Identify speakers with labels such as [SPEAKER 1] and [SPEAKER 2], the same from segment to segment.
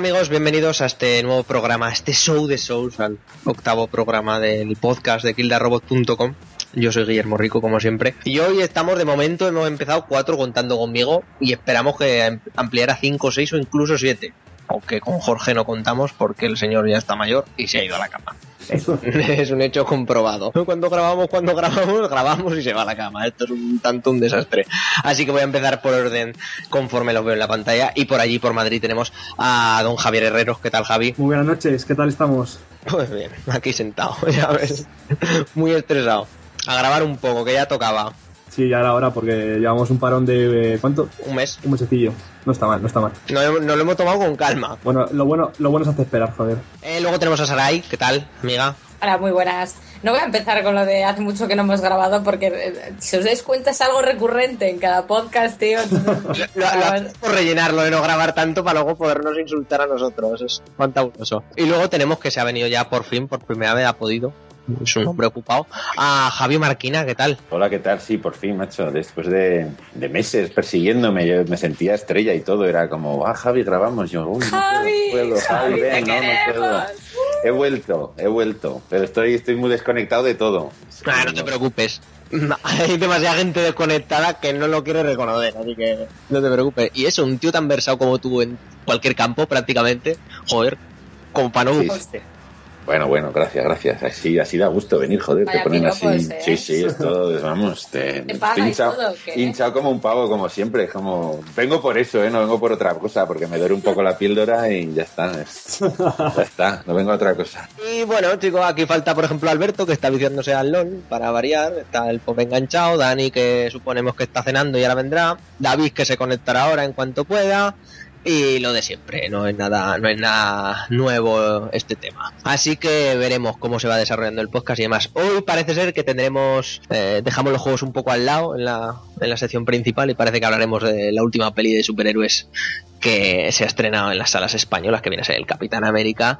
[SPEAKER 1] Amigos, bienvenidos a este nuevo programa, a este show de shows, al octavo programa del podcast de kildarobot.com. Yo soy Guillermo Rico, como siempre. Y hoy estamos, de momento, hemos empezado cuatro contando conmigo y esperamos que ampliara cinco, seis o incluso siete. Aunque con Jorge no contamos porque el señor ya está mayor y se ha ido a la cama. Eso. es un hecho comprobado. Cuando grabamos, cuando grabamos, grabamos y se va a la cama. Esto es un tanto un desastre. Así que voy a empezar por orden conforme lo veo en la pantalla. Y por allí, por Madrid, tenemos a don Javier Herreros. ¿Qué tal, Javi?
[SPEAKER 2] Muy buenas noches, ¿qué tal estamos?
[SPEAKER 1] Pues bien, aquí sentado, ya ves. Muy estresado. A grabar un poco, que ya tocaba.
[SPEAKER 2] Sí, ya era hora porque llevamos un parón de. ¿Cuánto?
[SPEAKER 1] Un mes.
[SPEAKER 2] Un mesecillo. No está mal, no está mal.
[SPEAKER 1] Nos, lo hemos tomado con calma.
[SPEAKER 2] Bueno, lo bueno, lo bueno es hacer esperar, joder.
[SPEAKER 1] Eh, luego tenemos a Sarai, ¿qué tal, amiga?
[SPEAKER 3] Hola, muy buenas. No voy a empezar con lo de hace mucho que no hemos grabado porque eh, si os dais cuenta es algo recurrente en cada podcast, tío.
[SPEAKER 1] lo, por rellenarlo de no grabar tanto para luego podernos insultar a nosotros. Es fantabuloso. Y luego tenemos que se ha venido ya por fin, por primera vez ha podido es un hombre ocupado. A Javi Marquina, ¿qué tal?
[SPEAKER 4] Hola, ¿qué tal? Sí, por fin, macho. Después de, meses persiguiéndome, yo me sentía estrella y todo. Era como, ah, Javi, grabamos. Yo, uy,
[SPEAKER 3] Javi,
[SPEAKER 4] no puedo, Javi, ven, no, no puedo. He vuelto, he vuelto, pero estoy, estoy muy desconectado de todo.
[SPEAKER 1] Ah, no te preocupes. hay demasiada gente desconectada que no lo quiere reconocer, así que no te preocupes. Y eso, un tío tan versado como tú en cualquier campo prácticamente, joder, como para no
[SPEAKER 4] bueno, bueno, gracias, gracias. Así, así da gusto venir, joder, te ponen así. ¿eh? Sí, sí, es todo, vamos, te, hinchado, como un pavo, como siempre. Como vengo por eso, ¿eh? no vengo por otra cosa, porque me duele un poco la píldora y ya está. ya está, no vengo a otra cosa.
[SPEAKER 1] Y bueno, chicos, aquí falta, por ejemplo, Alberto, que está viciándose al LOL, para variar. Está el pobre enganchado, Dani, que suponemos que está cenando y ahora vendrá. David, que se conectará ahora en cuanto pueda y lo de siempre, no es nada, no es nada nuevo este tema. Así que veremos cómo se va desarrollando el podcast y demás. Hoy parece ser que tendremos, eh, dejamos los juegos un poco al lado en la, en la sección principal y parece que hablaremos de la última peli de superhéroes que se ha estrenado en las salas españolas, que viene a ser el Capitán América,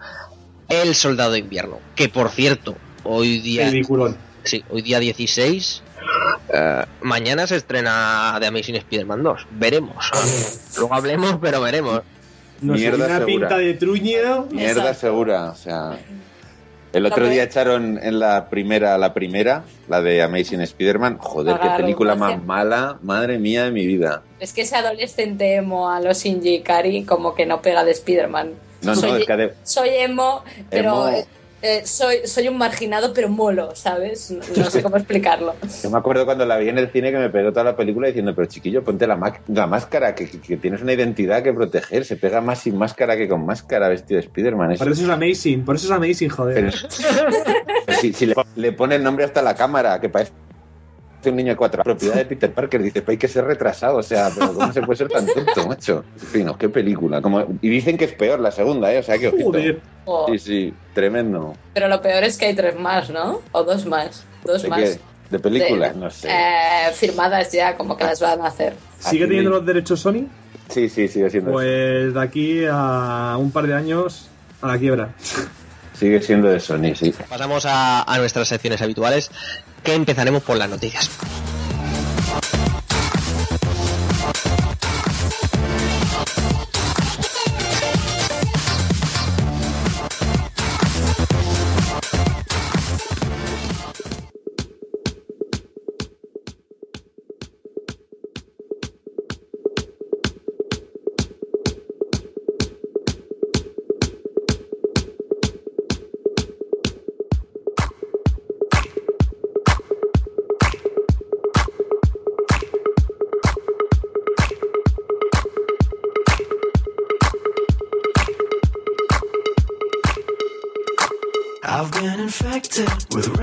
[SPEAKER 1] El Soldado de Invierno, que por cierto, hoy día... Sí, hoy día 16 eh, mañana se estrena The Amazing Spider-Man 2. Veremos. Luego hablemos, pero veremos.
[SPEAKER 2] Mierda segura. pinta de truño.
[SPEAKER 4] Mierda segura. O sea. El otro día echaron en la primera, la primera, la de Amazing Spider-Man. Joder, qué película más mala, madre mía de mi vida.
[SPEAKER 3] Es que ese adolescente emo a los Shinji Kari como que no pega de Spider-Man.
[SPEAKER 4] No, no, es que
[SPEAKER 3] soy emo, pero eh, soy, soy un marginado pero molo, ¿sabes? No, sé cómo explicarlo.
[SPEAKER 4] Yo me acuerdo cuando la vi en el cine que me pegó toda la película diciendo, pero chiquillo, ponte la, la máscara, que, tienes una identidad que proteger, se pega más sin máscara que con máscara vestido de Spider-Man.
[SPEAKER 2] Por eso es amazing, por eso es amazing, joder.
[SPEAKER 4] si, le, le pone el nombre hasta la cámara, que parece un niño de cuatro propiedad de Peter Parker dice pues hay que ser retrasado o sea pero cómo se puede ser tan tonto macho en fin qué película como y dicen que es peor la segunda eh o sea que ojito. Oh. sí sí tremendo.
[SPEAKER 3] Pero lo peor es que hay tres más no o dos más dos
[SPEAKER 4] ¿De
[SPEAKER 3] más.
[SPEAKER 4] qué? de películas no sé.
[SPEAKER 3] eh, firmadas ya como que las van a hacer.
[SPEAKER 2] Sigue teniendo los derechos Sony
[SPEAKER 4] sí sí sigue siendo
[SPEAKER 2] pues de aquí a un par de años a la quiebra.
[SPEAKER 4] Sigue siendo de Sony sí.
[SPEAKER 1] Pasamos a, a nuestras secciones habituales que empezaremos por las noticias.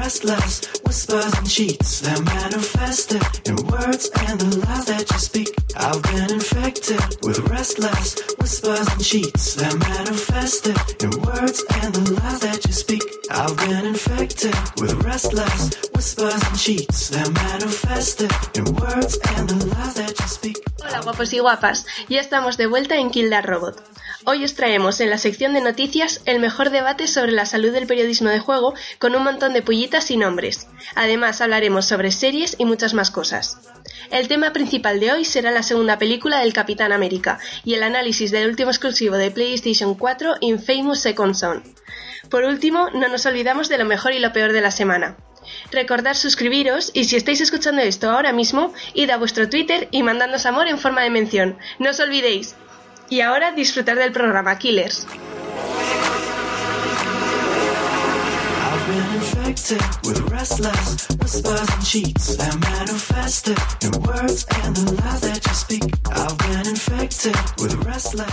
[SPEAKER 1] Restless and cheats in words and the lies that you speak. I've been infected with restless whispers and cheats in words and the lies that you speak. I've been infected with restless whispers and cheats in words and the lies that you speak. Hola guapos y guapas, ya estamos de vuelta en Kill the Robot. Hoy os traemos en la sección de noticias el mejor debate sobre la salud del periodismo de juego con un montón de pullitas y nombres. Además hablaremos sobre series y muchas más cosas.
[SPEAKER 5] El tema principal de hoy será la segunda película del Capitán América y el análisis del último exclusivo de PlayStation 4 Infamous Second Son. Por último, no nos olvidamos de lo mejor y lo peor de la semana. Recordad suscribiros y si estáis escuchando esto ahora mismo, id a vuestro Twitter y mandadnos amor en forma de mención. No os olvidéis. Y ahora disfrutar del programa Killers.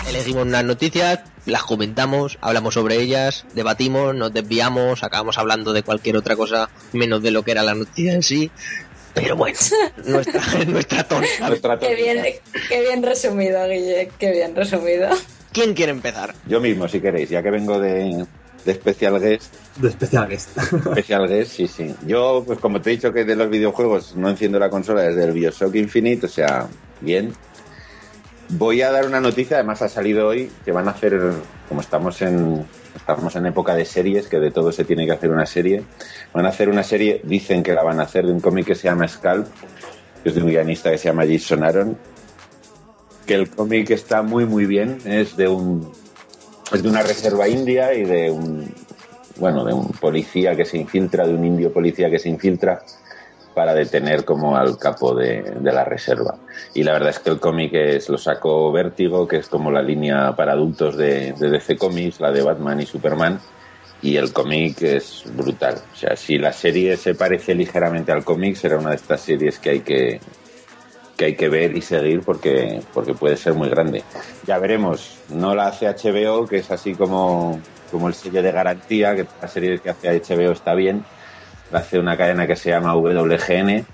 [SPEAKER 1] Elegimos unas noticias, las comentamos, hablamos sobre ellas, debatimos, nos desviamos, acabamos hablando de cualquier otra cosa menos de lo que era la noticia en sí. Pero bueno, nuestra, nuestra tónica.
[SPEAKER 3] Qué bien, qué bien resumido, Guille, qué bien resumido.
[SPEAKER 1] ¿Quién quiere empezar?
[SPEAKER 4] Yo mismo, si queréis, ya que vengo de, de Special Guest.
[SPEAKER 2] De Special Guest.
[SPEAKER 4] Special Guest, sí, sí. Yo, pues como te he dicho que de los videojuegos no enciendo la consola desde el Bioshock Infinite, o sea, bien. Voy a dar una noticia, además ha salido hoy, que van a hacer, como estamos en, estamos en época de series, que de todo se tiene que hacer una serie, van a hacer una serie, dicen que la van a hacer, de un cómic que se llama Scalp, que es de un guionista que se llama Jason Aaron, que el cómic está muy muy bien, es de un es de una reserva india y de un bueno de un policía que se infiltra, de un indio policía que se infiltra para detener como al capo de, la reserva. Y la verdad es que el cómic es, lo sacó Vértigo, que es como la línea para adultos de, de DC Comics, la de Batman y Superman, y el cómic es brutal. O sea, si la serie se parece ligeramente al cómic, será una de estas series que hay que, que hay que ver y seguir porque, porque puede ser muy grande. Ya veremos, no la hace HBO, que es así como, como el sello de garantía, que la serie que hace HBO está bien, la hace una cadena que se llama WGN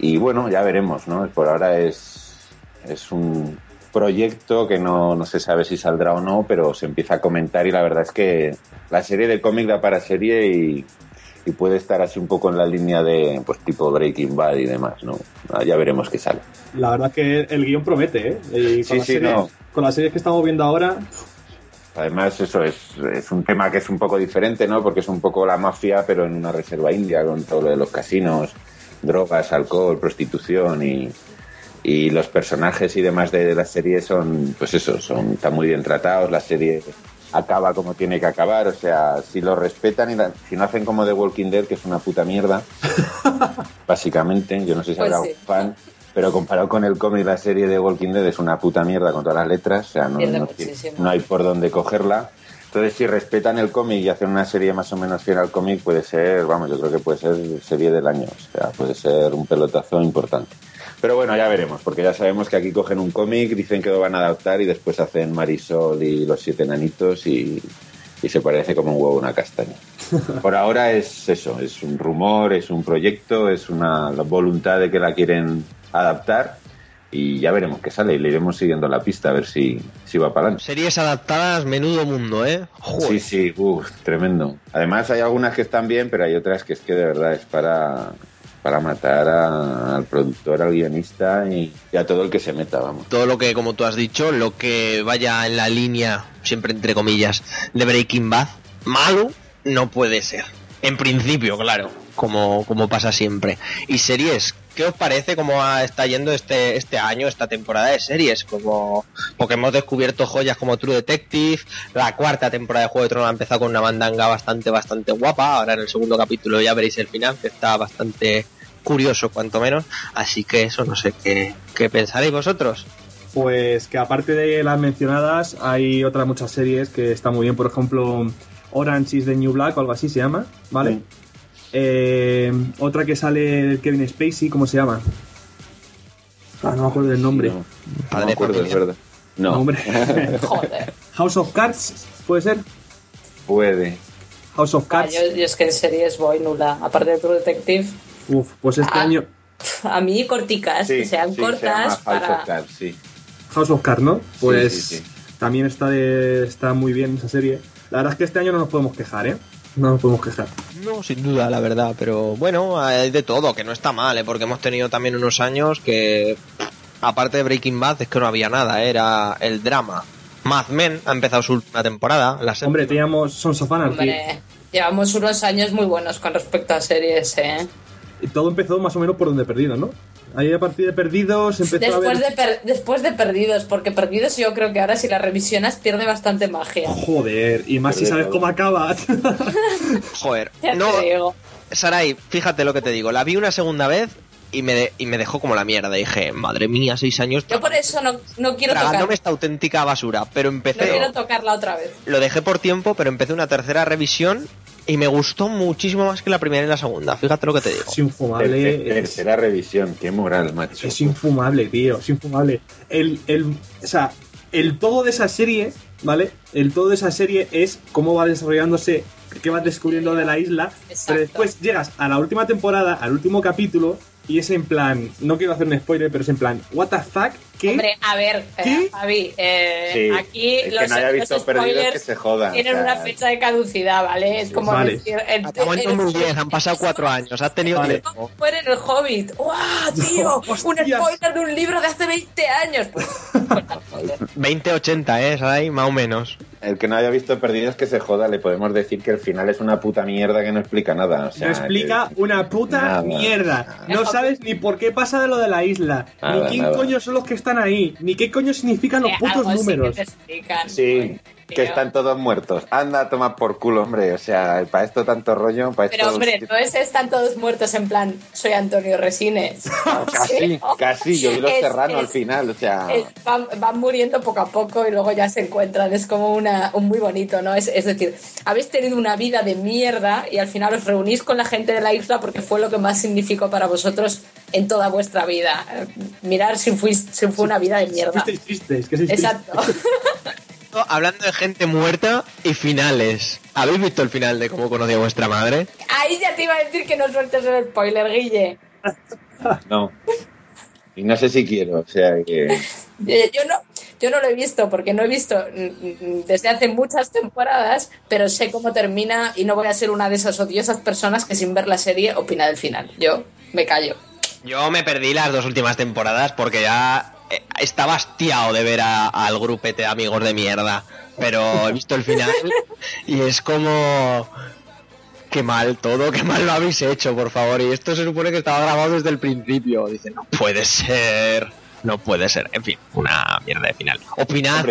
[SPEAKER 4] y bueno, ya veremos, ¿no? Por ahora es, es un proyecto que no, no se sabe si saldrá o no, pero se empieza a comentar y la verdad es que la serie de cómic da para serie y, y puede estar así un poco en la línea de pues tipo Breaking Bad y demás, ¿no? Ah, ya veremos qué sale.
[SPEAKER 2] La verdad que el guion promete, ¿eh? con, sí, no. con las series que estamos viendo ahora...
[SPEAKER 4] Además, eso es, es un tema que es un poco diferente, ¿no? Porque es un poco la mafia, pero en una reserva india, con todo lo de los casinos, drogas, alcohol, prostitución y, y los personajes y demás de, la serie son, pues eso, son, están muy bien tratados. La serie acaba como tiene que acabar. O sea, si lo respetan y si no hacen como The Walking Dead, que es una puta mierda, básicamente, yo no sé si pues habrá un fan, pero comparado con el cómic, la serie de Walking Dead es una puta mierda con todas las letras, o sea, no, no, hay por dónde cogerla. Entonces, si respetan el cómic y hacen una serie más o menos fiel al cómic, puede ser, vamos, yo creo que puede ser serie del año, o sea, puede ser un pelotazo importante. Pero bueno, ya veremos, porque ya sabemos que aquí cogen un cómic, dicen que lo van a adaptar y después hacen Marisol y los siete nanitos y, se parece como un huevo una castaña. Por ahora es eso, es un rumor, es un proyecto, es una voluntad de que la quieren adaptar y ya veremos qué sale y le iremos siguiendo la pista a ver si, si va para adelante.
[SPEAKER 1] Series adaptadas, menudo mundo, ¿eh?
[SPEAKER 4] Sí, sí, uff, tremendo. Además hay algunas que están bien, pero hay otras que es que de verdad es para para matar al productor, al guionista y, a todo el que se meta, vamos.
[SPEAKER 1] Todo lo que, como tú has dicho, lo que vaya en la línea, siempre entre comillas, de Breaking Bad, malo no puede ser. En principio, claro, como, como pasa siempre. Y series, ¿qué os parece cómo está yendo este, este año, esta temporada de series? Como, porque hemos descubierto joyas como True Detective, la cuarta temporada de Juego de Tronos ha empezado con una bandanga bastante, bastante guapa, ahora en el segundo capítulo ya veréis el final, que está bastante curioso cuanto menos, así que eso no sé qué, qué pensaréis vosotros.
[SPEAKER 2] Pues que aparte de las mencionadas, hay otras muchas series que están muy bien, por ejemplo, Orange is the New Black o algo así se llama, ¿vale? Eh, otra que sale Kevin Spacey, ¿cómo se llama? Ah, no me acuerdo del nombre.
[SPEAKER 4] No, me acuerdo, es verdad. No.
[SPEAKER 2] Hombre. House of Cards, ¿puede ser?
[SPEAKER 4] Puede.
[SPEAKER 2] House of Cards.
[SPEAKER 3] yo, es que en series voy nula. Aparte de True Detective,
[SPEAKER 2] Uf, pues este ah, año.
[SPEAKER 3] A mí corticas, que sean cortas.
[SPEAKER 4] para... House of Cards, sí.
[SPEAKER 2] House of Cards, ¿no? Pues también está, de, está muy bien esa serie. La verdad es que este año no nos podemos quejar, ¿eh? No nos podemos quejar.
[SPEAKER 1] No, sin duda, la verdad. Pero bueno, hay de todo, que no está mal, ¿eh? Porque hemos tenido también unos años que, aparte de Breaking Bad, es que no había nada, ¿eh? era el drama. Mad Men ha empezado su última temporada. La
[SPEAKER 2] Hombre, teníamos Sons of Anarchy. Hombre,
[SPEAKER 3] llevamos unos años muy buenos con respecto a series, ¿eh?
[SPEAKER 2] Todo empezó más o menos por donde perdido, ¿no? Ahí a partir de Perdidos empezó
[SPEAKER 3] después
[SPEAKER 2] a
[SPEAKER 3] De después de Perdidos, porque Perdidos yo creo que ahora si la revisionas pierde bastante magia.
[SPEAKER 2] Joder, y más si sabes cómo acaba.
[SPEAKER 1] Joder, no... Sarai, fíjate lo que te digo. La vi una segunda vez y me, y me dejó como la mierda. Dije, madre mía, seis años.
[SPEAKER 3] Yo por eso no, no quiero tocar.
[SPEAKER 1] esta auténtica basura, pero empecé.
[SPEAKER 3] No quiero tocarla otra vez.
[SPEAKER 1] Lo dejé por tiempo, pero empecé una tercera revisión y me gustó muchísimo más que la primera y la segunda. Fíjate lo que te digo.
[SPEAKER 2] Es infumable.
[SPEAKER 4] Tercera revisión, qué moral, macho.
[SPEAKER 2] Es infumable, tío, es infumable. El, el, o sea, el todo de esa serie, ¿vale? El todo de esa serie es cómo va desarrollándose, qué vas descubriendo de la isla. Pero después llegas a la última temporada, al último capítulo, y es en plan, no quiero hacer un spoiler, pero es en plan, what the fuck, ¿qué?
[SPEAKER 3] Hombre, a ver, eh, Javi, eh, aquí
[SPEAKER 4] los, que no haya visto spoilers que se jodan,
[SPEAKER 3] tienen una fecha de caducidad, ¿vale? Es como decir...
[SPEAKER 1] El, el, muy bien, han pasado cuatro años, has tenido vale.
[SPEAKER 3] tiempo. Fue en el Hobbit, ¡guau, tío! un spoiler de un libro de hace 20 años. Pues,
[SPEAKER 1] 20-80, ¿eh? Ahí, más o menos.
[SPEAKER 4] El que no haya visto Perdidos que se joda, le podemos decir que el final es una puta mierda que no explica nada. O
[SPEAKER 2] no explica una puta mierda. No sabes ni por qué pasa de lo de la isla, ni quién coño son los que están ahí, ni qué coño significan los putos números.
[SPEAKER 4] Sí, que están todos muertos. Anda, toma por culo, hombre. O sea, para esto tanto rollo. Para
[SPEAKER 3] Pero, hombre, no es están todos muertos en plan, soy Antonio Resines.
[SPEAKER 4] casi, casi. Yo vi los serranos al final. O sea.
[SPEAKER 3] van, muriendo poco a poco y luego ya se encuentran. Es como una, un muy bonito, ¿no? Es, es decir, habéis tenido una vida de mierda y al final os reunís con la gente de la isla porque fue lo que más significó para vosotros en toda vuestra vida. Mirar si, fuiste, si fue una vida de mierda. Exacto.
[SPEAKER 1] hablando de gente muerta y finales. ¿Habéis visto el final de cómo conocí a vuestra madre?
[SPEAKER 3] Ahí ya te iba a decir que no sueltes el spoiler, Guille.
[SPEAKER 4] No. Y no sé si quiero, o sea que...
[SPEAKER 3] Yo no, yo no lo he visto porque no he visto desde hace muchas temporadas, pero sé cómo termina y no voy a ser una de esas odiosas personas que sin ver la serie opina del final. Yo me callo.
[SPEAKER 1] Yo me perdí las dos últimas temporadas porque ya estaba hastiado de ver al grupete de amigos de mierda, pero he visto el final y es como... Qué mal todo, qué mal lo habéis hecho, por favor. Y esto se supone que estaba grabado desde el principio. Dice, no puede ser, no puede ser. En fin, una mierda de final. Opinad.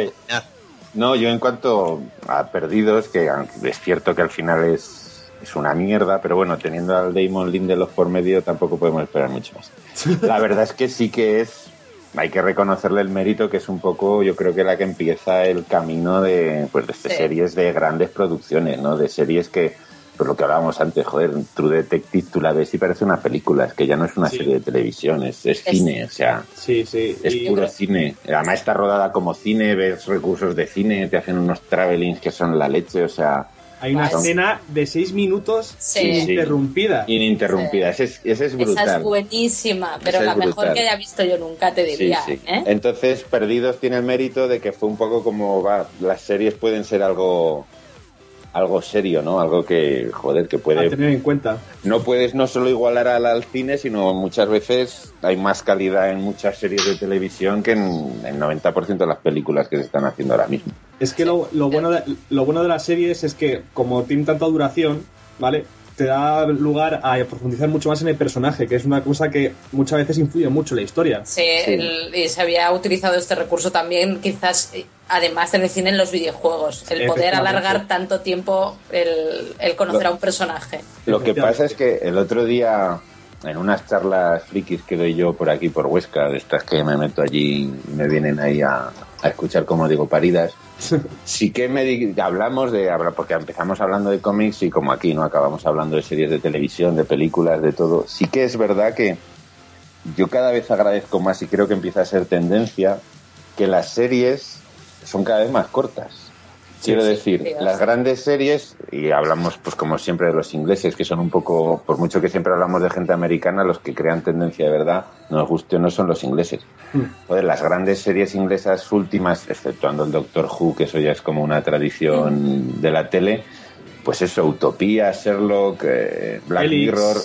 [SPEAKER 4] no, yo en cuanto a perdidos, que es cierto que al final es, es una mierda, pero bueno, teniendo al Damon Lindelof por medio tampoco podemos esperar mucho más. La verdad es que sí que es hay que reconocerle el mérito que es un poco, yo creo que la que empieza el camino de, pues, de series de grandes producciones, ¿no? De series que, pues lo que hablábamos antes, joder, True Detective, tú la ves y parece una película, es que ya no es una serie de televisión, es, cine, o sea,
[SPEAKER 2] sí, sí.
[SPEAKER 4] es puro cine. Además está rodada como cine, ves recursos de cine, te hacen unos travelings que son la leche, o sea,
[SPEAKER 2] hay una escena de seis minutos ininterrumpida.
[SPEAKER 4] Ininterrumpida, esa es, es brutal.
[SPEAKER 3] Esa es buenísima, pero la mejor que haya visto yo nunca, te diría. ¿eh?
[SPEAKER 4] Entonces, Perdidos tiene el mérito de que fue un poco como, va, las series pueden ser algo algo serio, ¿no? Algo que, joder, que puede...
[SPEAKER 2] tener en cuenta.
[SPEAKER 4] No puedes no solo igualar al, al, cine, sino muchas veces hay más calidad en muchas series de televisión que en el 90% de las películas que se están haciendo ahora mismo.
[SPEAKER 2] Es que lo, lo, bueno de, lo bueno de las series es que, como tienen tanta duración, ¿vale? Te da lugar a profundizar mucho más en el personaje, que es una cosa que muchas veces influye mucho en la historia.
[SPEAKER 3] Sí, y se había utilizado este recurso también, quizás, además en el cine, en los videojuegos, el poder alargar tanto tiempo el, el conocer a un personaje.
[SPEAKER 4] Lo que pasa es que el otro día, en unas charlas frikis que doy yo por aquí, por Huesca, de estas que me meto allí y me vienen ahí a, a escuchar, como digo, paridas, sí que me hablamos de porque empezamos hablando de cómics y como aquí no acabamos hablando de series de televisión de películas de todo. Sí que es verdad que yo cada vez agradezco más y creo que empieza a ser tendencia que las series son cada vez más cortas Quiero decir, las grandes series, y hablamos pues como siempre de los ingleses, que son un poco, por mucho que siempre hablamos de gente americana, los que crean tendencia de verdad, nos guste o no, son los ingleses. Mm. las grandes series inglesas últimas, exceptuando el Doctor Who, que eso ya es como una tradición mm. de la tele, pues eso, Utopía, Sherlock, eh, Black Mirror,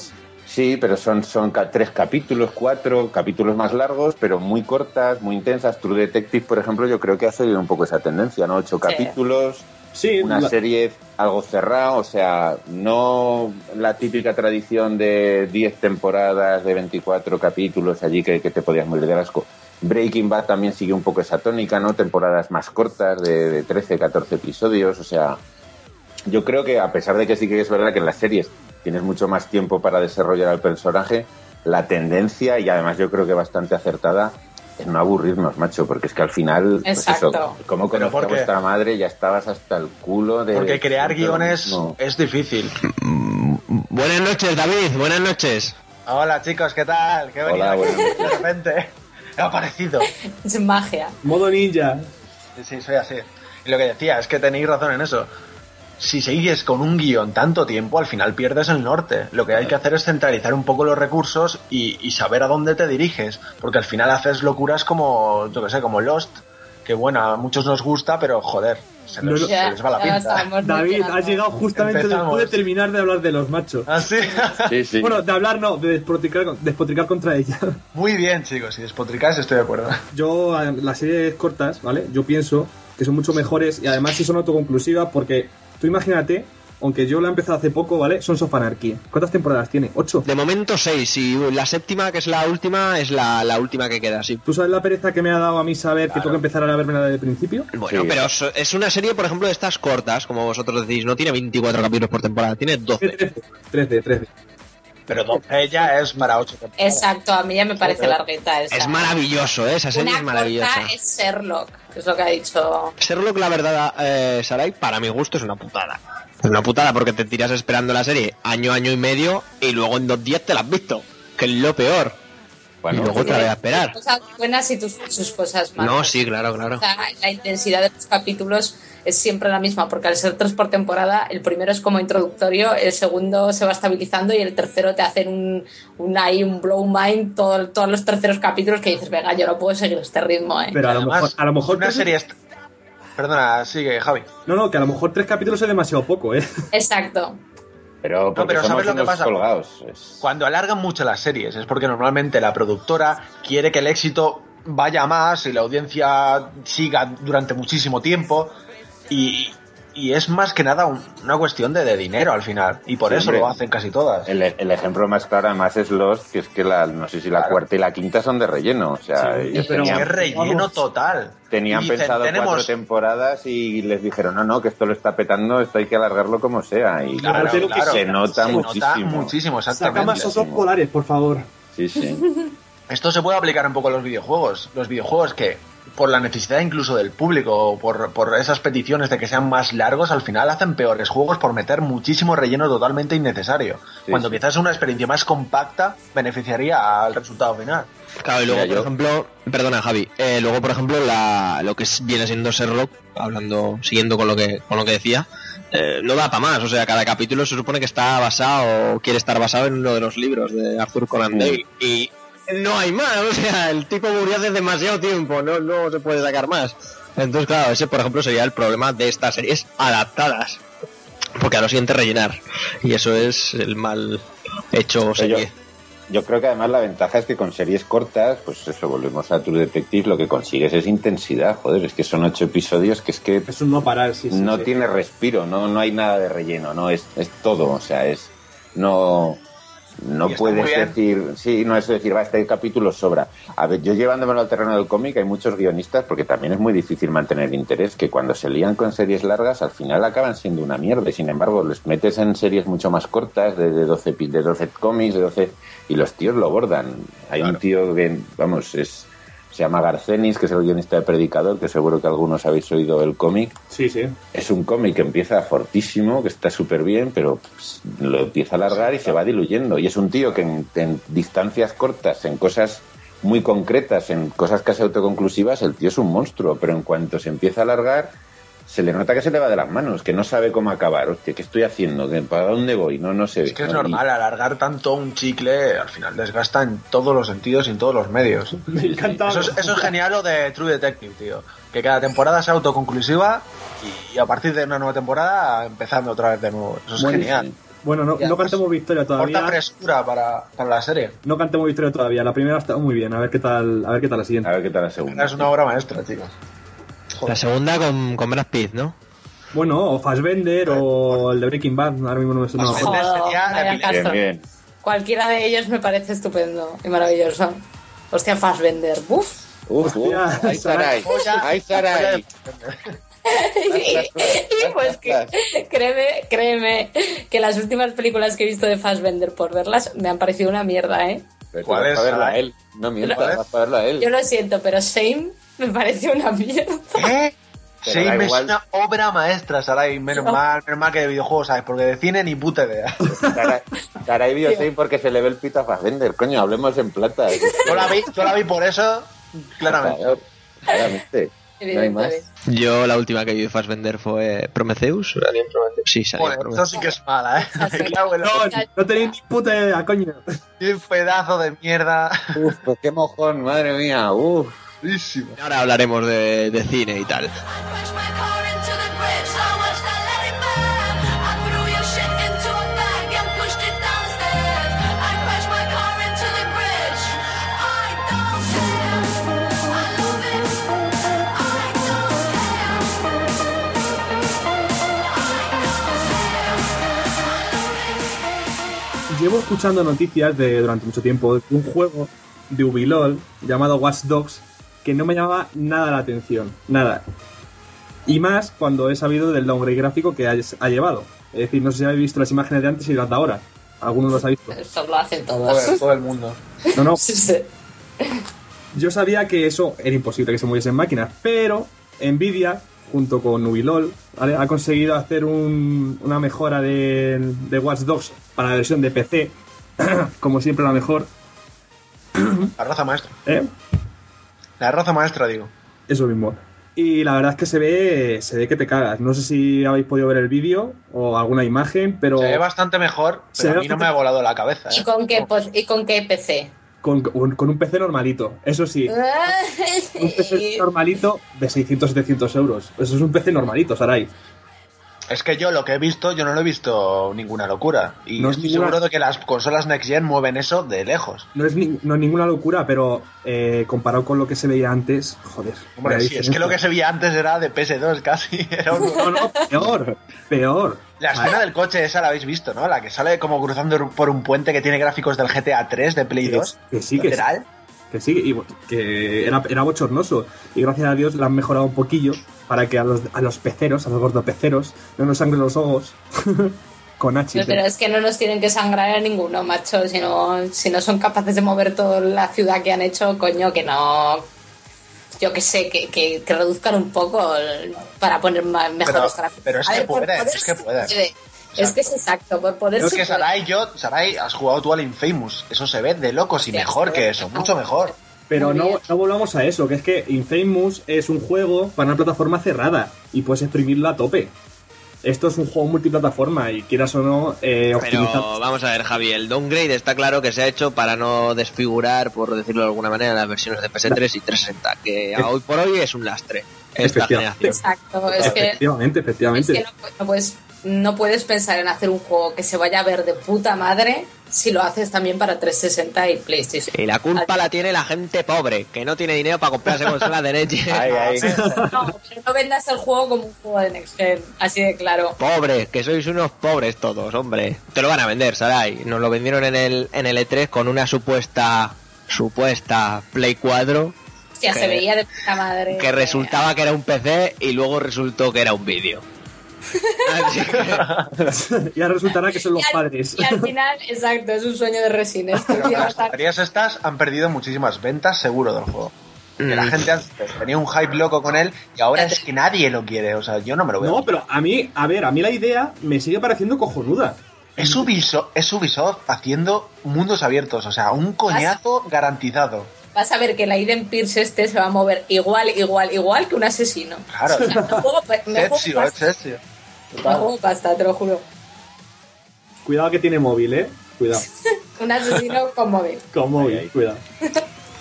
[SPEAKER 4] Sí, pero son, son tres capítulos, cuatro capítulos más largos, pero muy cortas, muy intensas. True Detective, por ejemplo, yo creo que ha seguido un poco esa tendencia, ¿no? Ocho capítulos, sí, una serie algo cerrada, o sea, no la típica tradición de 10 temporadas, de 24 capítulos allí que, te podías morir de asco. Breaking Bad también sigue un poco esa tónica, ¿no? Temporadas más cortas, de, de 13, 14 episodios, o sea, yo creo que a pesar de que sí que es verdad que en las series tienes mucho más tiempo para desarrollar al personaje, la tendencia, y además yo creo que bastante acertada, es no aburrirnos, macho, porque es que al final, pues eso, como conozco a vuestra madre, ya estabas hasta el culo de...
[SPEAKER 6] Porque crear guiones es difícil.
[SPEAKER 1] Mm, buenas noches, David, buenas noches.
[SPEAKER 6] Hola, chicos, ¿qué tal? ¿Qué Hola, de repente. He aparecido.
[SPEAKER 3] Es magia.
[SPEAKER 2] Modo ninja.
[SPEAKER 6] Sí, sí, soy así. Y lo que decía, es que tenéis razón en eso si sigues con un guion tanto tiempo, al final pierdes el norte. Lo que hay que hacer es centralizar un poco los recursos y, saber a dónde te diriges, porque al final haces locuras como, yo que sé, como Lost, que bueno, a muchos nos gusta, pero joder, se les, va la pinta.
[SPEAKER 2] David, has llegado justamente después de terminar de hablar de los machos.
[SPEAKER 6] ¿Ah, sí?
[SPEAKER 2] sí, sí. Bueno, de hablar no, de despotricar, despotricar contra ella.
[SPEAKER 6] Muy bien, chicos, si despotricáis estoy de acuerdo.
[SPEAKER 2] Yo, las series cortas, ¿vale? Yo pienso que son mucho mejores y además sí son autoconclusivas porque Tú imagínate, aunque yo la he empezado hace poco, ¿vale? Sons of Anarchy. ¿Cuántas temporadas tiene? ¿Ocho?
[SPEAKER 1] De momento seis, y la séptima, que es la última, es la, última que queda, sí.
[SPEAKER 2] ¿Tú sabes la pereza que me ha dado a mí saber que tengo que empezar a verme desde el principio?
[SPEAKER 1] Bueno, pero es una serie, por ejemplo, de estas cortas, como vosotros decís, no tiene 24 capítulos por temporada, tiene 12.
[SPEAKER 2] 13, 13. 13.
[SPEAKER 6] Pero 12 ya es para 8 temporadas.
[SPEAKER 3] Exacto, a mí ya me parece larguita esa.
[SPEAKER 1] Es maravilloso, ¿eh? esa serie es maravillosa.
[SPEAKER 3] es Sherlock, es lo que ha dicho.
[SPEAKER 1] Sherlock, la verdad, eh, Sarai, para mi gusto es una putada. Es una putada porque te tiras esperando la serie año, año y medio y luego en dos días te la has visto. Que es lo peor. Bueno, y luego te voy a esperar.
[SPEAKER 3] Cosas buenas y tus, sus cosas malas.
[SPEAKER 1] No, sí, claro, claro.
[SPEAKER 3] la intensidad de los capítulos es siempre la misma, porque al ser tres por temporada, el primero es como introductorio, el segundo se va estabilizando y el tercero te hacen un, un, ahí, un blow mind todo, todos los terceros capítulos que dices, venga, yo no puedo seguir este ritmo. ¿eh?
[SPEAKER 2] Pero a lo mejor, a lo mejor
[SPEAKER 6] una serie Perdona, sigue, Javi.
[SPEAKER 2] No, no, que a lo mejor tres capítulos es demasiado poco, ¿eh?
[SPEAKER 3] Exacto.
[SPEAKER 4] Pero, pero ¿sabes lo que pasa?
[SPEAKER 6] Cuando alargan mucho las series es porque normalmente la productora quiere que el éxito vaya más y la audiencia siga durante muchísimo tiempo y, y es más que nada una cuestión de, dinero al final. Y por eso lo hacen casi todas.
[SPEAKER 4] El, ejemplo más claro además es Lost, que es que la, no sé si la cuarta y la quinta son de relleno. O sea,
[SPEAKER 6] pero es relleno total.
[SPEAKER 4] Tenían pensado cuatro temporadas y les dijeron, no, no, que esto lo está petando, esto hay que alargarlo como sea. Y
[SPEAKER 6] claro,
[SPEAKER 4] se nota muchísimo. Nota
[SPEAKER 6] muchísimo, exactamente. Saca
[SPEAKER 2] más osos polares, por favor.
[SPEAKER 4] Sí, sí.
[SPEAKER 6] Esto se puede aplicar un poco a los videojuegos. Los videojuegos que por la necesidad incluso del público, por, por esas peticiones de que sean más largos, al final hacen peores juegos por meter muchísimo relleno totalmente innecesario. cuando quizás una experiencia más compacta beneficiaría al resultado final.
[SPEAKER 1] Claro, y luego, por ejemplo, perdona Javi, eh, luego, por ejemplo, la, lo que viene siendo Sherlock, hablando, siguiendo con lo que, con lo que decía, eh, no da para más. O sea, cada capítulo se supone que está basado, o quiere estar basado en uno de los libros de Arthur Conan Doyle. Y no hay más, o sea, el tipo murió hace demasiado tiempo, no, no se puede sacar más. Entonces, claro, ese por ejemplo sería el problema de estas series adaptadas. Porque a lo siguiente rellenar. Y eso es el mal hecho serie.
[SPEAKER 4] Yo, creo que además la ventaja es que con series cortas, pues eso, volvemos a True Detective, lo que consigues es intensidad, joder, es que son ocho episodios que es que...
[SPEAKER 2] Es un no parar,
[SPEAKER 4] No tiene respiro, no, no hay nada de relleno, no, es, es todo, o sea, es... No no puedes decir, sí, no es decir, va, este capítulo sobra. A ver, yo llevándome al terreno del cómic, hay muchos guionistas, porque también es muy difícil mantener interés, que cuando se lían con series largas, al final acaban siendo una mierda. Y sin embargo, les metes en series mucho más cortas, de, de 12, de 12 cómics, de 12, y los tíos lo bordan. Hay un tío que, vamos, es se llama Garcenis, que es el guionista de Predicador, que seguro que algunos habéis oído el cómic.
[SPEAKER 2] Sí, sí.
[SPEAKER 4] Es un cómic que empieza fortísimo, que está súper bien, pero pues, lo empieza a alargar y se va diluyendo. Y es un tío que en, distancias cortas, en cosas muy concretas, en cosas casi autoconclusivas, el tío es un monstruo, pero en cuanto se empieza a alargar, se le nota que se le va de las manos, que no sabe cómo acabar. Hostia, ¿qué estoy haciendo? ¿Para dónde voy? No, no sé.
[SPEAKER 6] Es que es normal, alargar tanto un chicle al final desgasta en todos los sentidos y en todos los medios.
[SPEAKER 2] Me encanta.
[SPEAKER 6] Eso es, eso es genial lo de True Detective, tío. Que cada temporada sea autoconclusiva y a partir de una nueva temporada empezando otra vez de nuevo. Eso es genial.
[SPEAKER 2] Bueno, no, no cantemos victoria todavía.
[SPEAKER 6] Corta frescura para, para, la serie.
[SPEAKER 2] No cantemos victoria todavía. La primera está muy bien. A ver qué tal, a ver qué tal la siguiente.
[SPEAKER 4] A ver qué tal la segunda.
[SPEAKER 6] Es una obra maestra, chicos.
[SPEAKER 1] La segunda con, con Brad Pitt, ¿no?
[SPEAKER 2] Bueno, o Fassbender o el de Breaking Bad. Ahora mismo no me suena.
[SPEAKER 3] bien, bien. Cualquiera de ellos me parece estupendo y maravilloso. Hostia, Fassbender. Uf.
[SPEAKER 4] Uf, uf. Ahí Sarai. Ahí Sarai.
[SPEAKER 3] y pues que, créeme, créeme que las últimas películas que he visto de Fassbender por verlas me han parecido una mierda, ¿eh?
[SPEAKER 4] ¿Cuál es? verla a él. No mientas, vas a verla a él.
[SPEAKER 3] Yo lo siento, pero Shame me pareció una mierda.
[SPEAKER 6] ¿Eh? Shame es una obra maestra, Sarai. Menos mal, menos mal que de videojuegos, ¿sabes? Porque de cine ni puta idea.
[SPEAKER 4] Sarai vio Shame porque se le ve el pito a Fassbender. Coño, hablemos en plata.
[SPEAKER 6] Yo la vi, yo la vi por eso, claramente.
[SPEAKER 4] Claramente. No hay más.
[SPEAKER 1] Yo la última que vi de Fassbender fue Prometheus. Prometheus? Sí, salió
[SPEAKER 6] bueno, Prometheus. Eso sí que es mala, ¿eh?
[SPEAKER 2] no, no tenéis ni puta idea, coño.
[SPEAKER 6] Qué pedazo de mierda.
[SPEAKER 4] Uf, pues qué mojón, madre mía. Uf.
[SPEAKER 1] Ahora hablaremos de, de cine y tal.
[SPEAKER 2] Llevo escuchando noticias de durante mucho tiempo de un juego de Ubilol llamado Watch Dogs que no me llamaba nada la atención, nada. Y más cuando he sabido del downgrade gráfico que ha, llevado. Es decir, no sé si habéis visto las imágenes de antes y las de ahora. Algunos los ha visto.
[SPEAKER 3] Eso lo hacen todos.
[SPEAKER 6] Todo, el mundo.
[SPEAKER 2] No, no. Yo sabía que eso era imposible que se moviese en máquinas, pero Nvidia junto con Ubilol, ha conseguido hacer una mejora de, de Watch Dogs para la versión de PC, como siempre la mejor.
[SPEAKER 6] La raza maestra.
[SPEAKER 2] ¿Eh?
[SPEAKER 6] La raza maestra, digo.
[SPEAKER 2] Eso mismo. Y la verdad es que se ve, se ve que te cagas. No sé si habéis podido ver el vídeo o alguna imagen, pero...
[SPEAKER 6] Se ve bastante mejor, pero a mí no me ha volado la cabeza.
[SPEAKER 3] ¿Y, ¿eh? con qué, ¿Y con qué PC?
[SPEAKER 2] Con, con, un PC normalito, eso sí. un PC normalito de 600-700 euros. Eso es un PC normalito, Sarai.
[SPEAKER 6] Es que yo lo que he visto, yo no lo he visto ninguna locura. Y no estoy seguro de que las consolas Next Gen mueven eso de lejos.
[SPEAKER 2] No es, no ninguna locura, pero eh, comparado con lo que se veía antes, joder.
[SPEAKER 6] Hombre, sí, es que lo que se veía antes era de PS2 casi. Era
[SPEAKER 2] No, no, peor, peor.
[SPEAKER 6] La escena del coche esa la habéis visto, ¿no? La que sale como cruzando por un puente que tiene gráficos del GTA 3 de Play 2.
[SPEAKER 2] Que sí, que sí. Que sí, y que era, era bochornoso. Y gracias a Dios la han mejorado un poquillo para que a los, a los peceros, a los gordopeceros, no nos sangren los ojos. con H.
[SPEAKER 3] Pero, es que no nos tienen que sangrar a ninguno, macho. Si no, si no son capaces de mover toda la ciudad que han hecho, coño, que no. Yo que sé, que, que, reduzcan un poco para poner mejores
[SPEAKER 6] gráficos. Pero es que puede, es que puede.
[SPEAKER 3] Es que es exacto, por poder
[SPEAKER 6] Es que Sarai, yo, Sarai, has jugado tú al Infamous. Eso se ve de locos y mejor que eso, mucho mejor.
[SPEAKER 2] Pero no, no, volvamos a eso, que es que Infamous es un juego para una plataforma cerrada y puedes exprimirla a tope. Esto es un juego multiplataforma y quieras o no eh,
[SPEAKER 1] Pero vamos a ver, Javi, el downgrade está claro que se ha hecho para no desfigurar, por decirlo de alguna manera, las versiones de PS3 y 360, que hoy por hoy es un lastre. Esta generación.
[SPEAKER 3] Exacto, es
[SPEAKER 2] efectivamente, efectivamente.
[SPEAKER 3] Es que no, puedes no puedes pensar en hacer un juego que se vaya a ver de puta madre si lo haces también para 360 y PlayStation.
[SPEAKER 1] Y la culpa la tiene la gente pobre, que no tiene dinero para comprarse consolas de Next
[SPEAKER 3] No, pero no vendas el juego como un juego de Next Gen, así de claro.
[SPEAKER 1] Pobres, que sois unos pobres todos, hombre. Te lo van a vender, Sarai. Nos lo vendieron en el, en el E3 con una supuesta, supuesta Play 4.
[SPEAKER 3] Ya se veía de puta madre.
[SPEAKER 1] Que resultaba que era un PC y luego resultó que era un vídeo.
[SPEAKER 2] ya resultará que son los padres.
[SPEAKER 3] Y al final, exacto, es un sueño de resines.
[SPEAKER 6] Las baterías estas han perdido muchísimas ventas seguro del juego. Que la mm. gente tenía un hype loco con él y ahora es que nadie lo quiere. O sea, yo no me lo veo.
[SPEAKER 2] No, pero a mí, a ver, a mí la idea me sigue pareciendo cojonuda.
[SPEAKER 6] Es Ubisoft, es Ubisoft haciendo mundos abiertos, o sea, un coñazo garantizado
[SPEAKER 3] vas a ver que la Eden Pierce este se va a mover igual, igual, igual que un asesino.
[SPEAKER 6] Claro. O sea, me
[SPEAKER 3] Bajo pasta, te lo juro.
[SPEAKER 2] Cuidado que tiene móvil, ¿eh? Cuidado.
[SPEAKER 3] Un asesino con móvil.
[SPEAKER 2] Con móvil, cuidado.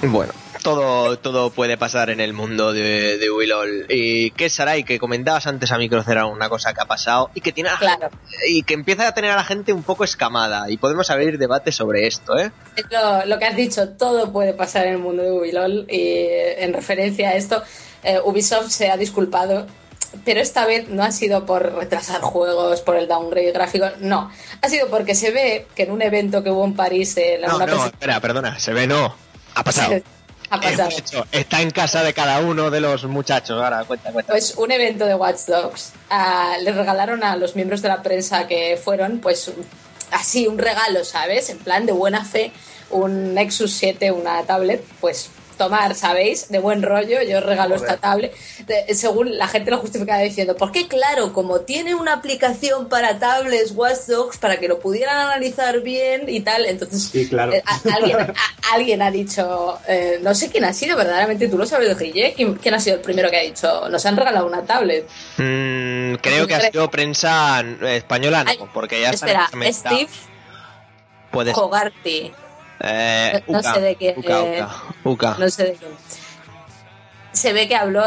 [SPEAKER 1] Bueno, todo, todo puede pasar en el mundo de, de Willol. Y que Sarai, que comentabas antes a Microcera una cosa que ha pasado y que tiene y que empieza a tener a la gente un poco escamada. Y podemos abrir debate sobre esto, ¿eh?
[SPEAKER 3] Lo, lo que has dicho, todo puede pasar en el mundo de Willol. Y en referencia a esto, eh, Ubisoft se ha disculpado pero esta vez no ha sido por retrasar juegos, por el downgrade gráfico, no. Ha sido porque se ve que en un evento que hubo en París...
[SPEAKER 1] En no, no, espera, perdona, se ve no. Ha pasado. está en casa de cada uno de los muchachos. Ahora, cuenta, cuenta.
[SPEAKER 3] Pues un evento de Watch Dogs. Ah, le regalaron a los miembros de la prensa que fueron, pues así, un regalo, ¿sabes? En plan de buena fe, un Nexus 7, una tablet, pues tomar, ¿sabéis? De buen rollo, yo regalo esta tablet. según la gente lo justificaba diciendo, porque claro, como tiene una aplicación para tablets Watch Dogs para que lo pudieran analizar bien y tal, entonces
[SPEAKER 2] eh,
[SPEAKER 3] alguien, ha dicho, eh, no sé quién ha sido, verdaderamente tú lo sabes, Guille, ¿quién, ¿quién ha sido el primero que ha dicho, nos han regalado una tablet?
[SPEAKER 1] Mm, creo que ha sido prensa española, porque ya
[SPEAKER 3] Espera, Steve
[SPEAKER 1] Puedes...
[SPEAKER 3] Eh, no, sé de qué. No sé de qué. Se ve que habló,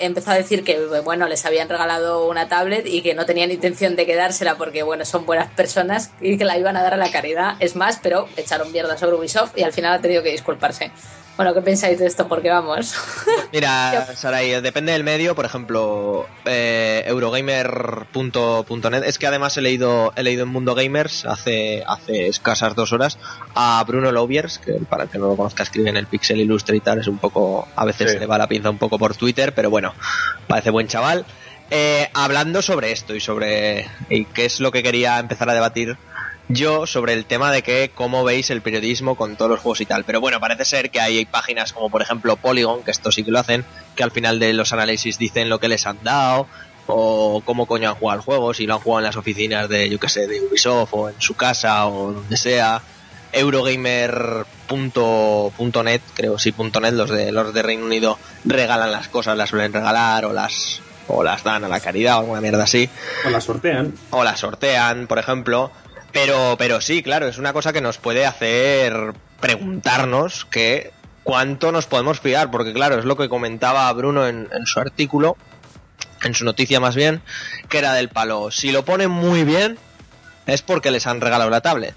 [SPEAKER 3] empezó a decir que bueno, les habían regalado una tablet y que no tenían intención de quedársela porque bueno, son buenas personas y que la iban a dar a la caridad. Es más, pero echaron mierda sobre Ubisoft y al final ha tenido que disculparse. Bueno, ¿qué pensáis de esto? Porque vamos.
[SPEAKER 1] Mira, Saray, depende del medio. Por ejemplo, eh, Eurogamer.net. Es que además he leído, he leído en Mundo Gamers hace, hace escasas dos horas a Bruno Loviers, que para el que no lo conozca escribe en el Pixel tal. Es un poco, a veces le va la pinza un poco por Twitter, pero bueno, parece buen chaval. Eh, hablando sobre esto y sobre y qué es lo que quería empezar a debatir yo sobre el tema de que cómo veis el periodismo con todos los juegos y tal. Pero bueno, parece ser que hay páginas como por ejemplo Polygon, que esto sí que lo hacen, que al final de los análisis dicen lo que les han dado o cómo coño han jugado el juego, si lo han jugado en las oficinas de, yo que sé, de Ubisoft o en su casa o donde sea. Eurogamer.net, creo sí, .net, los de los de Reino Unido regalan las cosas, las suelen regalar o las o las dan a la caridad o alguna mierda así.
[SPEAKER 2] O las sortean.
[SPEAKER 1] O las sortean, por ejemplo. Pero, pero sí, claro, es una cosa que nos puede hacer preguntarnos que cuánto nos podemos fiar, porque claro, es lo que comentaba Bruno en, su artículo, en su noticia más bien, que era del palo. Si lo ponen muy bien, es porque les han regalado la tablet.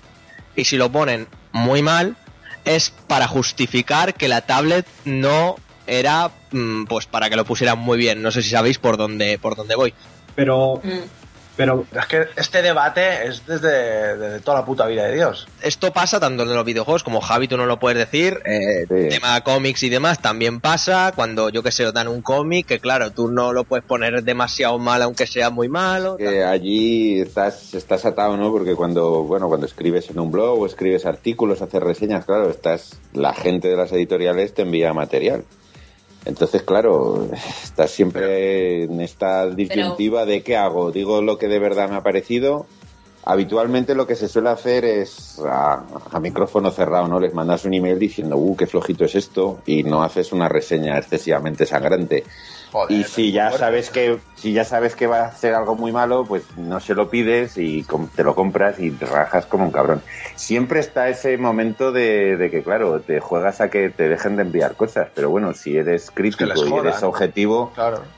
[SPEAKER 1] Y si lo ponen muy mal, es para justificar que la tablet no era mm, pues para que lo pusieran muy bien. No sé si sabéis por dónde, por dónde voy.
[SPEAKER 2] Pero mm. Pero
[SPEAKER 6] es que este debate es desde, toda la puta vida de Dios.
[SPEAKER 1] Esto pasa tanto en los videojuegos como Javi, tú no lo puedes decir. Eh, Tema cómics y demás también pasa. Cuando yo que sé, dan un cómic, que claro, tú no lo puedes poner demasiado mal, aunque sea muy malo.
[SPEAKER 4] Que allí estás, estás atado, ¿no? Porque cuando, bueno, cuando escribes en un blog o escribes artículos, haces reseñas, claro, estás, la gente de las editoriales te envía material. Entonces, claro, estás siempre en esta disyuntiva de qué hago. Digo lo que de verdad me ha parecido. Habitualmente lo que se suele hacer es a, micrófono cerrado, ¿no? Les mandas un email diciendo, uh, qué flojito es esto, y no haces una reseña excesivamente sangrante y si ya sabes que si ya sabes que va a ser algo muy malo, pues no se lo pides y te lo compras y te rajas como un cabrón. Siempre está ese momento de, que, claro, te juegas a que te dejen de enviar cosas, pero bueno, si eres crítico y eres objetivo,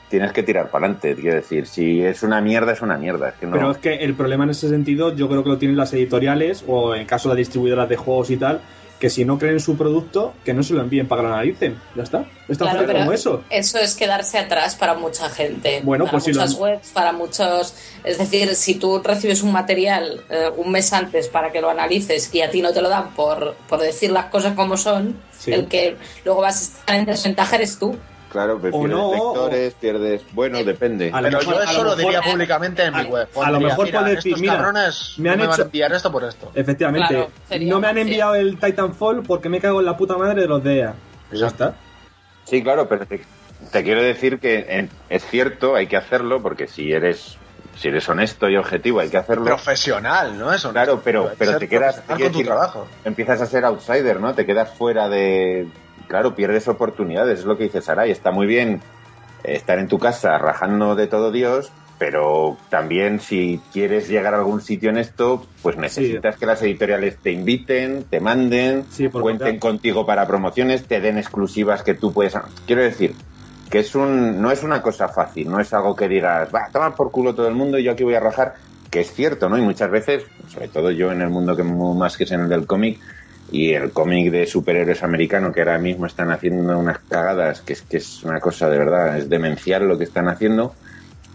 [SPEAKER 4] tienes que tirar para adelante. Quiero decir, si es una mierda, es una mierda.
[SPEAKER 2] Pero es que el problema en ese sentido, yo creo que lo tienen las editoriales o en caso de las distribuidoras de juegos y tal que si no creen su producto, que no se lo envíen para que lo analicen. Ya está. Es tan fácil como eso.
[SPEAKER 3] Eso es quedarse atrás para mucha gente.
[SPEAKER 2] Bueno,
[SPEAKER 3] para
[SPEAKER 2] pues
[SPEAKER 3] muchas webs, para muchos. Es decir, si tú recibes un material eh, un mes antes para que lo analices y a ti no te lo dan por, por decir las cosas como son, el que luego vas a estar en desventaja eres tú.
[SPEAKER 4] Claro, pero pierdes lectores, pierdes. Bueno, eh, depende.
[SPEAKER 6] pero yo eso lo, diría públicamente en mi web.
[SPEAKER 2] a lo mejor puedes decir, mira,
[SPEAKER 6] cabrones me han hecho. enviar esto por esto.
[SPEAKER 2] Efectivamente. no me han enviado el Titanfall porque me cago en la puta madre de los DEA. Pues ya está.
[SPEAKER 4] Sí, claro, pero te, quiero decir que es cierto, hay que hacerlo porque si eres si eres honesto y objetivo, hay que hacerlo.
[SPEAKER 6] Profesional, ¿no? Eso.
[SPEAKER 4] Claro, pero, pero te quedas.
[SPEAKER 6] con tu trabajo.
[SPEAKER 4] Empiezas a ser outsider, ¿no? Te quedas fuera de, claro, pierdes oportunidades, es lo que dice Saray. Está muy bien estar en tu casa rajando de todo Dios, pero también si quieres llegar a algún sitio en esto, pues necesitas que las editoriales te inviten, te manden, cuenten contigo para promociones, te den exclusivas que tú puedes... Quiero decir, que es un, no es una cosa fácil, no es algo que digas, va, toma por culo todo el mundo y yo aquí voy a rajar, que es cierto, ¿no? Y muchas veces, sobre todo yo en el mundo que más que es en el del cómic, y el cómic de superhéroes americano que ahora mismo están haciendo unas cagadas que es que es una cosa de verdad es demencial lo que están haciendo.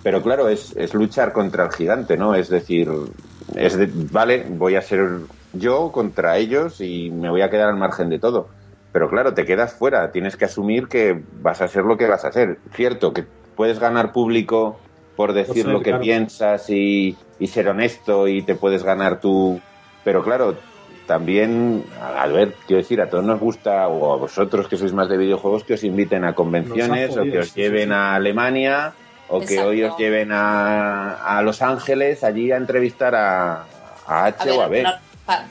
[SPEAKER 4] Pero claro es, es luchar contra el gigante no es decir es vale voy a ser yo contra ellos y me voy a quedar al margen de todo. Pero claro te quedas fuera tienes que asumir que vas a ser lo que vas a ser. Cierto que puedes ganar público por decir lo que piensas y, y ser honesto y te puedes ganar tú pero claro también, a ver, quiero decir, a todos nos gusta, o a vosotros que sois más de videojuegos, que os inviten a convenciones, o que os lleven a Alemania, o que hoy os lleven a, Los Ángeles allí a entrevistar a, H o a B.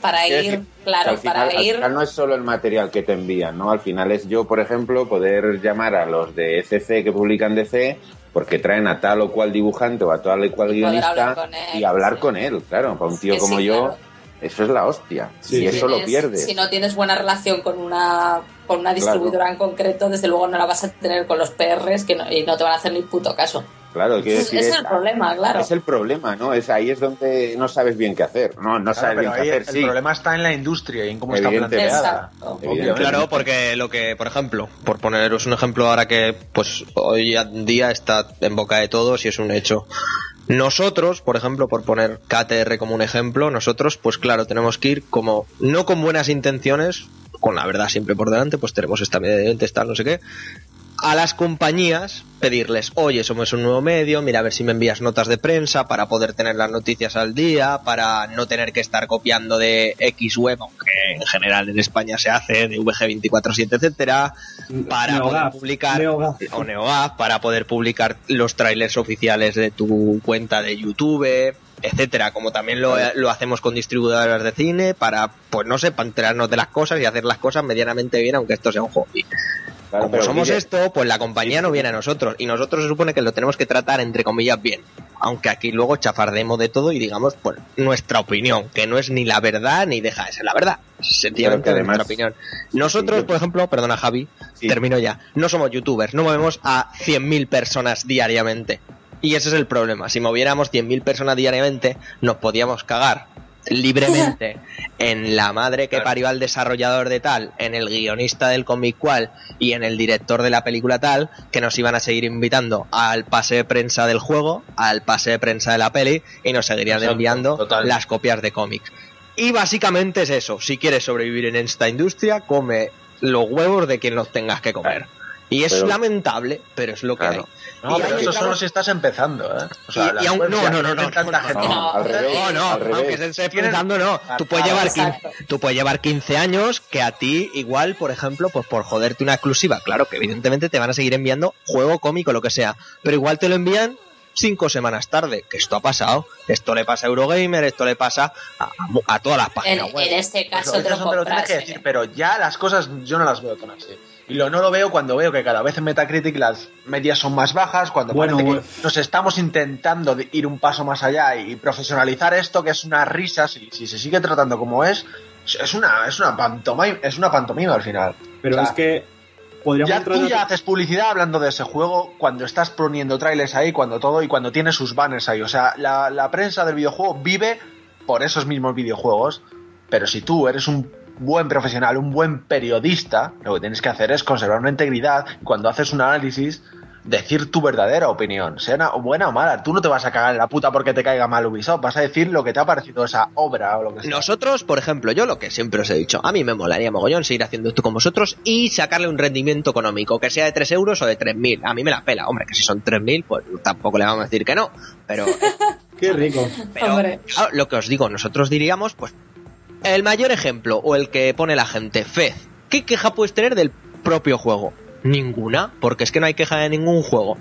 [SPEAKER 3] para ir, claro,
[SPEAKER 4] al final,
[SPEAKER 3] para ir.
[SPEAKER 4] no es solo el material que te envían, ¿no? Al final es yo, por ejemplo, poder llamar a los de ECC que publican DC porque traen a tal o cual dibujante o a tal o cual guionista y hablar con él, claro, para un tío como yo. Eso es la hostia. y eso lo pierdes.
[SPEAKER 3] Si no tienes buena relación con una con una distribuidora en concreto, desde luego no la vas a tener con los PRs que no, y no te van a hacer ni puto caso.
[SPEAKER 4] Claro, quiero decir,
[SPEAKER 3] es, el problema, claro.
[SPEAKER 4] Es el problema, ¿no? Es ahí es donde no sabes bien qué hacer. No, no sabes bien qué hacer.
[SPEAKER 6] El problema está en la industria y en cómo está planteada.
[SPEAKER 1] Claro, porque lo que, por ejemplo, por poneros un ejemplo ahora que pues hoy en día está en boca de todos y es un hecho. Nosotros, por ejemplo, por poner KTR como un ejemplo, nosotros, pues claro, tenemos que ir como, no con buenas intenciones, con la verdad siempre por delante, pues tenemos esta medida de tal, no sé qué, a las compañías pedirles, oye, somos un nuevo medio, mira a ver si me envías notas de prensa para poder tener las noticias al día, para no tener que estar copiando de X web, aunque en general en España se hace, de VG247, etcétera, para poder publicar o NeoGAF, para poder publicar los trailers oficiales de tu cuenta de YouTube, etcétera, como también lo, lo, hacemos con distribuidoras de cine para, pues no sé, para enterarnos de las cosas y hacer las cosas medianamente bien, aunque esto sea un hobby. Como somos esto, pues la compañía no viene a nosotros y nosotros se supone que lo tenemos que tratar entre comillas bien. Aunque aquí luego chafardemos de todo y digamos pues nuestra opinión, que no es ni la verdad ni deja de ser la verdad. Sencillamente nuestra opinión. Nosotros, por ejemplo, perdona Javi, termino ya, no somos youtubers, no movemos a 100.000 personas diariamente. Y ese es el problema. Si moviéramos 100.000 personas diariamente, nos podíamos cagar libremente en la madre que parió al desarrollador de tal, en el guionista del cómic cual y en el director de la película tal, que nos iban a seguir invitando al pase de prensa del juego, al pase de prensa de la peli y nos seguirían enviando las copias de cómics. Y básicamente es eso, si quieres sobrevivir en esta industria, come los huevos de quien los tengas que comer. Y es lamentable, pero es lo que hay.
[SPEAKER 6] No, pero eso solo si estás empezando, ¿eh?
[SPEAKER 1] O sea, y, no, no, no, no, no, tanta gente. No, no, no, aunque estés empezando, no. Tú puedes, llevar 15, tú puedes llevar 15 años que a ti, igual, por ejemplo, pues por joderte una exclusiva. Claro que evidentemente te van a seguir enviando juego cómico, lo que sea. Pero igual te lo envían cinco semanas tarde, que esto ha pasado. Esto le pasa a Eurogamer, esto le pasa a, todas las páginas
[SPEAKER 3] en, En este caso te lo, tienes que decir,
[SPEAKER 6] pero ya las cosas yo no las veo tan así. Y lo no lo veo cuando veo que cada vez en Metacritic las medias son más bajas, cuando bueno, que nos estamos intentando ir un paso más allá y profesionalizar esto, que es una risa, si, si se sigue tratando como es, es una, es una pantomima, es una pantomima al final.
[SPEAKER 2] Pero es que podríamos
[SPEAKER 6] ya tú ya haces publicidad hablando de ese juego cuando estás poniendo trailers ahí, cuando todo y cuando tienes sus banners ahí. O sea, la, la prensa del videojuego vive por esos mismos videojuegos. Pero si tú eres un buen profesional, un buen periodista, lo que tienes que hacer es conservar una integridad y cuando haces un análisis decir tu verdadera opinión, sea buena o mala. Tú no te vas a cagar en la puta porque te caiga mal Ubisoft, vas a decir lo que te ha parecido esa obra o lo que sea.
[SPEAKER 1] Nosotros, por ejemplo, yo lo que siempre os he dicho, a mí me molaría mogollón seguir haciendo esto con vosotros y sacarle un rendimiento económico, que sea de 3 euros o de 3.000. A mí me la pela, hombre, que si son 3.000, pues tampoco le vamos a decir que no, pero...
[SPEAKER 2] Qué rico.
[SPEAKER 1] Pero, lo que os digo, nosotros diríamos, pues el mayor ejemplo, o el que pone la gente, Fez. ¿Qué queja puedes tener del propio juego? Ninguna, porque es que no hay queja de ningún juego.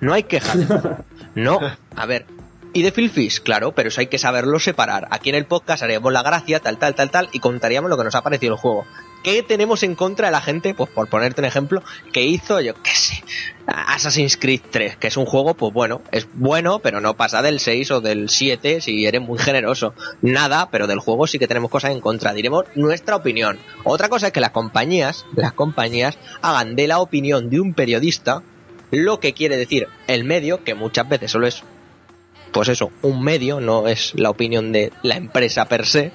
[SPEAKER 1] No hay queja de... No, a ver. Y de Phil claro, pero eso hay que saberlo separar. Aquí en el podcast haremos la gracia, tal, tal, tal, tal, y contaríamos lo que nos ha parecido el juego. ¿Qué tenemos en contra de la gente? Pues por ponerte un ejemplo, que hizo, yo qué sé, Assassin's Creed 3, que es un juego, pues bueno, es bueno, pero no pasa del 6 o del 7 si eres muy generoso. Nada, pero del juego sí que tenemos cosas en contra. Diremos nuestra opinión. Otra cosa es que las compañías, las compañías hagan de la opinión de un periodista lo que quiere decir el medio, que muchas veces solo es, pues eso, un medio, no es la opinión de la empresa per se,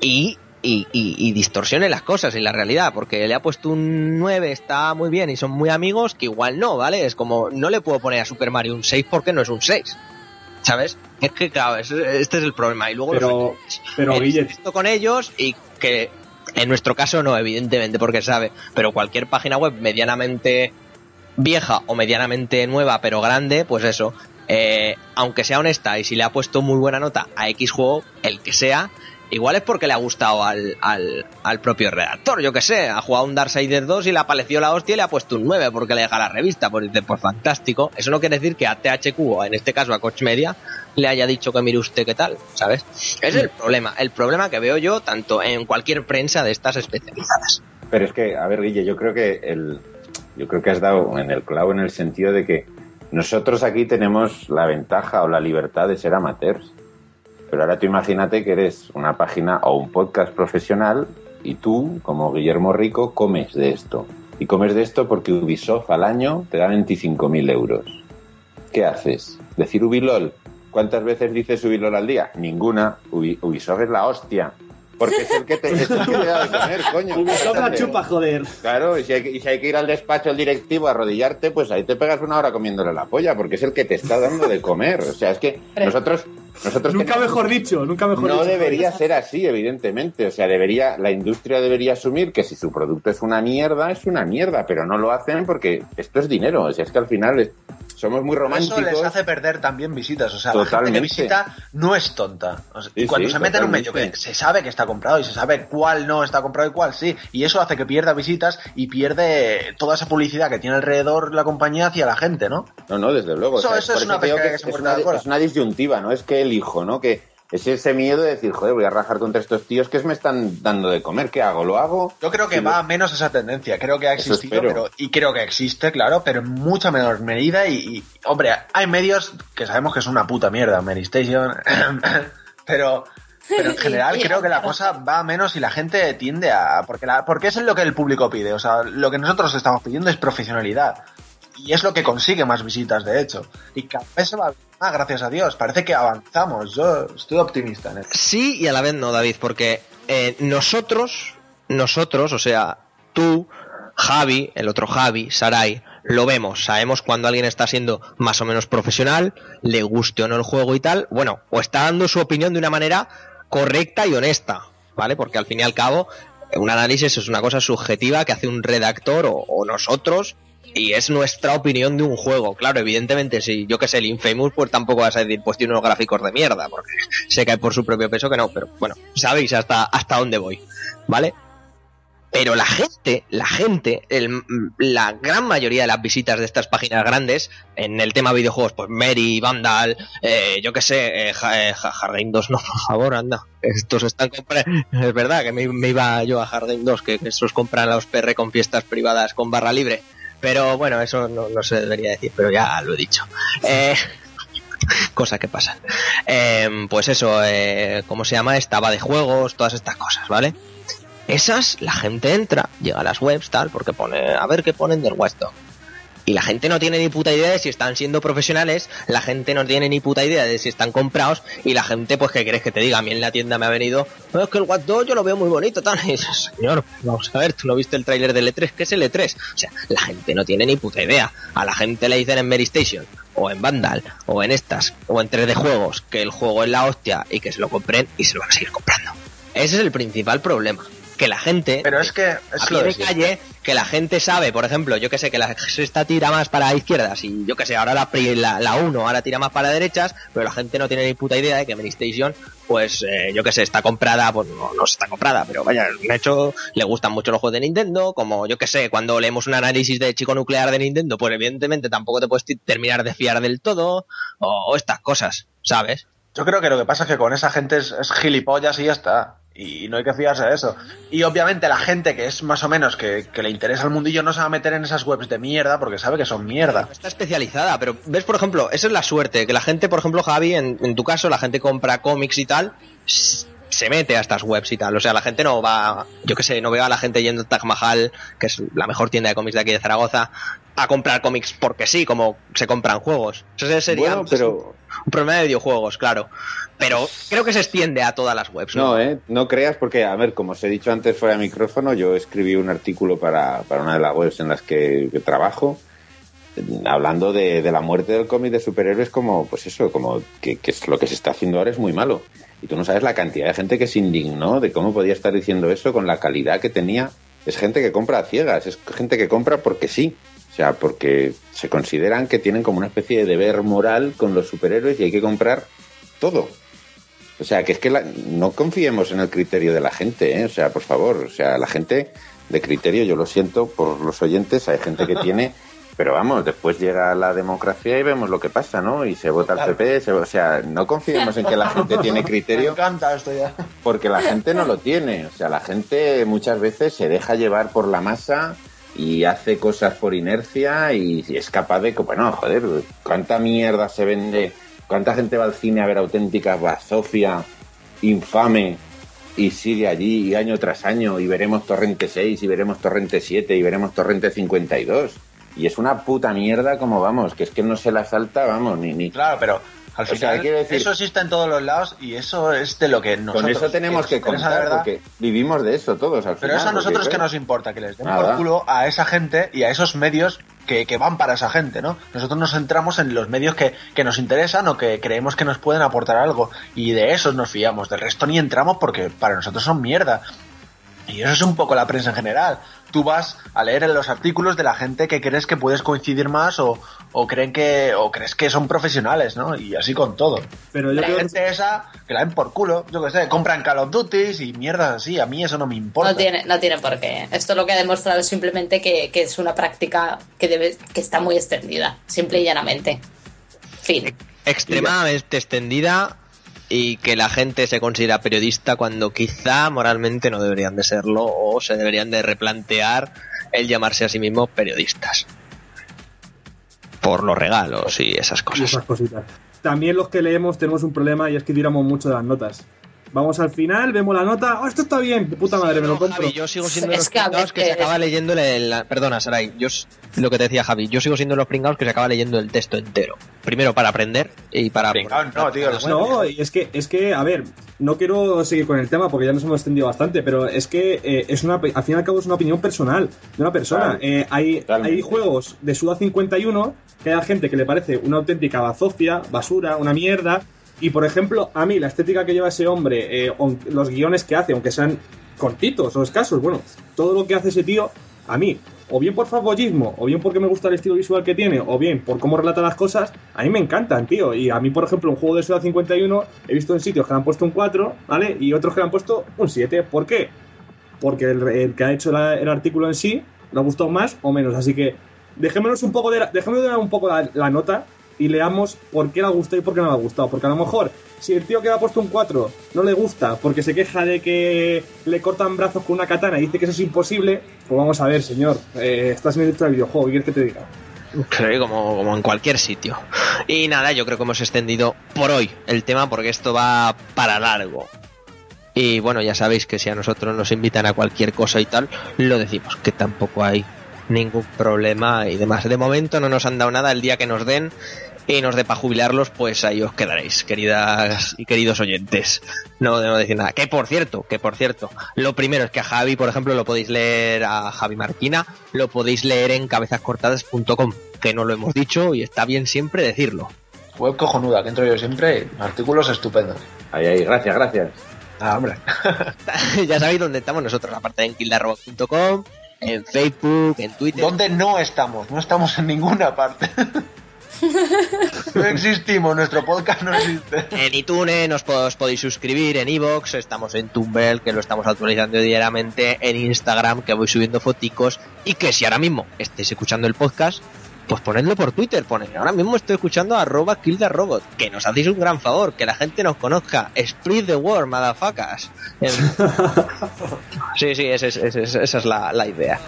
[SPEAKER 1] y y, y, distorsione las cosas y la realidad, porque le ha puesto un 9, está muy bien y son muy amigos, que igual no, ¿vale? Es como, no le puedo poner a Super Mario un 6 porque no es un 6, ¿sabes? Es que, claro, este es el problema. Y luego
[SPEAKER 2] pero, pero
[SPEAKER 1] esto con ellos y que en nuestro caso no, evidentemente, porque sabe, pero cualquier página web medianamente vieja o medianamente nueva, pero grande, pues eso, eh, aunque sea honesta y si le ha puesto muy buena nota a X juego, el que sea, Igual es porque le ha gustado al, al, propio redactor, yo que sé, ha jugado un Darksiders 2 y le apareció la hostia y le ha puesto un 9 porque le deja la revista, pues dice, pues fantástico. Eso no quiere decir que a THQ, o en este caso a Coach Media, le haya dicho que mire usted qué tal, ¿sabes? Es el problema, el problema que veo yo tanto en cualquier prensa de estas especializadas.
[SPEAKER 4] Pero es que, a ver, Guille, yo creo que el, yo creo que has dado en el clavo en el sentido de que nosotros aquí tenemos la ventaja o la libertad de ser amateurs. Pero ahora tú imagínate que eres una página o un podcast profesional y tú, como Guillermo Rico, comes de esto. Y comes de esto porque Ubisoft al año te da 25.000 euros. ¿Qué haces? ¿Decir Ubilol? ¿Cuántas veces dices Ubilol al día? Ninguna. Ubisoft es la hostia. Porque es el que te, es el que da de comer, coño.
[SPEAKER 2] Ubisoft la chupa, joder.
[SPEAKER 4] Claro, y si, hay, y si, hay, que ir al despacho el directivo a arrodillarte, pues ahí te pegas una hora comiéndole la polla, porque es el que te está dando de comer. O sea, es que nosotros
[SPEAKER 2] nunca mejor dicho, nunca mejor
[SPEAKER 4] no debería ser así, evidentemente. O sea, debería, la industria debería asumir que si su producto es una mierda, es una mierda, pero no lo hacen porque esto es dinero. O sea, es que al final somos muy románticos.
[SPEAKER 6] Eso les hace perder también visitas. O sea, la gente que visita no es tonta. y cuando se mete en un medio que se sabe que está comprado y se sabe cuál no está comprado y cuál sí. Y eso hace que pierda visitas y pierde toda esa publicidad que tiene alrededor la compañía hacia la gente, ¿no?
[SPEAKER 4] No, no, desde luego.
[SPEAKER 6] Eso, es, una
[SPEAKER 4] es una disyuntiva, ¿no? Es que el hijo, ¿no? Que es ese miedo de decir, joder, voy a rajar contra estos tíos que me están dando de comer, ¿qué hago? ¿Lo hago?
[SPEAKER 6] Yo creo que va menos esa tendencia, creo que ha existido, pero, y creo que existe, claro, pero en mucha menor medida y, hombre, hay medios que sabemos que es una puta mierda, Mary Station, pero... Pero en general creo que la cosa va menos y la gente tiende a... Porque, la, porque es lo que el público pide. O sea, lo que nosotros estamos pidiendo es profesionalidad. Y es lo que consigue más visitas, de hecho. Y cada vez se va Ah, gracias a Dios, parece que avanzamos. Yo estoy optimista en eso.
[SPEAKER 1] Sí y a la vez no, David, porque eh, nosotros, nosotros, o sea, tú, Javi, el otro Javi, Sarai, lo vemos, sabemos cuando alguien está siendo más o menos profesional, le guste o no el juego y tal, bueno, o está dando su opinión de una manera correcta y honesta, ¿vale? Porque al fin y al cabo, un análisis es una cosa subjetiva que hace un redactor o nosotros y es nuestra opinión de un juego. Claro, evidentemente, si yo que sé, el Infamous, pues tampoco vas a decir, pues tiene unos gráficos de mierda, porque se cae por su propio peso que no, pero bueno, sabéis hasta, hasta dónde voy, ¿vale? Pero la gente, la gente, el, la gran mayoría de las visitas de estas páginas grandes, en el tema videojuegos, pues Mary, Vandal, eh, yo que sé, eh, 2, eh, no, por favor, anda. Estos están comprando. Es verdad que me, iba yo a Hardline 2, que, que estos compran los PR con fiestas privadas con barra libre. Pero bueno, eso no, se debería decir, pero ya lo he dicho. Eh, cosas que pasan. Em, pues eso, eh, ¿cómo se llama? Estaba de juegos, todas estas cosas, ¿vale? Esas, la gente entra, llega a las webs, tal, porque pone, a ver qué ponen del West y la gente no tiene ni puta idea de si están siendo profesionales, la gente no tiene ni puta idea de si están comprados y la gente, pues, ¿qué quieres que te diga? A mí en la tienda me ha venido, es que el Watch yo lo veo muy bonito, tal. Y señor, vamos a ver, tú no viste el tráiler del E3, ¿qué es el E3? O sea, la gente no tiene ni puta idea. A la gente le dicen en Mary Station, o en Vandal, o en estas, o en 3D Juegos, que el juego es la hostia y que se lo compren y se lo van a seguir comprando. Ese es el principal problema que la gente
[SPEAKER 6] pero es que
[SPEAKER 1] es lo de calle que la gente sabe por ejemplo yo que sé que la sexta tira más para izquierdas y yo que sé ahora la la, la uno ahora tira más para derechas pero la gente no tiene ni puta idea de que Station pues eh, yo que sé está comprada pues no, no está comprada pero vaya de hecho le gustan mucho los juegos de Nintendo como yo que sé cuando leemos un análisis de chico nuclear de Nintendo pues evidentemente tampoco te puedes terminar de fiar del todo o, estas cosas sabes
[SPEAKER 6] yo creo que lo que pasa es que con esa gente es, es gilipollas y ya está Y no hay que fiarse de eso. Y obviamente la gente que es más o menos que, le interesa el mundillo no se va a meter en esas webs de mierda porque sabe que son mierda.
[SPEAKER 1] Está especializada, pero ves, por ejemplo, esa es la suerte, que la gente, por ejemplo, Javi, en, en tu caso, la gente compra cómics y tal, se mete a estas webs y tal. O sea, la gente no va, yo qué sé, no veo a la gente yendo a Taj Mahal, que es la mejor tienda de cómics de aquí de Zaragoza, a comprar cómics porque sí, como se compran juegos. Eso sería
[SPEAKER 4] pero...
[SPEAKER 1] un problema de videojuegos, claro. Pero creo que se extiende a todas las webs.
[SPEAKER 4] No, ¿eh? No creas porque, a ver, como os he dicho antes fuera de micrófono, yo escribí un artículo para, para una de las webs en las que, trabajo hablando de, la muerte del cómic de superhéroes como, pues eso, como que, que, es lo que se está haciendo ahora es muy malo. Y tú no sabes la cantidad de gente que se indignó de cómo podía estar diciendo eso con la calidad que tenía. Es gente que compra a ciegas, es gente que compra porque sí. O sea, porque se consideran que tienen como una especie de deber moral con los superhéroes y hay que comprar todo. O sea, que es que no confiemos en el criterio de la gente, ¿eh? O sea, por favor, o sea, la gente de criterio, yo lo siento por los oyentes, hay gente que tiene pero vamos, después llega la democracia y vemos lo que pasa, ¿no? Y se vota el PP, o sea, no confiemos en que la gente tiene criterio.
[SPEAKER 6] Me encanta esto ya.
[SPEAKER 4] Porque la gente no lo tiene, o sea, la gente muchas veces se deja llevar por la masa y hace cosas por inercia y, es capaz de, bueno, joder, cuánta mierda se vende, cuánta gente va al cine a ver auténticas bazofia infame y sigue allí y año tras año y veremos Torrente 6 y veremos Torrente 7 y veremos Torrente 52 y es una puta mierda como vamos, que es que no se la salta, vamos, ni... ni...
[SPEAKER 6] Claro, pero al final eso existe en todos los lados y eso es de lo que nosotros...
[SPEAKER 4] Con eso tenemos que contar porque vivimos de eso todos al
[SPEAKER 6] Pero eso a nosotros que nos importa, que les den por culo a esa gente y a esos medios que, van para esa gente, ¿no? Nosotros nos centramos en los medios que, que, nos interesan o que creemos que nos pueden aportar algo y de esos nos fiamos, del resto ni entramos porque para nosotros son mierda. Y eso es un poco la prensa en general. Tú vas a leer en los artículos de la gente que crees que puedes coincidir más o, creen que o crees que son profesionales, ¿no? Y así con todo. Pero la gente esa que la ven por culo, yo qué sé, compran Call of Duty y mierdas así. A mí eso no me importa.
[SPEAKER 3] No tiene, no tiene por qué. Esto lo que ha demostrado es simplemente que, que es una práctica que debe que está muy extendida, simple y llanamente. Fin.
[SPEAKER 1] Extremadamente extendida y que la gente se considera periodista cuando quizá moralmente no deberían de serlo o se deberían de replantear el llamarse a sí mismos periodistas. Por los regalos y esas cosas. Y
[SPEAKER 2] esas cositas. También los que leemos tenemos un problema y es que tiramos mucho de las notas. Vamos al final, vemos la nota. ¡Oh, esto está bien! De puta madre, me lo compro.
[SPEAKER 1] Javi, yo sigo siendo los pringados que, se acaba leyendo el, Perdona, Saray. Yo, lo que te decía Javi. Yo sigo siendo los pringados que se acaba leyendo el texto entero. Primero para aprender y para...
[SPEAKER 6] no, tío.
[SPEAKER 2] No, y es que, es que, a ver, no quiero seguir con el tema porque ya nos hemos extendido bastante, pero es que eh, es una, al fin y al cabo es una opinión personal de una persona. Eh, hay, hay juegos de Suda 51 que hay gente que le parece una auténtica bazofia, basura, una mierda y por ejemplo, a mí la estética que lleva ese hombre, eh, los guiones que hace, aunque sean cortitos o escasos, bueno, todo lo que hace ese tío, a mí, o bien por favollismo, o bien porque me gusta el estilo visual que tiene, o bien por cómo relata las cosas, a mí me encantan, tío. Y a mí, por ejemplo, un juego de Suda 51, he visto en sitios que le han puesto un 4, ¿vale? Y otros que le han puesto un 7. ¿Por qué? Porque el, que ha hecho el artículo en sí le ha gustado más o menos. Así que dejémonos un poco de, un poco la nota y leamos por qué le ha gustado y por qué no le ha gustado. Porque a lo mejor, si el tío que ha puesto un 4 no le gusta porque se queja de que le cortan brazos con una katana y dice que eso es imposible, pues vamos a ver, señor, eh, estás en el videojuego, ¿qué quieres que te diga?
[SPEAKER 1] Creo como, como en cualquier sitio. Y nada, yo creo que hemos extendido por hoy el tema porque esto va para largo. Y bueno, ya sabéis que si a nosotros nos invitan a cualquier cosa y tal, lo decimos, que tampoco hay ningún problema y demás. De momento no nos han dado nada el día que nos den y nos de para jubilarlos, pues ahí os quedaréis, queridas y queridos oyentes. No, no decir nada. Que por cierto, que por cierto, lo primero es que a Javi, por ejemplo, lo podéis leer a Javi Marquina, lo podéis leer en cabezascortadas.com, que no lo hemos dicho y está bien siempre decirlo.
[SPEAKER 6] Web cojonuda, que entro yo siempre, artículos estupendos.
[SPEAKER 4] Ahí, ahí, gracias, gracias.
[SPEAKER 6] Ah, hombre.
[SPEAKER 1] ya sabéis dónde estamos nosotros, aparte en kildarrobot.com, en Facebook, en Twitter.
[SPEAKER 6] ¿Dónde no estamos? No estamos en ninguna parte. no existimos, nuestro podcast no existe.
[SPEAKER 1] En iTunes nos podéis suscribir, en Evox, estamos en Tumblr, que lo estamos actualizando diariamente, en Instagram, que voy subiendo foticos, y que si ahora mismo estéis escuchando el podcast, pues ponedlo por Twitter, poned. Ahora mismo estoy escuchando arroba kill the robot, que nos hacéis un gran favor, que la gente nos conozca. Spread the word, motherfuckers. sí, sí, esa es, la, la idea.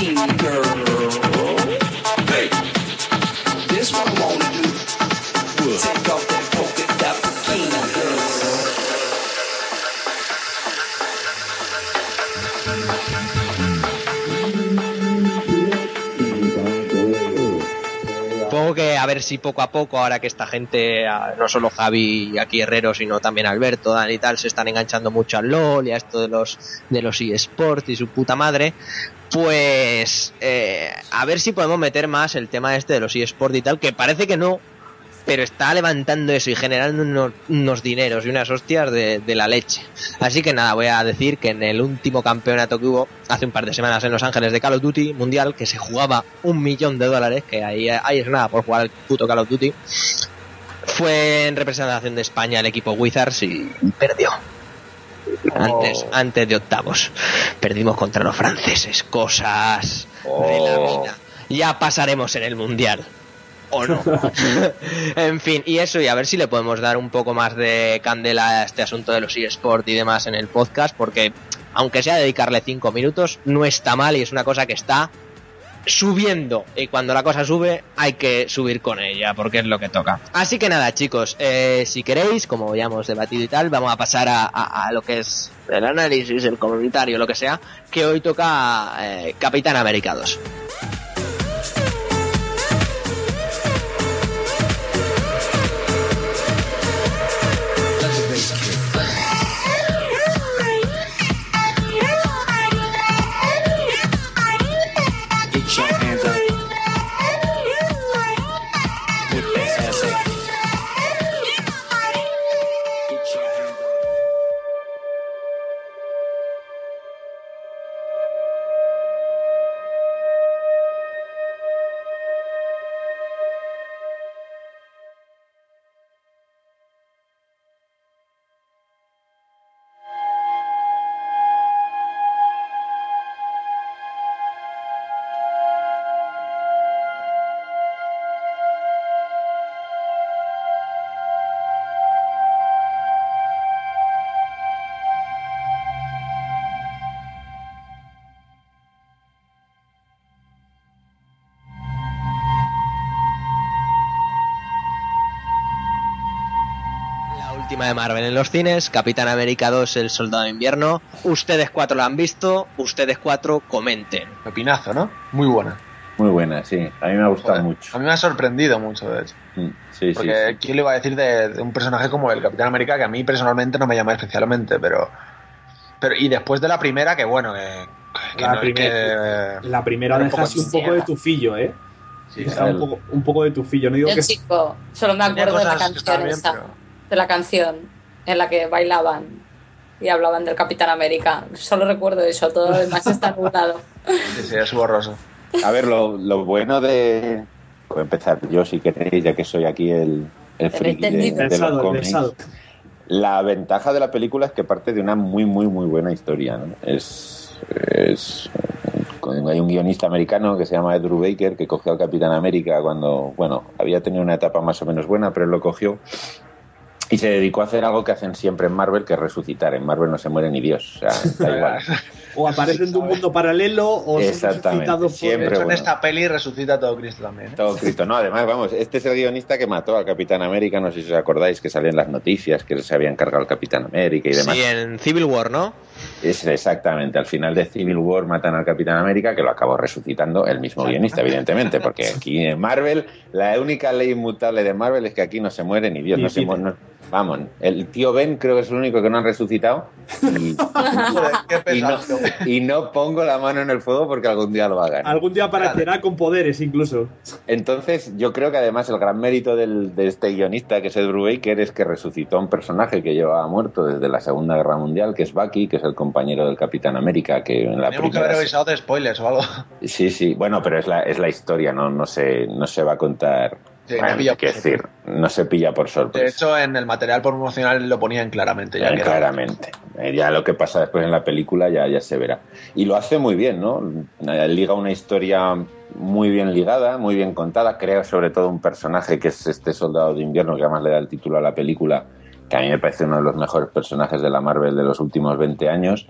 [SPEAKER 1] Machine Girl. Que a ver si poco a poco, ahora que esta gente, no solo Javi y aquí Herrero, sino también Alberto, Dan y tal, se están enganchando mucho al LOL y a esto de los de los eSports y su puta madre, pues eh, a ver si podemos meter más el tema este de los eSports y tal, que parece que no, pero está levantando eso y generando unos, dineros y unas hostias de, la leche. Así que nada, voy a decir que en el último campeonato que hubo hace un par de semanas en Los Ángeles de Call of Duty Mundial, que se jugaba un millón de dólares, que ahí, ahí es nada por jugar el puto Call of Duty, fue en representación de España el equipo Wizards y perdió. Antes, oh. antes de octavos. Perdimos contra los franceses. Cosas de la oh. vida. Ya pasaremos en el Mundial o no. en fin, y eso, y a ver si le podemos dar un poco más de candela a este asunto de los eSports y demás en el podcast, porque aunque sea dedicarle cinco minutos, no está mal y es una cosa que está subiendo. Y cuando la cosa sube hay que subir con ella porque es lo que toca. Así que nada chicos eh, si queréis como ya hemos debatido y tal vamos a pasar a, lo que es el análisis el comentario lo que sea que hoy toca eh, Capitán América 2 de Marvel en los cines, Capitán América 2, El Soldado de Invierno. Ustedes cuatro la han visto, ustedes cuatro comenten.
[SPEAKER 6] Pepinazo, ¿no? Muy buena.
[SPEAKER 4] Muy buena, sí. A mí me ha gustado mucho.
[SPEAKER 6] A mí me ha sorprendido mucho, de hecho. Mm, sí, Porque ¿quién le iba a decir de, un personaje como el Capitán América que a mí personalmente no me llama especialmente, pero... pero y después de la primera, que bueno, que...
[SPEAKER 2] la, primera deja así un poco de tufillo, ¿eh? Sí, Está un, poco, un poco de tufillo. No digo que...
[SPEAKER 3] chico, solo me acuerdo de la canción esa de la canción en la que bailaban y hablaban del Capitán América. Solo recuerdo eso, todo lo demás está nublado.
[SPEAKER 6] Sí, sí, es borroso.
[SPEAKER 4] A ver, lo, lo bueno de... Voy a empezar yo, si queréis, ya que soy aquí el, el friki de, los cómics. La ventaja de la película es que parte de una muy, muy, muy buena historia. ¿no? Es, es hay un guionista americano que se llama Ed Baker que cogió al Capitán América cuando, bueno, había tenido una etapa más o menos buena, pero él lo cogió y se dedicó a hacer algo que hacen siempre en Marvel, que es resucitar. En Marvel no se muere ni Dios. O, sea, da igual.
[SPEAKER 2] o aparecen de un mundo paralelo o
[SPEAKER 6] Exactamente. son siempre, en esta peli resucita todo Cristo también. ¿eh?
[SPEAKER 4] Todo Cristo. No, además, vamos, este es el guionista que mató al Capitán América. No sé si os acordáis que salían las noticias que se habían cargado al Capitán América y demás.
[SPEAKER 1] Sí, en Civil War, ¿no?
[SPEAKER 4] Es exactamente. Al final de Civil War matan al Capitán América, que lo acabó resucitando el mismo guionista, evidentemente, porque aquí en Marvel, la única ley inmutable de Marvel es que aquí no se muere ni Dios, no se muere. Vamos, el tío Ben creo que es el único que no han resucitado. Y, no, pongo la mano en el fuego porque algún día lo hagan.
[SPEAKER 2] Algún día aparecerá con poderes incluso.
[SPEAKER 4] Entonces, yo creo que además el gran mérito del, de este guionista, que es Ed Brubaker, es que resucitó a un personaje que llevaba muerto desde la Segunda Guerra Mundial, que es Bucky, que es el compañero del Capitán América, que en la
[SPEAKER 6] Tenemos que haber avisado de spoilers o algo.
[SPEAKER 4] Sí, sí, bueno, pero es la, es la historia, no, no, se, no se va a contar decir, no se pilla por sorpresa.
[SPEAKER 6] De hecho, en el material promocional lo ponían claramente. Ya
[SPEAKER 4] eh, claramente. Eh, ya lo que pasa después en la película ya, ya se verá. Y lo hace muy bien, ¿no? Eh, liga una historia muy bien ligada, muy bien contada. Crea sobre todo un personaje que es este soldado de invierno, que además le da el título a la película, que a mí me parece uno de los mejores personajes de la Marvel de los últimos 20 años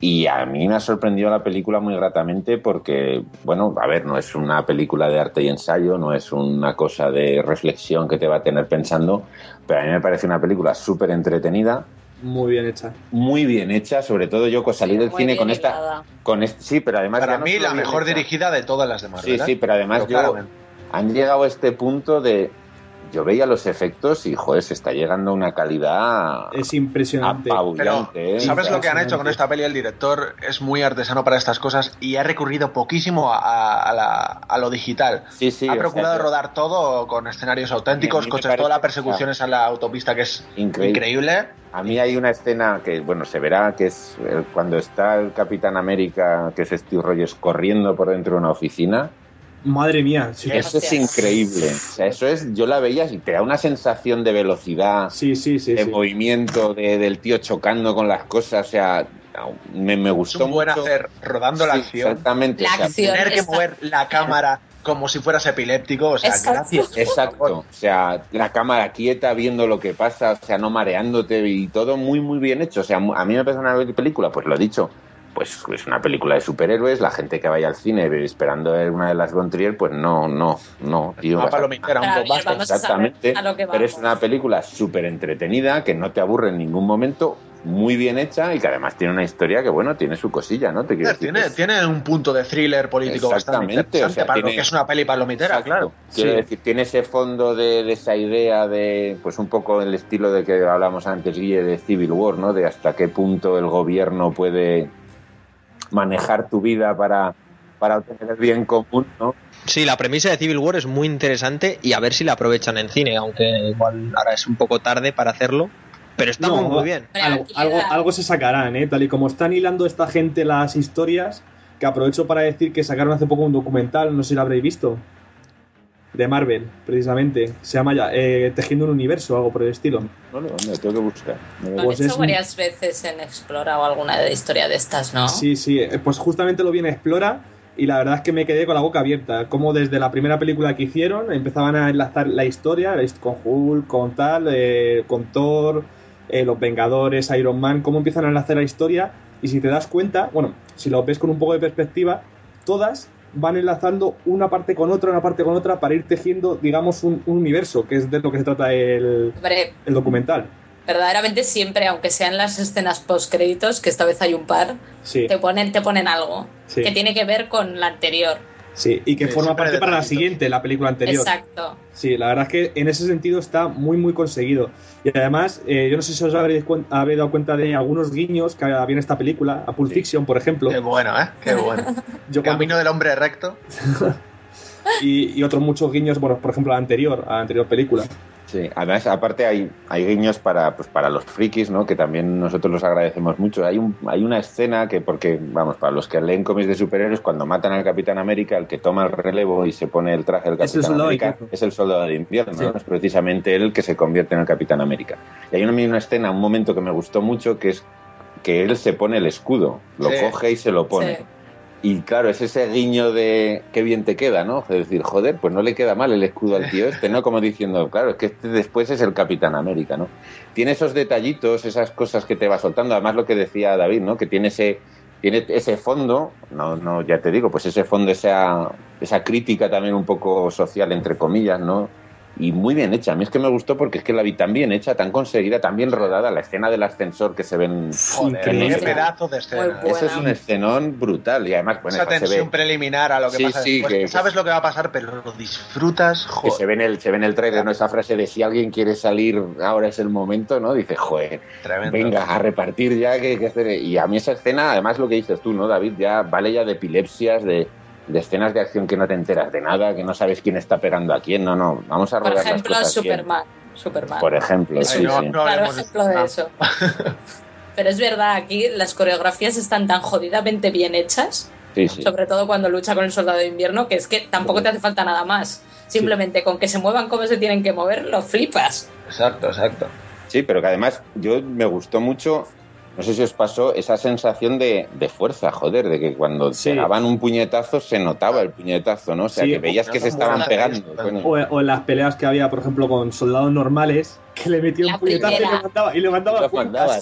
[SPEAKER 4] y a mí me ha sorprendido la película muy gratamente porque, bueno, a ver, no es una película de arte y ensayo, no es una cosa de reflexión que te va a tener pensando, pero a mí me parece una película súper entretenida.
[SPEAKER 2] Muy bien hecha.
[SPEAKER 4] Muy bien hecha, sobre todo yo con salir del cine con esta, con sí, pero además
[SPEAKER 6] para mí la mejor dirigida de todas las demás.
[SPEAKER 4] Sí, sí, pero además yo han llegado a este punto de yo veía los efectos y, joder, se está llegando a una calidad.
[SPEAKER 2] Es impresionante.
[SPEAKER 6] ¿eh? ¿Sabes lo que han hecho con esta peli? El director es muy artesano para estas cosas y ha recurrido poquísimo a, lo digital.
[SPEAKER 4] Sí, sí.
[SPEAKER 6] Ha procurado rodar todo con escenarios auténticos, coches, toda la persecución es a la autopista que es increíble.
[SPEAKER 4] A mí hay una escena que, bueno, se verá que es eh, cuando está el Capitán América, que es Steve Rogers, corriendo por dentro de una oficina
[SPEAKER 2] Madre mía.
[SPEAKER 4] Eso es increíble. O sea, eso es, yo la veía y te da una sensación de velocidad,
[SPEAKER 2] sí, sí, sí,
[SPEAKER 4] de movimiento, de, del tío chocando con las cosas. O sea, me, me gustó es
[SPEAKER 6] un buen hacer rodando la acción.
[SPEAKER 4] Exactamente.
[SPEAKER 3] La
[SPEAKER 6] tener que mover la cámara como si fueras epiléptico, o sea, gracias.
[SPEAKER 4] Exacto. O sea, la cámara quieta viendo lo que pasa, o sea, no mareándote y todo muy, muy bien hecho. O sea, a mí me parece una película, pues lo he dicho, pues es una película de superhéroes, la gente que vaya al cine esperando ver una de las Von pues no, no, no,
[SPEAKER 6] tío.
[SPEAKER 4] exactamente, pero es una película súper entretenida, que no te aburre en ningún momento, muy bien hecha y que además tiene una historia que, bueno, tiene su cosilla, ¿no?
[SPEAKER 6] Te tiene, tiene un punto de thriller político bastante interesante para lo que es una peli palomitera, claro.
[SPEAKER 4] Quiero decir, tiene ese fondo de, esa idea de, pues un poco el estilo de que hablamos antes, Guille, de Civil War, ¿no? De hasta qué punto el gobierno puede manejar tu vida para, para obtener el bien común, ¿no?
[SPEAKER 1] Sí, la premisa de Civil War es muy interesante y a ver si la aprovechan en cine, aunque igual ahora es un poco tarde para hacerlo. Pero está muy, bien.
[SPEAKER 2] Algo, algo, se sacarán, ¿eh? Tal y como están hilando esta gente las historias, que aprovecho para decir que sacaron hace poco un documental, no sé si lo habréis visto, de Marvel, precisamente. Se llama ya eh, Tejiendo un Universo, algo por el estilo.
[SPEAKER 4] No, no, no tengo que buscar.
[SPEAKER 3] Lo han pues hecho varias veces en Explora o alguna de historia de estas, ¿no?
[SPEAKER 2] Sí, sí, eh, pues justamente lo vi en Explora y la verdad es que me quedé con la boca abierta. Como desde la primera película que hicieron empezaban a enlazar la historia con Hulk, con tal, eh, con Thor, los Vengadores, Iron Man, cómo empiezan a enlazar la historia. Y si te das cuenta, bueno, si lo ves con un poco de perspectiva, todas van enlazando una parte con otra, una parte con otra, para ir tejiendo, digamos, un, universo, que es de lo que se trata el, el documental.
[SPEAKER 3] Verdaderamente siempre, aunque sean las escenas post créditos, que esta vez hay un par, te ponen, te ponen algo que tiene que ver con la anterior.
[SPEAKER 2] Sí, y que forma parte para la siguiente, la película anterior.
[SPEAKER 3] Exacto.
[SPEAKER 2] Sí, la verdad es que en ese sentido está muy, muy conseguido. Y además, eh, yo no sé si os habréis, dado cuenta de algunos guiños que había en esta película, a Pulp Fiction, por ejemplo.
[SPEAKER 6] Qué bueno, ¿eh? Qué bueno. yo Camino del hombre recto.
[SPEAKER 2] y, y, otros muchos guiños, bueno, por ejemplo, a la anterior, a la anterior película.
[SPEAKER 4] Sí, además, aparte hay, hay guiños para, pues, para los frikis, ¿no? Que también nosotros los agradecemos mucho. Hay, un, hay una escena que, porque, vamos, para los que leen cómics de superhéroes, cuando matan al Capitán América, el que toma el relevo y se pone el traje del Capitán América es el soldado de invierno, Es precisamente él el que se convierte en el Capitán América. Y hay una, una escena, un momento que me gustó mucho, que es que él se pone el escudo, lo coge y se lo pone. Y claro, es ese guiño de qué bien te queda, ¿no? Es decir, joder, pues no le queda mal el escudo al tío este, ¿no? Como diciendo, claro, es que este después es el Capitán América, ¿no? Tiene esos detallitos, esas cosas que te va soltando, además lo que decía David, ¿no? Que tiene ese, tiene ese fondo, no, no, ya te digo, pues ese fondo, esa, esa crítica también un poco social, entre comillas, ¿no? Y muy bien hecha. A mí es que me gustó porque es que la vi tan bien hecha, tan conseguida, tan bien rodada. La escena del ascensor que se ven.
[SPEAKER 6] Joder, pedazo de escena.
[SPEAKER 4] Eso es un escenón brutal y además.
[SPEAKER 6] Bueno, Esa tensión preliminar a lo que pasa
[SPEAKER 4] sí,
[SPEAKER 6] que, sabes lo que va a pasar, pero lo disfrutas.
[SPEAKER 4] Que se ve en el, se ve en el trailer, ¿no? Esa frase de si alguien quiere salir, ahora es el momento, ¿no? Dice, joder, venga, a repartir ya que, que Y a mí esa escena, además lo que dices tú, ¿no, David? Ya vale ya de epilepsias, de de escenas de acción que no te enteras de nada, que no sabes quién está pegando a quién. No, no, vamos a rodar
[SPEAKER 3] Por ejemplo,
[SPEAKER 4] las cosas
[SPEAKER 3] Superman. Superman.
[SPEAKER 4] Por ejemplo, sí,
[SPEAKER 3] sí. claro ejemplo de eso. Pero es verdad, aquí las coreografías están tan jodidamente bien hechas,
[SPEAKER 4] sí, sí.
[SPEAKER 3] sobre todo cuando lucha con el soldado de invierno, que es que tampoco te hace falta nada más. Simplemente con que se muevan como se tienen que mover, lo flipas.
[SPEAKER 6] Exacto, exacto.
[SPEAKER 4] Sí, pero que además yo me gustó mucho no sé si os pasó esa sensación de, fuerza, joder, de que cuando se daban un puñetazo se notaba el puñetazo, ¿no? O sea, que veías que se estaban pegando.
[SPEAKER 2] O, en las peleas que había, por ejemplo, con soldados normales, que le metían un puñetazo y le mandaba, y mandaba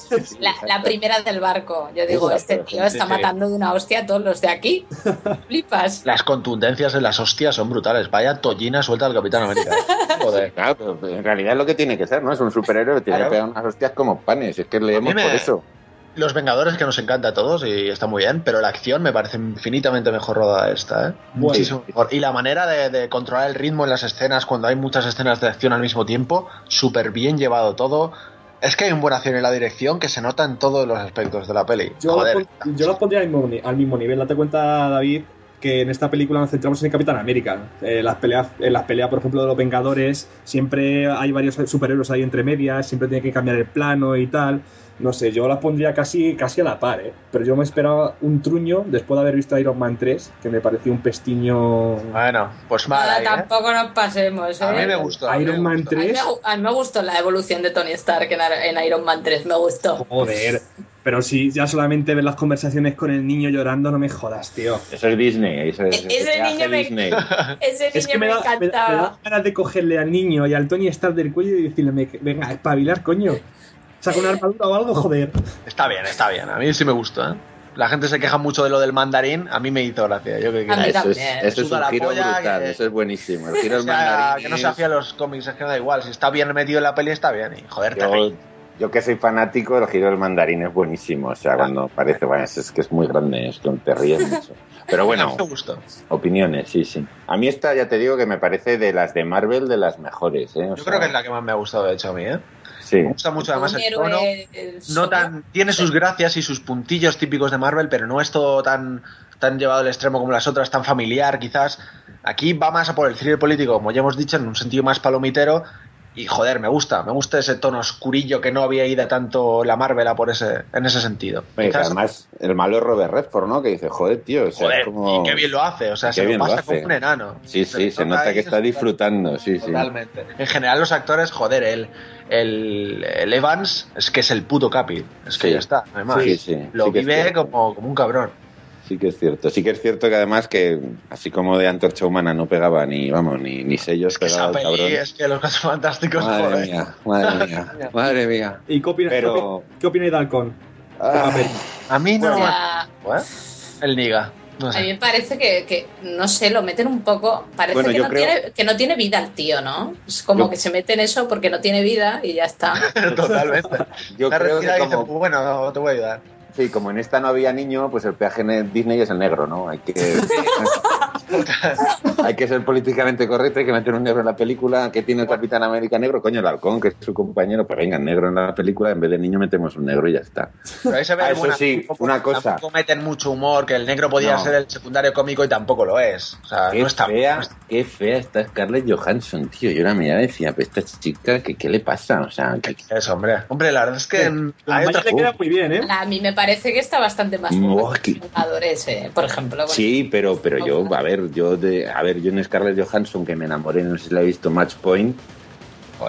[SPEAKER 3] la, primera del barco. Yo digo, este tío está matando de una hostia a todos los de aquí. Flipas.
[SPEAKER 6] Las contundencias de las hostias son brutales. Vaya tollina suelta al Capitán América.
[SPEAKER 4] Joder. Claro, pero en realidad es lo que tiene que ser, ¿no? Es un superhéroe que tiene que pegar unas hostias como panes. Es que leemos por eso.
[SPEAKER 6] Los Vengadores que nos encanta a todos y está muy bien, pero la acción me parece infinitamente mejor rodada esta, ¿eh? Muchísimo mejor. Y la manera de, controlar el ritmo en las escenas cuando hay muchas escenas de acción al mismo tiempo, súper bien llevado todo. Es que hay un buena acción en la dirección que se nota en todos los aspectos de la peli.
[SPEAKER 2] Yo, los pondría al mismo, nivel. Date cuenta, David, que en esta película nos centramos en Capitán América. Eh, las peleas, en las peleas, por ejemplo, de los Vengadores, siempre hay varios superhéroes ahí entre medias, siempre tiene que cambiar el plano y tal no sé, yo las pondría casi, casi a la par, ¿eh? Pero yo me esperaba un truño después de haber visto Iron Man 3, que me pareció un pestiño.
[SPEAKER 6] Bueno, pues mal.
[SPEAKER 3] ¿eh? tampoco nos pasemos, ¿eh?
[SPEAKER 6] A mí me gustó.
[SPEAKER 2] Iron Man 3.
[SPEAKER 3] A mí, me, gustó la evolución de Tony Stark en, Iron Man 3, me gustó.
[SPEAKER 2] Joder. Pero si ya solamente ver las conversaciones con el niño llorando, no me jodas, tío.
[SPEAKER 4] Eso es Disney. Eso es,
[SPEAKER 3] e-, ese, niño me, ese niño es que me, encantaba. Me da,
[SPEAKER 2] ganas de cogerle al niño y al Tony Stark del cuello y decirle, venga, espabilar, coño saca una armadura o algo, joder.
[SPEAKER 6] Está bien, está bien. A mí sí me gusta, ¿eh? La gente se queja mucho de lo del mandarín, a mí me hizo gracia. Yo que,
[SPEAKER 4] eso, es, eso es un giro brutal, eso es buenísimo. El giro del mandarín.
[SPEAKER 6] Que no se hacía los cómics, es que da igual. Si está bien metido en la peli, está bien. Y joder,
[SPEAKER 4] yo, yo que soy fanático, el giro del mandarín es buenísimo. O sea, cuando parece, bueno, es, que es muy grande, es que te ríes mucho. Pero bueno, opiniones, sí, sí. A mí esta, ya te digo, que me parece de las de Marvel de las mejores. ¿eh?
[SPEAKER 6] yo creo que es la que más me ha gustado, de hecho, a mí, ¿eh? Me gusta mucho además el tono. No tan, tiene sus gracias y sus puntillos típicos de Marvel, pero no es todo tan, tan llevado al extremo como las otras, tan familiar quizás. Aquí va más a por el thriller político, como ya hemos dicho, en un sentido más palomitero y joder, me gusta, me gusta ese tono oscurillo que no había ido tanto la Marvel a por ese, en ese sentido.
[SPEAKER 4] además, el malo es Robert Redford, ¿no? Que dice, joder, tío,
[SPEAKER 6] joder, y qué bien lo hace, o sea, se lo pasa como un enano.
[SPEAKER 4] Sí, sí, se, nota que está disfrutando, sí,
[SPEAKER 6] sí. Totalmente. En general, los actores, joder, el, el, Evans es que es el puto Capi, es que ya está, además. Sí, sí, lo vive como, como un cabrón
[SPEAKER 4] sí que es cierto. Sí que es cierto que además que, así como de Antorcha Humana no pegaba ni, vamos, ni, ni sellos,
[SPEAKER 6] es
[SPEAKER 4] pegaba
[SPEAKER 6] esa peli, Es que los casos fantásticos,
[SPEAKER 4] madre mía, madre mía, madre mía.
[SPEAKER 2] ¿Y qué opinas Pero... ¿qué, opinas de Halcón?
[SPEAKER 6] Ah, a mí no. El Niga.
[SPEAKER 3] A mí me parece que, que, no sé, lo meten un poco. Parece que, no tiene, que no tiene vida el tío, ¿no? Es como que se mete en eso porque no tiene vida y ya está.
[SPEAKER 6] Totalmente. yo creo que como... bueno, te voy a ayudar.
[SPEAKER 4] Sí, como en esta no había niño, pues el peaje en Disney es el negro, ¿no? Hay que, hay que ser políticamente correcto, hay que meter un negro en la película. ¿Qué tiene el Capitán América negro? Coño, el halcón, que es su compañero, pues venga, negro en la película, en vez de niño metemos un negro y ya está.
[SPEAKER 6] Pero ahí se ve ah, eso sí, una cosa. Tampoco meten mucho humor, que el negro podía ser el secundario cómico y tampoco lo es. O sea,
[SPEAKER 4] qué
[SPEAKER 6] no está
[SPEAKER 4] fea, Qué fea está Scarlett Johansson, tío. Yo la miraba y decía, pues esta chica, ¿qué, qué le pasa? O sea, ¿qué,
[SPEAKER 6] es, hombre? Hombre, la verdad es que...
[SPEAKER 2] A otra... le queda muy bien, ¿eh?
[SPEAKER 3] A mí me parece que está bastante más jugadores, eh, por ejemplo.
[SPEAKER 4] Sí, pero, pero yo, a ver, yo de, a ver, yo en Scarlett Johansson que me enamoré, no sé si la he visto Match Point.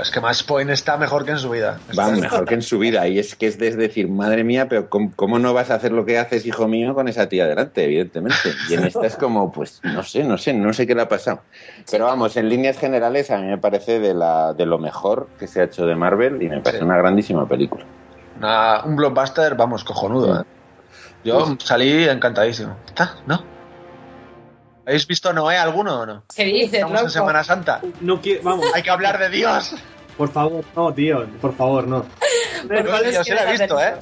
[SPEAKER 6] es que Match Point está mejor que en su vida.
[SPEAKER 4] Va, mejor que en su vida. Y es que es de decir, madre mía, pero ¿cómo, no vas a hacer lo que haces, hijo mío, con esa tía delante, evidentemente? Y en esta es como, pues, no sé, no sé, no sé qué le ha pasado. Pero vamos, en líneas generales, a mí me parece de, la, de lo mejor que se ha hecho de Marvel y me parece una grandísima película.
[SPEAKER 6] Un blockbuster, vamos, cojonudo, ¿eh? Yo salí encantadísimo. ¿Está? ¿No? ¿Habéis visto Noé alguno o no?
[SPEAKER 3] ¿Qué dices,
[SPEAKER 6] Estamos en Semana Santa.
[SPEAKER 2] No vamos.
[SPEAKER 6] Hay que hablar de Dios.
[SPEAKER 2] Por favor, no, tío, por favor, no.
[SPEAKER 6] Yo se la he visto, ¿eh?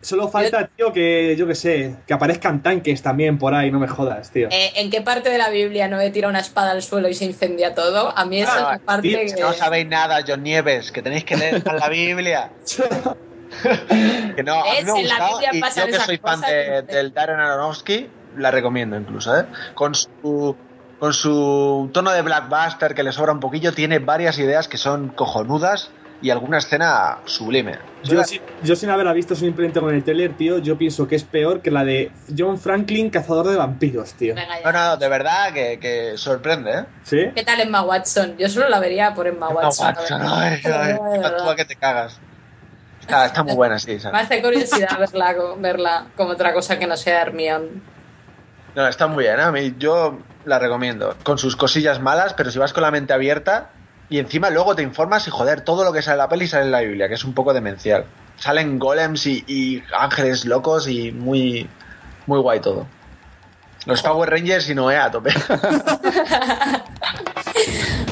[SPEAKER 2] Solo, falta, tío, que yo que sé, que aparezcan tanques también por ahí, no me jodas, tío.
[SPEAKER 3] Eh, ¿En qué parte de la Biblia no he tirado una espada al suelo y se incendia todo? A mí esa es la parte que...
[SPEAKER 6] No sabéis nada, John Nieves, que tenéis que leer la Biblia. que no, a mí me y yo que soy fan del Darren Aronofsky, la recomiendo incluso, ¿eh? Con su con su tono de blackbuster que le sobra un poquillo, tiene varias ideas que son cojonudas y alguna escena sublime.
[SPEAKER 2] Yo, yo, sin haberla visto simplemente con el trailer, tío, yo pienso que es peor que la de John Franklin, cazador de vampiros, tío.
[SPEAKER 6] no, no, de verdad que, sorprende, ¿eh?
[SPEAKER 2] ¿Sí?
[SPEAKER 3] ¿Qué tal Emma Watson? Yo solo la vería por Emma, Watson. Watson
[SPEAKER 6] ay, ay, que te cagas. Está, muy buena, sí.
[SPEAKER 3] Me hace curiosidad verla, verla como otra cosa que no sea Hermione.
[SPEAKER 6] No, está muy bien, ¿eh? a mí yo la recomiendo. Con sus cosillas malas, pero si vas con la mente abierta, y encima luego te informas y joder, todo lo que sale en la peli sale en la Biblia, que es un poco demencial. Salen golems y, ángeles locos y muy, muy guay todo. Los Power Rangers y Noé a tope.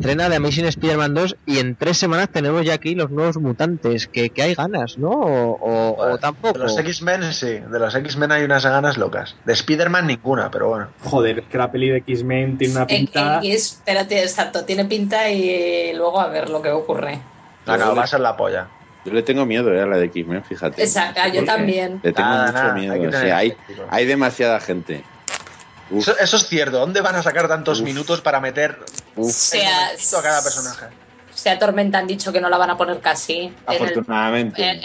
[SPEAKER 1] estrena de Amazing Spider-Man 2 y en tres semanas tenemos ya aquí los nuevos mutantes, que, hay ganas, ¿no? O, tampoco.
[SPEAKER 6] De los X-Men sí, de los X-Men hay unas ganas locas. De Spider-Man ninguna, pero bueno.
[SPEAKER 2] Joder, que la peli de X-Men tiene una pinta...
[SPEAKER 3] espérate, exacto, tiene pinta y luego a ver lo que ocurre.
[SPEAKER 6] No, va a ser la polla.
[SPEAKER 4] Yo le tengo miedo eh, a la de X-Men, fíjate.
[SPEAKER 3] Exacto, yo también.
[SPEAKER 4] Le tengo mucho miedo. hay, hay demasiada gente.
[SPEAKER 6] Eso, es cierto. ¿Dónde van a sacar tantos minutos para meter
[SPEAKER 3] sea,
[SPEAKER 6] a cada personaje?
[SPEAKER 3] Se Tormenta han dicho que no la van a poner casi.
[SPEAKER 4] Afortunadamente.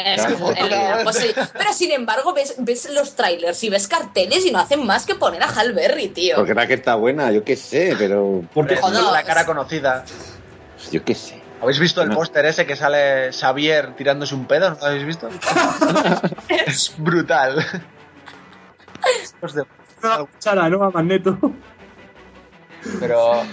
[SPEAKER 3] pero sin embargo, ves, ves los trailers y ves carteles y no hacen más que poner a Halberry, tío.
[SPEAKER 4] Porque la que está buena, yo qué sé, pero.
[SPEAKER 6] Porque joder, la cara conocida.
[SPEAKER 4] Yo qué sé.
[SPEAKER 6] ¿Habéis visto el póster ese que sale Xavier tirándose un pedo? ¿No lo habéis visto? es brutal.
[SPEAKER 2] Sara, ¿no? A Magneto.
[SPEAKER 6] Pero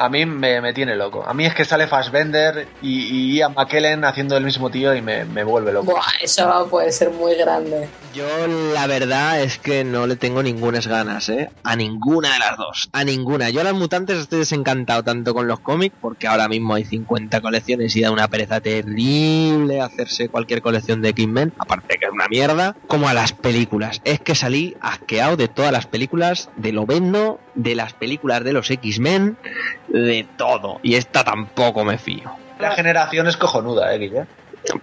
[SPEAKER 6] a mí me, tiene loco. A mí es que sale Fassbender y, y Ian McKellen haciendo el mismo tío y me, vuelve loco.
[SPEAKER 3] Buah, eso puede ser muy grande.
[SPEAKER 1] Yo la verdad es que no le tengo ninguna ganas, ¿eh? A ninguna de las dos. A ninguna. Yo a las mutantes estoy desencantado tanto con los cómics, porque ahora mismo hay 50 colecciones y da una pereza terrible hacerse cualquier colección de X-Men, aparte que es una mierda, como a las películas. Es que salí asqueado de todas las películas, de lo vendo, de las películas de los X-Men, de todo. Y esta tampoco me fío.
[SPEAKER 6] La generación es cojonuda, ¿eh, Guille?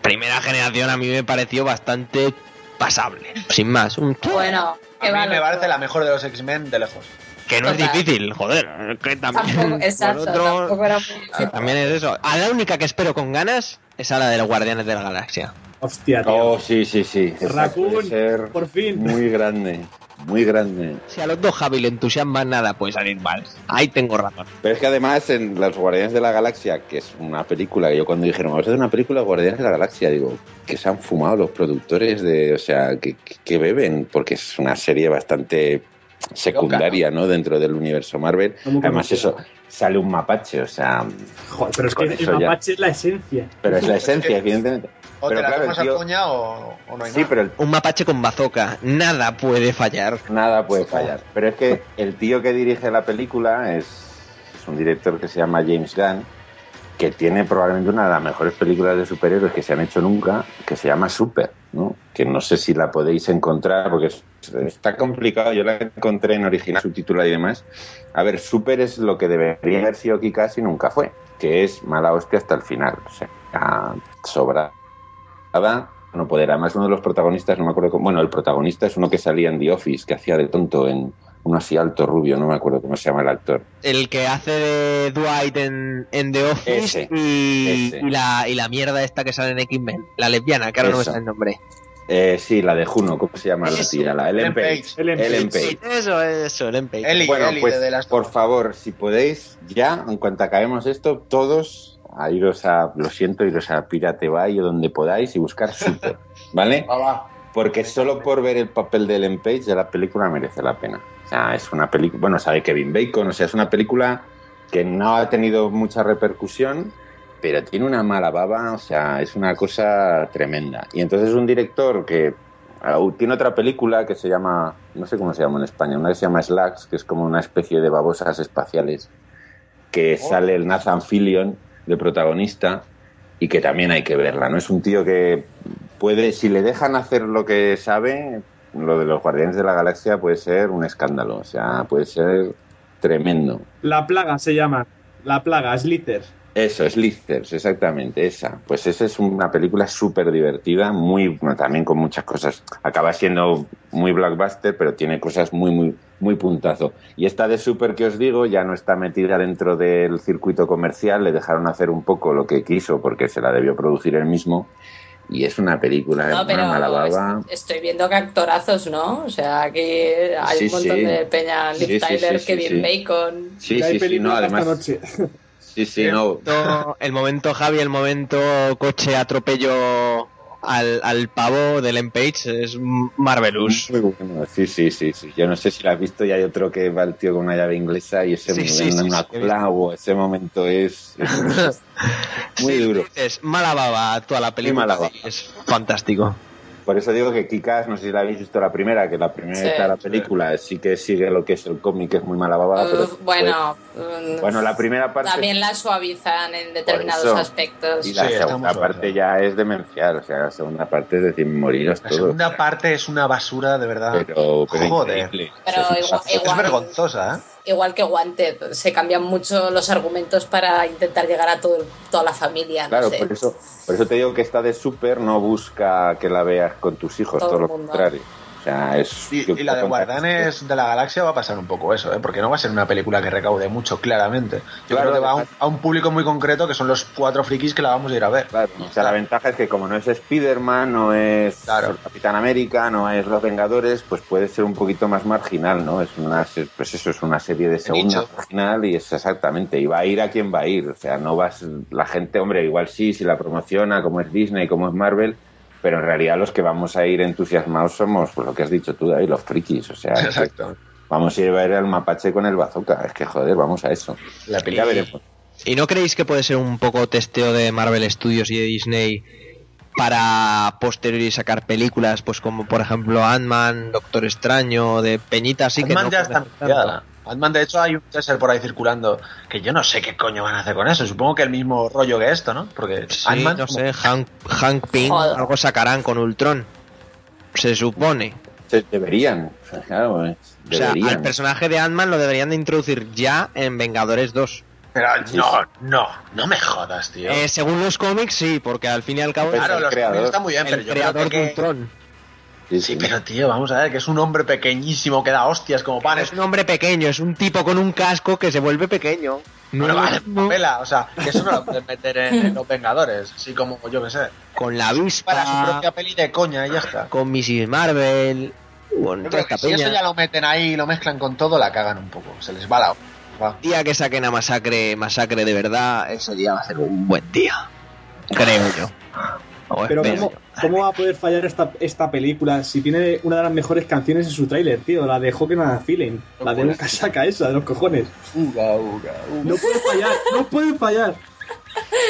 [SPEAKER 1] Primera generación a mí me pareció bastante pasable, sin más.
[SPEAKER 3] Bueno,
[SPEAKER 6] a mí me parece la mejor de los X-Men de lejos.
[SPEAKER 1] Que no es difícil, joder. Que también, también es eso. A la única que espero con ganas es a la de los Guardianes de la Galaxia.
[SPEAKER 2] Hostia, tío.
[SPEAKER 4] Oh, sí, sí, sí.
[SPEAKER 2] Raccoon, por fin.
[SPEAKER 4] Muy grande muy grande.
[SPEAKER 1] Si a los dos Javi le entusiasma nada, puede salir mal. Ahí tengo razón.
[SPEAKER 4] Pero es que además en Los Guardianes de la Galaxia, que es una película que yo cuando dijeron, vamos a hacer una película de Guardianes de la Galaxia, digo, que se han fumado los productores de, o sea, que, que beben, porque es una serie bastante secundaria, ¿no? Dentro del universo Marvel. Además, eso sale un mapache, o sea.
[SPEAKER 2] Joder, pero es que el mapache es la esencia.
[SPEAKER 4] Pero es la esencia, evidentemente.
[SPEAKER 6] O pero te la claro, coña o, no hay
[SPEAKER 1] Sí, pero un mapache con bazooka, nada puede fallar.
[SPEAKER 4] Nada puede fallar. Pero es que el tío que dirige la película es, es un director que se llama James Gunn, que tiene probablemente una de las mejores películas de superhéroes que se han hecho nunca, que se llama Super, ¿no? Que no sé si la podéis encontrar porque está complicado. Yo la encontré en original, subtitulada y demás. A ver, Super es lo que debería haber sido Kikasi y nunca fue, que es mala hostia hasta el final. O sea, sobra no poder. Además, uno de los protagonistas, no me acuerdo cómo. Bueno, el protagonista es uno que salía en The Office, que hacía de tonto en uno así alto, rubio, no me acuerdo cómo se llama el actor.
[SPEAKER 1] El que hace de Dwight en, en The Office y, la, y la mierda esta que sale en X-Men, la lesbiana, que ahora no me sale el nombre.
[SPEAKER 4] Eh, sí, la de Juno, ¿cómo se llama la tía? La Ellen Page.
[SPEAKER 1] Ellen Page. Eso, eso, Ellen Page.
[SPEAKER 4] bueno, pues, por favor, si podéis, ya, en cuanto acabemos esto, todos a iros a, lo siento, iros a Pirate Bay o donde podáis y buscar Super, ¿vale? Porque solo por ver el papel de Ellen Page de la película merece la pena. O sea, es una película, bueno, sabe Kevin Bacon, o sea, es una película que no ha tenido mucha repercusión, pero tiene una mala baba, o sea, es una cosa tremenda. Y entonces es un director que tiene otra película que se llama, no sé cómo se llama en España, una que se llama Slacks, que es como una especie de babosas espaciales, que oh. sale el Nathan Fillion de protagonista y que también hay que verla, ¿no? Es un tío que puede, si le dejan hacer lo que sabe, lo de los Guardianes de la Galaxia puede ser un escándalo, o sea, puede ser tremendo.
[SPEAKER 2] La plaga se llama, la plaga, Slithers.
[SPEAKER 4] Eso, Slithers, exactamente, esa. Pues esa es una película súper divertida, muy, también con muchas cosas. Acaba siendo muy blockbuster, pero tiene cosas muy, muy, muy puntazo. Y esta de Super que os digo ya no está metida dentro del circuito comercial, le dejaron hacer un poco lo que quiso porque se la debió producir él mismo. Y es una película de
[SPEAKER 3] no, Estoy viendo que actorazos, ¿no? O sea, aquí hay un montón de peña, Liv Tyler, Kevin Bacon.
[SPEAKER 4] Sí, sí, sí, no, además. Sí, sí, no.
[SPEAKER 1] El momento Javi, el momento coche atropello al, al pavo del M-Page es Marvelous.
[SPEAKER 4] Sí, sí, sí, sí. Yo no sé si lo has visto y hay otro que va el tío con una llave inglesa y ese momento una cola, ese momento es, muy duro.
[SPEAKER 1] Es mala baba toda la película. Es fantástico.
[SPEAKER 4] Por eso digo que Kikas, no sé si la habéis visto la primera, que la primera de la película sí. que sigue lo que es el cómic, que es muy mala babada. pero
[SPEAKER 3] bueno,
[SPEAKER 4] bueno, la primera parte.
[SPEAKER 3] También la suavizan en determinados aspectos.
[SPEAKER 4] Y la segunda parte ya es demencial, o sea, la segunda parte es decir, moriros
[SPEAKER 6] La segunda parte es una basura, de verdad.
[SPEAKER 4] Pero,
[SPEAKER 3] Joder. Pero igual,
[SPEAKER 6] es vergonzosa, ¿eh?
[SPEAKER 3] igual que Wanted, se cambian mucho los argumentos para intentar llegar a todo, toda la familia.
[SPEAKER 4] Claro, por, eso, por eso te digo que esta de Super no busca que la veas con tus hijos, todo, lo contrario
[SPEAKER 6] y, la de Guardianes de la Galaxia va a pasar un poco eso, ¿eh? porque no va a ser una película que recaude mucho, claramente. Yo creo que va a un, público muy concreto que son los cuatro frikis que la vamos a ir a ver.
[SPEAKER 4] o sea, la ventaja es que como no es Spider-Man, no es Capitán América, no es Los Vengadores, pues puede ser un poquito más marginal, ¿no? Es una, pues eso es una serie de segunda marginal y es exactamente, y va a ir a quien va a ir. O sea, no vas, la gente, hombre, igual sí, si la promociona, como es Disney, como es Marvel, pero en realidad los que vamos a ir entusiasmados somos, pues lo que has dicho tú, ahí los frikis, o sea,
[SPEAKER 6] Exacto.
[SPEAKER 4] vamos a ir a ver el mapache con el bazooka, es que joder, vamos a eso.
[SPEAKER 6] La película veremos.
[SPEAKER 1] ¿Y no creéis que puede ser un poco testeo de Marvel Studios y de Disney para posteriori sacar películas, pues como por ejemplo Ant-Man, Doctor Extraño, de Peñita, así que no
[SPEAKER 6] ya está Ant-Man, de hecho, hay un teaser por ahí circulando que yo no sé qué coño van a hacer con eso. Supongo que el mismo rollo que esto, ¿no? Porque
[SPEAKER 1] sí, no sé, Hank, Hank Pym, algo sacarán con Ultron. Se supone.
[SPEAKER 4] Se deberían. Claro,
[SPEAKER 1] O sea, al personaje de Ant-Man lo deberían de introducir ya en Vengadores 2.
[SPEAKER 6] Pero no, no, no me jodas, tío.
[SPEAKER 1] Eh, según los cómics, sí, porque al fin y al cabo.
[SPEAKER 6] Claro, los muy bien,
[SPEAKER 1] pero yo creador de Ultron.
[SPEAKER 6] Sí, pero tío, vamos a ver, que es un hombre pequeñísimo que da hostias como panes.
[SPEAKER 1] es un hombre pequeño, es un tipo con un casco que se vuelve pequeño.
[SPEAKER 6] No, vale, o sea, que eso no lo puedes meter en, Los Vengadores, así como yo que sé.
[SPEAKER 1] Con la avispa.
[SPEAKER 6] Para su propia peli de coña y ya está.
[SPEAKER 1] Con Mrs. Marvel.
[SPEAKER 6] si eso ya lo meten ahí y lo mezclan con todo, la cagan un poco, se les va la.
[SPEAKER 1] Va. Día que saquen a Masacre, Masacre de verdad, ese día va a ser un buen día. Creo yo.
[SPEAKER 2] Pero ¿cómo, va a poder fallar esta, esta película si tiene una de las mejores canciones en su tráiler, tío? La de Hocken a Feeling. la de la casaca esa, de los cojones.
[SPEAKER 6] Uga, uga,
[SPEAKER 2] No puede fallar, no puede fallar.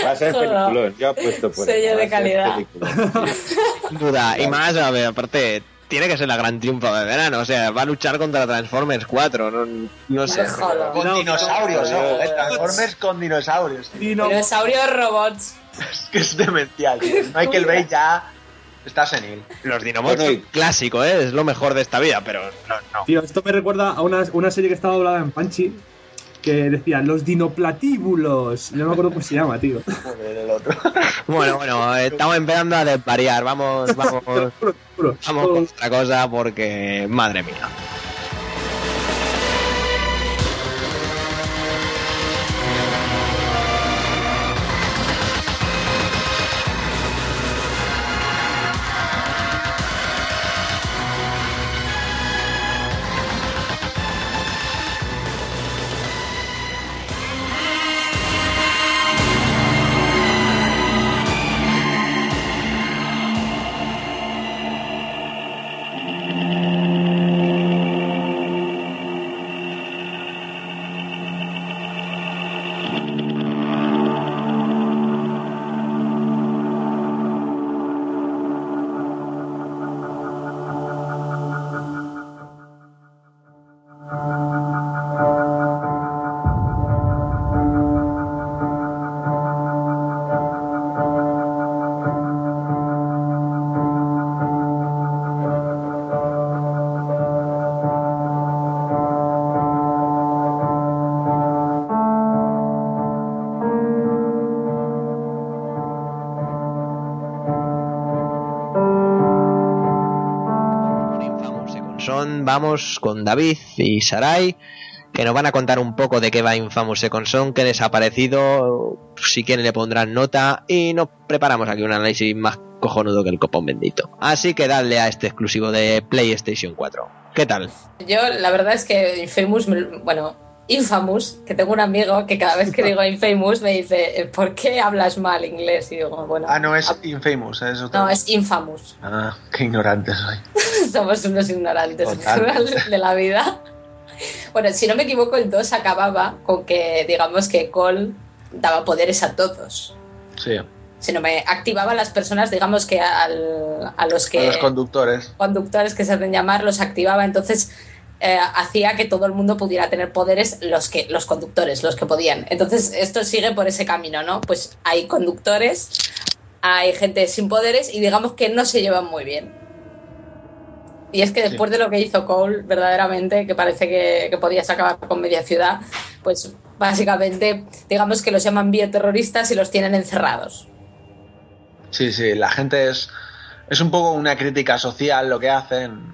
[SPEAKER 4] Va a ser peliculón, yo puesto por
[SPEAKER 3] Sello de calidad.
[SPEAKER 1] Sin duda, y más, a ver, aparte, tiene que ser la gran triunfo de verano. O sea, va a luchar contra Transformers 4. No, no sé.
[SPEAKER 6] Con dinosaurios, ¿eh? Transformers con dinosaurios.
[SPEAKER 3] Dinosaurios robots.
[SPEAKER 6] Es que es demencial. Michael Bay ya está senil.
[SPEAKER 1] Los Dinobots clásico, ¿eh? es lo mejor de esta vida, pero no, no.
[SPEAKER 2] Tío, esto me recuerda a una, una serie que estaba hablada en Panchi que decía los dinoplatíbulos. No me acuerdo cómo se llama, tío.
[SPEAKER 1] bueno, bueno, estamos empezando a desvariar. Vamos, vamos, vamos con otra cosa porque, madre mía. Con David y Sarai, que nos van a contar un poco de qué va Infamous Second Son, qué les ha parecido, si quieren le pondrán nota y nos preparamos aquí un análisis más cojonudo que el copón bendito. Así que dadle a este exclusivo de PlayStation 4. ¿Qué tal?
[SPEAKER 3] Yo la verdad es que Infamous, bueno, Infamous, que tengo un amigo que cada vez que digo Infamous me dice, ¿por qué hablas mal inglés? Y digo, bueno.
[SPEAKER 6] Ah, no es Infamous, es.
[SPEAKER 3] No, es Infamous.
[SPEAKER 6] Ah, qué ignorantes soy.
[SPEAKER 3] Somos unos ignorantes de la vida. Bueno, si no me equivoco, el 2 acababa con que, digamos que Cole daba poderes a todos.
[SPEAKER 6] Sí.
[SPEAKER 3] Si no me activaba a las personas, digamos que a los que.
[SPEAKER 6] A los conductores.
[SPEAKER 3] Conductores que se hacen llamar, los activaba. Entonces eh, hacía que todo el mundo pudiera tener poderes, los que los conductores, los que podían. Entonces, esto sigue por ese camino, ¿no? Pues hay conductores, hay gente sin poderes y digamos que no se llevan muy bien. Y es que después de lo que hizo Cole, verdaderamente, que parece que, que podías acabar con media ciudad, pues básicamente, digamos que los llaman bioterroristas y los tienen encerrados.
[SPEAKER 6] Sí, sí, la gente es, es un poco una crítica social lo que hacen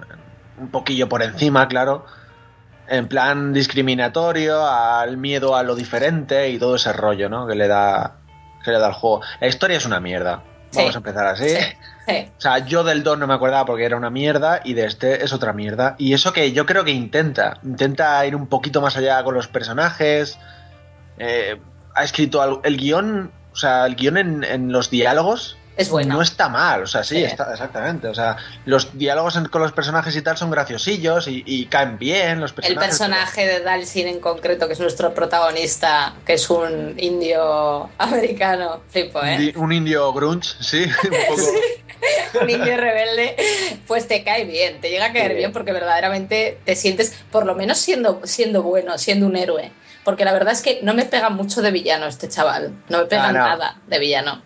[SPEAKER 6] un poquillo por encima, claro, en plan discriminatorio, al miedo a lo diferente y todo ese rollo, ¿no? Que le da, que le da el juego. La historia es una mierda. Vamos a empezar así. O sea, yo del 2 no me acordaba porque era una mierda y de este es otra mierda. Y eso que yo creo que intenta. Intenta ir un poquito más allá con los personajes. Eh, ha escrito el guion, o sea, el guion en los diálogos
[SPEAKER 3] es bueno.
[SPEAKER 6] No está mal, o sea, sí, Está, exactamente. O sea, los diálogos con los personajes y tal son graciosillos y, caen bien los personajes.
[SPEAKER 3] El personaje de Dalsin en concreto, que es nuestro protagonista, que es un indio americano, flipo, ¿eh?
[SPEAKER 6] Un indio grunge, sí, un poco.
[SPEAKER 3] un indio rebelde, pues te cae bien, te llega a caer bien porque verdaderamente te sientes, por lo menos siendo, siendo bueno, siendo un héroe. Porque la verdad es que no me pega mucho de villano este chaval, no me pega ah, nada de villano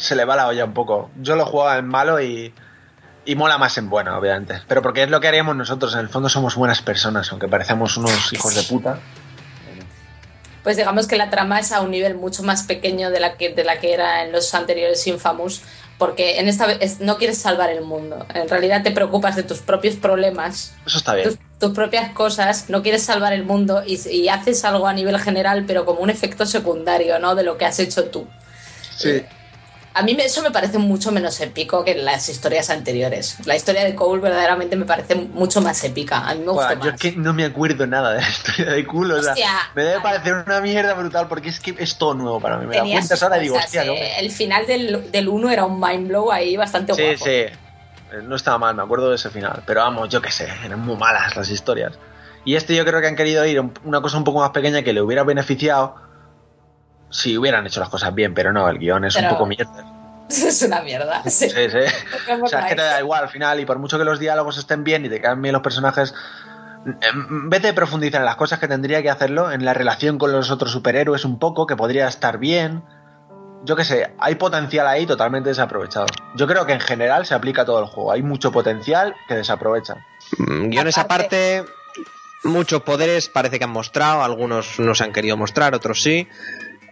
[SPEAKER 6] se le va la olla un poco. Yo lo jugaba en malo y, y mola más en bueno, obviamente. Pero porque es lo que haríamos nosotros. En el fondo somos buenas personas, aunque parecemos unos hijos de puta.
[SPEAKER 3] Pues digamos que la trama es a un nivel mucho más pequeño de la que, de la que era en los anteriores Infamous, porque en esta vez no quieres salvar el mundo. En realidad te preocupas de tus propios problemas.
[SPEAKER 6] Eso está bien.
[SPEAKER 3] Tus, propias cosas, no quieres salvar el mundo y, y, haces algo a nivel general, pero como un efecto secundario, ¿no? De lo que has hecho tú.
[SPEAKER 6] Sí.
[SPEAKER 3] A mí eso me parece mucho menos épico que las historias anteriores. La historia de Cole verdaderamente me parece mucho más épica. A mí me gusta
[SPEAKER 6] Yo es que no me acuerdo nada de la historia de Cole. O sea, me debe parecer una mierda brutal porque es que es todo nuevo para mí. Me da cuenta ahora y digo, hostia, ¿no?
[SPEAKER 3] Eh, el final del, del 1 era un mind blow ahí bastante
[SPEAKER 6] sí, Sí, sí. Eh, no estaba mal, me acuerdo de ese final. Pero vamos, yo qué sé, eran muy malas las historias. Y este yo creo que han querido ir una cosa un poco más pequeña que le hubiera beneficiado si hubieran hecho las cosas bien, pero no, el guion es un poco mierda.
[SPEAKER 3] Es una mierda. Sí,
[SPEAKER 6] sí. o sea, es que te da igual al final, y por mucho que los diálogos estén bien y te quedan bien los personajes, en vez de profundizar en las cosas que tendría que hacerlo, en la relación con los otros superhéroes un poco, que podría estar bien. Yo qué sé, hay potencial ahí totalmente desaprovechado. Yo creo que en general se aplica a todo el juego. Hay mucho potencial que desaprovechan.
[SPEAKER 1] Mm, guiones aparte, muchos poderes parece que han mostrado, algunos no se han querido mostrar, otros sí.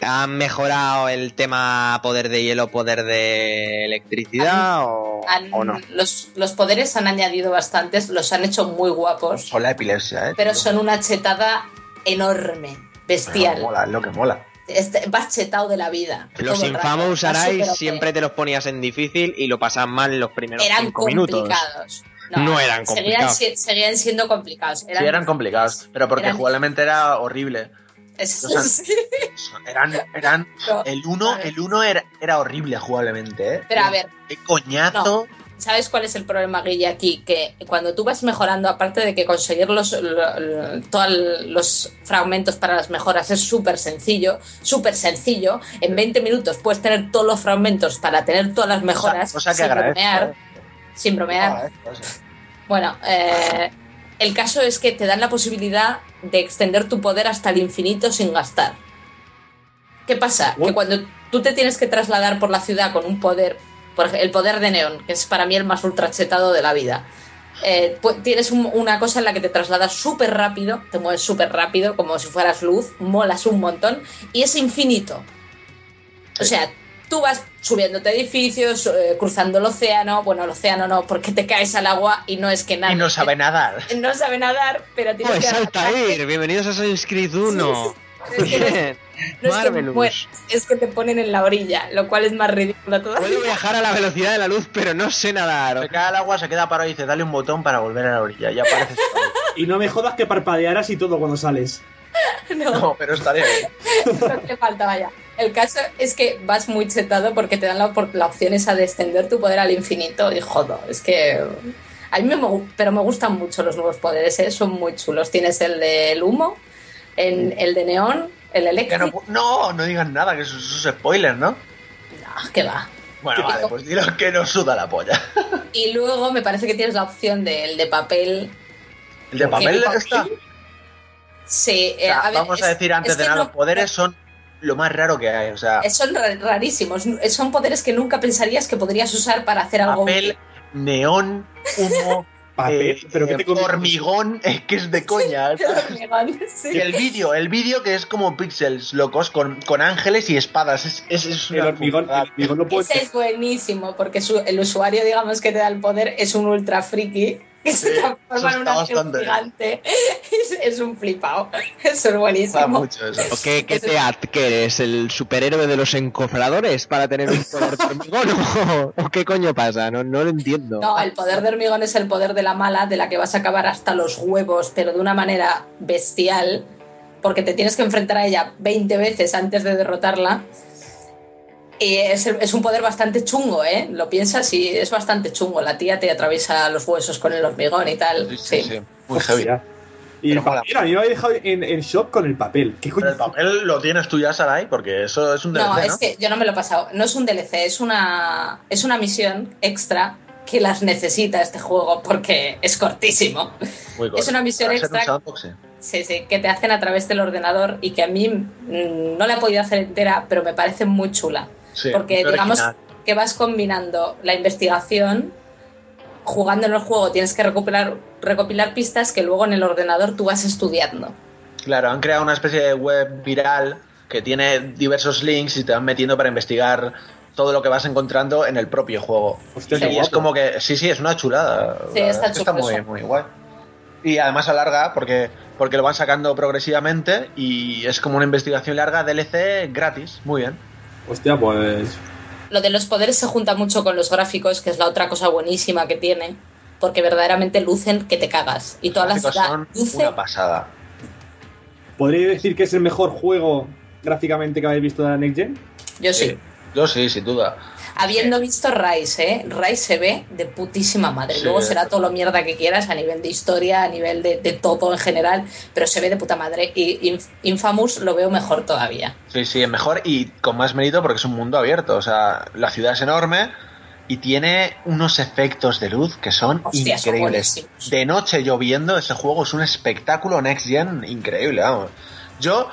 [SPEAKER 1] ¿Han mejorado el tema poder de hielo, poder de electricidad o, no?
[SPEAKER 3] Los, poderes han añadido bastantes, los han hecho muy guapos.
[SPEAKER 6] Son la epilepsia, ¿eh?
[SPEAKER 3] Pero son una chetada enorme, bestial.
[SPEAKER 6] mola, es lo que mola.
[SPEAKER 3] Este, vas chetado de la vida.
[SPEAKER 1] Los infamos Arais siempre te los ponías en difícil y lo pasaas mal en los primeros
[SPEAKER 3] eran
[SPEAKER 1] cinco minutos. No, no, eran complicados.
[SPEAKER 3] Seguían, siendo complicados.
[SPEAKER 6] Eran sí, eran complicados, pero porque jugablemente era horrible eran, eran el 1 el uno era, era horrible jugablemente, ¿eh?
[SPEAKER 3] Pero a ver.
[SPEAKER 6] Qué coñazo.
[SPEAKER 3] ¿Sabes cuál es el problema, Guille, aquí? Que cuando tú vas mejorando, aparte de que conseguir los, todos los fragmentos para las mejoras es súper sencillo, súper sencillo, en 20 minutos puedes tener todos los fragmentos para tener todas las mejoras sin bromear. ¿eh? Sin bromear. Bueno, eh, el caso es que te dan la posibilidad de extender tu poder hasta el infinito sin gastar. ¿Qué pasa? Que cuando tú te tienes que trasladar por la ciudad con un poder, por ejemplo, el poder de Neon, que es para mí el más ultrachetado de la vida, eh, pues tienes una cosa en la que te trasladas súper rápido, te mueves súper rápido, como si fueras luz, molas un montón, y es infinito. O sea, tú vas subiéndote edificios, eh, cruzando el océano, bueno, el océano no, porque te caes al agua y no es que nada.
[SPEAKER 6] Y no sabe nadar.
[SPEAKER 3] No sabe nadar, pero tienes
[SPEAKER 1] pues
[SPEAKER 3] que...
[SPEAKER 1] Altair, bienvenidos a Assassin's Creed 1.
[SPEAKER 3] Bien. es, que, te ponen en la orilla, lo cual es más ridículo todo.
[SPEAKER 1] Puedo viajar a la velocidad de la luz, pero no sé nadar.
[SPEAKER 6] Se cae al agua, se queda parado y dice, dale un botón para volver a la orilla. Ya apareces.
[SPEAKER 2] y no me jodas que parpadearas y todo cuando sales.
[SPEAKER 3] No,
[SPEAKER 6] pero estaré
[SPEAKER 3] bien. no te faltaba ya. El caso es que vas muy chetado porque te dan la, la opción esa de extender tu poder al infinito y jodo, es que... A mí me, pero me gustan mucho los nuevos poderes, ¿eh? son muy chulos. Tienes el del humo, el, el de neón, el eléctrico.
[SPEAKER 6] No, no, digan nada, que eso, es spoiler, ¿no?
[SPEAKER 3] No, que va.
[SPEAKER 6] Bueno, vale, pues dilo que no suda la polla.
[SPEAKER 3] Y luego me parece que tienes la opción del de papel.
[SPEAKER 6] ¿El de papel está?
[SPEAKER 3] Sí,
[SPEAKER 6] eh, vamos a decir antes de nada, los poderes son lo más raro que hay. O sea,
[SPEAKER 3] son rarísimos. Son poderes que nunca pensarías que podrías usar para hacer algo.
[SPEAKER 6] Papel, neón, humo. Eh, pero que hormigón es que es de coña. Y el vídeo, el vídeo que es como píxeles locos con, con ángeles y espadas. Es, es,
[SPEAKER 2] el, hormigón,
[SPEAKER 3] Ese es buenísimo porque el usuario, digamos, que te da el poder es un ultra friki que se transforma en una gigante. Es, un flipado. Eso es buenísimo.
[SPEAKER 1] ¿Qué, qué te adquieres? ¿El superhéroe de los encofradores para tener un poder de hormigón? ¿O, qué coño pasa? No, no lo entiendo.
[SPEAKER 3] No, el poder de hormigón es el poder de la mala, de la que vas a acabar hasta los huevos, pero de una manera bestial, porque te tienes que enfrentar a ella 20 veces antes de derrotarla y es, es, un poder bastante chungo, ¿eh? Lo piensas y es bastante chungo. La tía te atraviesa los huesos con el hormigón y tal. Sí, sí.
[SPEAKER 6] Muy heavy.
[SPEAKER 2] Y el papel, a mí me había dejado en, en, shock con el papel. ¿Qué
[SPEAKER 6] coño? el papel lo tienes tú ya, Sarai, porque eso es un DLC. No,
[SPEAKER 3] es que yo no me lo he pasado. No es un DLC, es una, es una misión extra que las necesita este juego porque es cortísimo. Muy es una misión extra. Sí, sí, que te hacen a través del ordenador y que a mí mm, no la he podido hacer entera, pero me parece muy chula porque digamos que vas combinando la investigación, jugando en el juego tienes que recopilar, recopilar pistas que luego en el ordenador tú vas estudiando.
[SPEAKER 6] Claro, han creado una especie de web viral que tiene diversos links y te van metiendo para investigar todo lo que vas encontrando en el propio juego. y es como que, sí, sí, es una chulada.
[SPEAKER 3] Sí, está,
[SPEAKER 6] está muy, muy guay. Y además alarga porque, porque lo van sacando progresivamente y es como una investigación larga DLC gratis. Muy bien.
[SPEAKER 2] Hostia, pues.
[SPEAKER 3] Lo de los poderes se junta mucho con los gráficos, que es la otra cosa buenísima que tiene, porque verdaderamente lucen que te cagas. Y todas las
[SPEAKER 6] ciudad luce. Una pasada.
[SPEAKER 2] ¿Podría decir que es el mejor juego gráficamente que habéis visto de la Next Gen?
[SPEAKER 3] Yo sí.
[SPEAKER 6] yo sí, sin duda.
[SPEAKER 3] Habiendo visto Rise, ¿eh? Rise se ve de putísima madre. Luego será todo lo mierda que quieras a nivel de historia, a nivel de, todo en general, pero se ve de puta madre. Y Infamous lo veo mejor todavía.
[SPEAKER 6] Sí, sí, es mejor y con más mérito porque es un mundo abierto. O sea, la ciudad es enorme y tiene unos efectos de luz que son increíbles. de noche lloviendo, ese juego es un espectáculo next gen increíble, vamos. Yo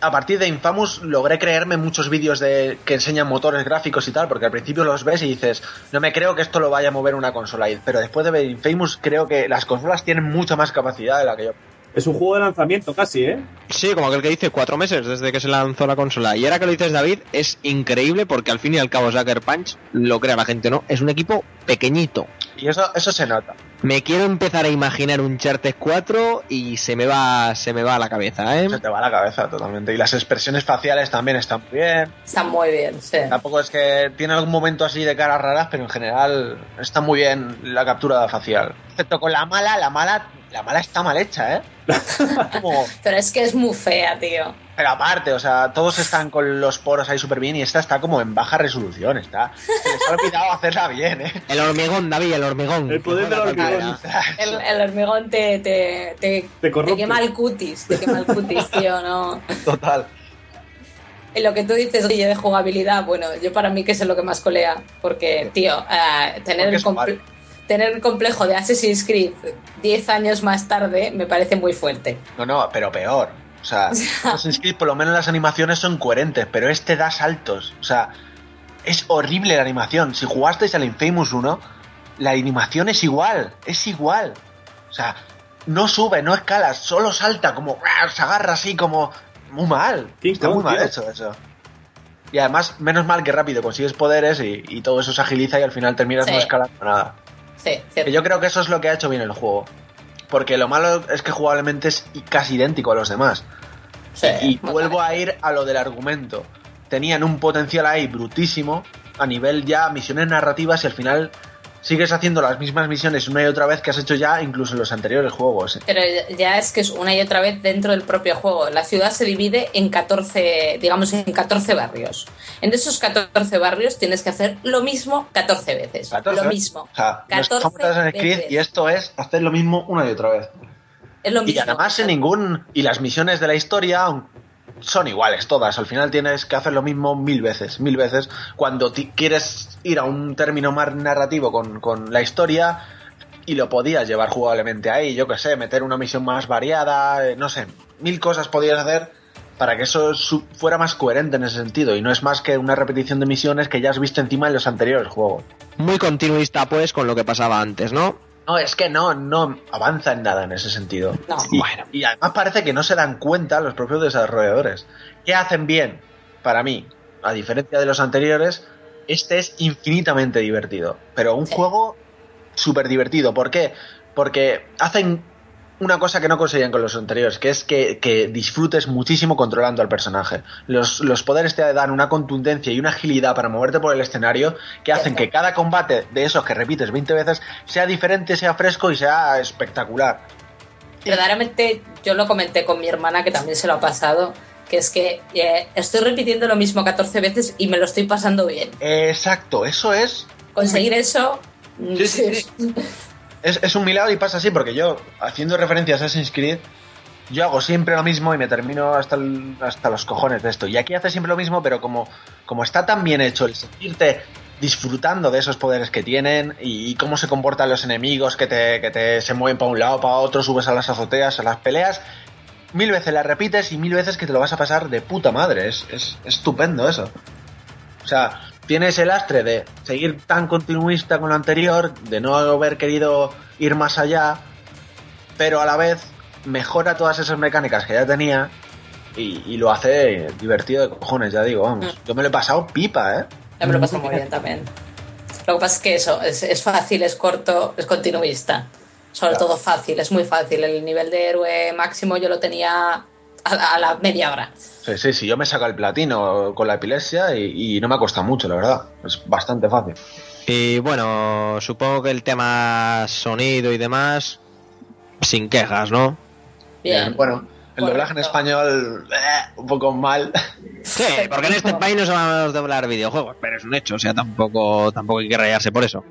[SPEAKER 6] a partir de Infamous logré creerme muchos vídeos de que enseñan motores gráficos y tal, porque al principio los ves y dices, no me creo que esto lo vaya a mover una consola. Pero después de ver Infamous creo que las consolas tienen mucha más capacidad de la que yo.
[SPEAKER 2] Es un juego de lanzamiento casi, ¿eh?
[SPEAKER 1] Sí, como aquel que dice cuatro meses desde que se lanzó la consola. Y ahora que lo dices, David, es increíble porque al fin y al cabo Sucker Punch, lo crea la gente, ¿no? Es un equipo pequeñito.
[SPEAKER 6] Y eso, eso se nota.
[SPEAKER 1] Me quiero empezar a imaginar un Charter 4 y se me va se me va a la cabeza, ¿eh?
[SPEAKER 6] Se te va a la cabeza totalmente. Y las expresiones faciales también están muy bien.
[SPEAKER 3] Están muy bien, sí.
[SPEAKER 6] Tampoco es que tiene algún momento así de caras raras, pero en general está muy bien la captura facial. Excepto con la mala, la mala la mala está mal hecha, ¿eh?
[SPEAKER 3] Pero es que es muy fea, tío.
[SPEAKER 6] Pero aparte, o sea, todos están con los poros ahí súper bien y esta está como en baja resolución, está. Se les ha olvidado hacerla bien, ¿eh?
[SPEAKER 1] El hormigón, David, el hormigón.
[SPEAKER 2] El poder del hormigón.
[SPEAKER 3] El, hormigón te, te, te, te, quema el cutis, te quema el cutis, tío, ¿no?
[SPEAKER 6] Total.
[SPEAKER 3] Y lo que tú dices, Guille, de jugabilidad, bueno, yo para mí que es lo que más colea, porque, tío, uh, tener el tener el complejo de Assassin's Creed 10 años más tarde me parece muy fuerte.
[SPEAKER 6] No, no, pero peor. O sea, Assassin's Creed por lo menos las animaciones son coherentes, pero este da saltos. O sea, es horrible la animación. Si jugasteis al Infamous 1, la animación es igual, es igual. O sea, no sube, no escala, solo salta como se agarra así como muy mal. Está muy mal hecho eso. Y además, menos mal que rápido consigues poderes y, todo eso se agiliza y al final terminas no escalando nada.
[SPEAKER 3] Sí,
[SPEAKER 6] yo creo que eso es lo que ha hecho bien el juego. Porque lo malo es que jugablemente es casi idéntico a los demás. y vuelvo a ir a lo del argumento. Tenían un potencial ahí brutísimo a nivel ya misiones narrativas y al final sigues haciendo las mismas misiones una y otra vez que has hecho ya incluso en los anteriores juegos.
[SPEAKER 3] Pero ya es que es una y otra vez dentro del propio juego. La ciudad se divide en 14, digamos, en 14 barrios. En esos 14 barrios tienes que hacer lo mismo 14 veces. Lo mismo.
[SPEAKER 6] O sea, 14 veces. y esto es hacer lo mismo una y otra vez.
[SPEAKER 3] Es lo mismo.
[SPEAKER 6] Y además en ningún... Y las misiones de la historia, son iguales todas. Al final tienes que hacer lo mismo mil veces, mil veces. Cuando quieres ir a un término más narrativo con, la historia y lo podías llevar jugablemente ahí, yo que sé, meter una misión más variada, eh, no sé, mil cosas podías hacer para que eso fuera más coherente en ese sentido y no es más que una repetición de misiones que ya has visto encima en los anteriores juegos.
[SPEAKER 1] Muy continuista pues con lo que pasaba antes, ¿no?
[SPEAKER 6] No, es que no, no avanza en nada en ese sentido.
[SPEAKER 3] Y,
[SPEAKER 6] bueno. y además parece que no se dan cuenta los propios desarrolladores. ¿Qué hacen bien? Para mí, a diferencia de los anteriores, este es infinitamente divertido. Pero un juego súper divertido. ¿Por qué? Porque hacen una cosa que no conseguían con los anteriores, que es que, disfrutes muchísimo controlando al personaje. Los, poderes te dan una contundencia y una agilidad para moverte por el escenario que hacen que cada combate de esos que repites 20 veces sea diferente, sea fresco y sea espectacular.
[SPEAKER 3] Verdaderamente, yo lo comenté con mi hermana que también se lo ha pasado. Que es que eh, estoy repitiendo lo mismo 14 veces y me lo estoy pasando bien.
[SPEAKER 6] Exacto, eso es.
[SPEAKER 3] Conseguir eso.
[SPEAKER 6] Sí, sí, es, un milagro y pasa así, porque yo, haciendo referencias a Assassin's Creed, yo hago siempre lo mismo y me termino hasta, hasta los cojones de esto. Y aquí hace siempre lo mismo, pero como, como está tan bien hecho el sentirte disfrutando de esos poderes que tienen y, cómo se comportan los enemigos que te, que te se mueven para un lado, para otro, subes a las azoteas, a las peleas, mil veces las repites y mil veces que te lo vas a pasar de puta madre. Es, es estupendo eso. O sea, tienes el lastre de seguir tan continuista con lo anterior, de no haber querido ir más allá, pero a la vez mejora todas esas mecánicas que ya tenía y, lo hace divertido de cojones, ya digo, vamos. Mm. Yo me lo he pasado pipa, ¿eh?
[SPEAKER 3] Ya me lo he pasado muy bien también. Lo que pasa es que eso, es, fácil, es corto, es continuista. Sobre todo fácil, es muy fácil. El nivel de héroe máximo yo lo tenía a la media hora.
[SPEAKER 6] Sí, sí, sí, yo me saco el platino con la epilepsia y, no me ha costado mucho, la verdad. Es bastante fácil.
[SPEAKER 1] Y bueno, supongo que el tema sonido y demás, sin quejas, ¿no?
[SPEAKER 3] Bien.
[SPEAKER 6] Bueno, el doblaje en español, eh, un poco mal.
[SPEAKER 1] Sí, porque en este país no se van a doblar videojuegos, pero es un hecho, o sea, tampoco, tampoco hay que rayarse por eso.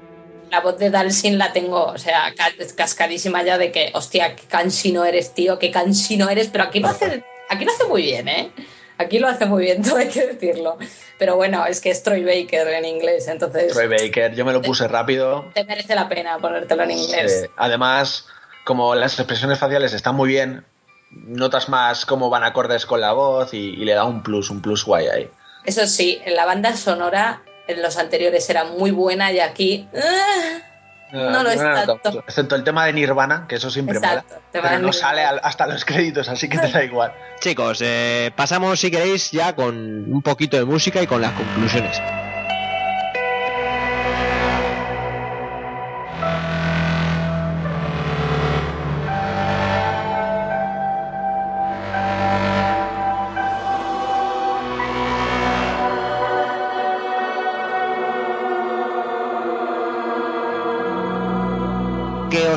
[SPEAKER 3] La voz de Dalsin la tengo, o sea, cascadísima ya de que, hostia, qué cansino eres, tío, qué cansino eres, pero aquí lo hace Aquí lo hace muy bien, ¿eh? Aquí lo hace muy bien, todo hay que decirlo. Pero bueno, es que es Troy Baker en inglés, entonces...
[SPEAKER 6] Troy Baker, yo me lo puse rápido.
[SPEAKER 3] Te merece la pena ponértelo en inglés.
[SPEAKER 6] Además, como las expresiones faciales están muy bien, notas más cómo van acordes con la voz y, le da un plus, un plus guay ahí.
[SPEAKER 3] Eso sí, la banda sonora en los anteriores era muy buena y aquí... ¡ah! No, lo es tanto.
[SPEAKER 6] Excepto el tema de Nirvana, que eso siempre mola. Pero no sale hasta los créditos, así que te da igual.
[SPEAKER 1] Chicos, eh, pasamos si queréis ya con un poquito de música y con las conclusiones.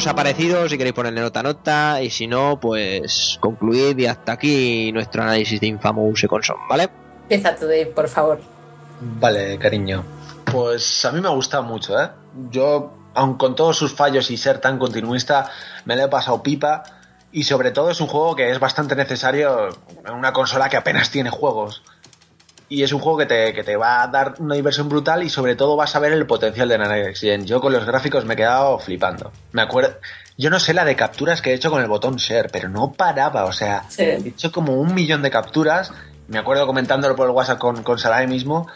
[SPEAKER 1] Os ha parecido, si queréis ponerle nota nota, y si no, pues concluid y hasta aquí nuestro análisis de Infamous Second Son, ¿vale?
[SPEAKER 3] Empieza tú, Dave, por favor.
[SPEAKER 6] Vale, cariño. Pues a mí me ha gustado mucho, ¿eh? Yo, aun con todos sus fallos y ser tan continuista, me lo he pasado pipa. Y sobre todo es un juego que es bastante necesario en una consola que apenas tiene juegos y es un juego que te, va a dar una diversión brutal y sobre todo vas a ver el potencial de Next Gen. Yo con los gráficos me he quedado flipando. Me acuerdo, yo no sé la de capturas que he hecho con el botón share, pero no paraba, o sea, he hecho como un millón de capturas. Me acuerdo comentándolo por el WhatsApp con, con Sarai mismo.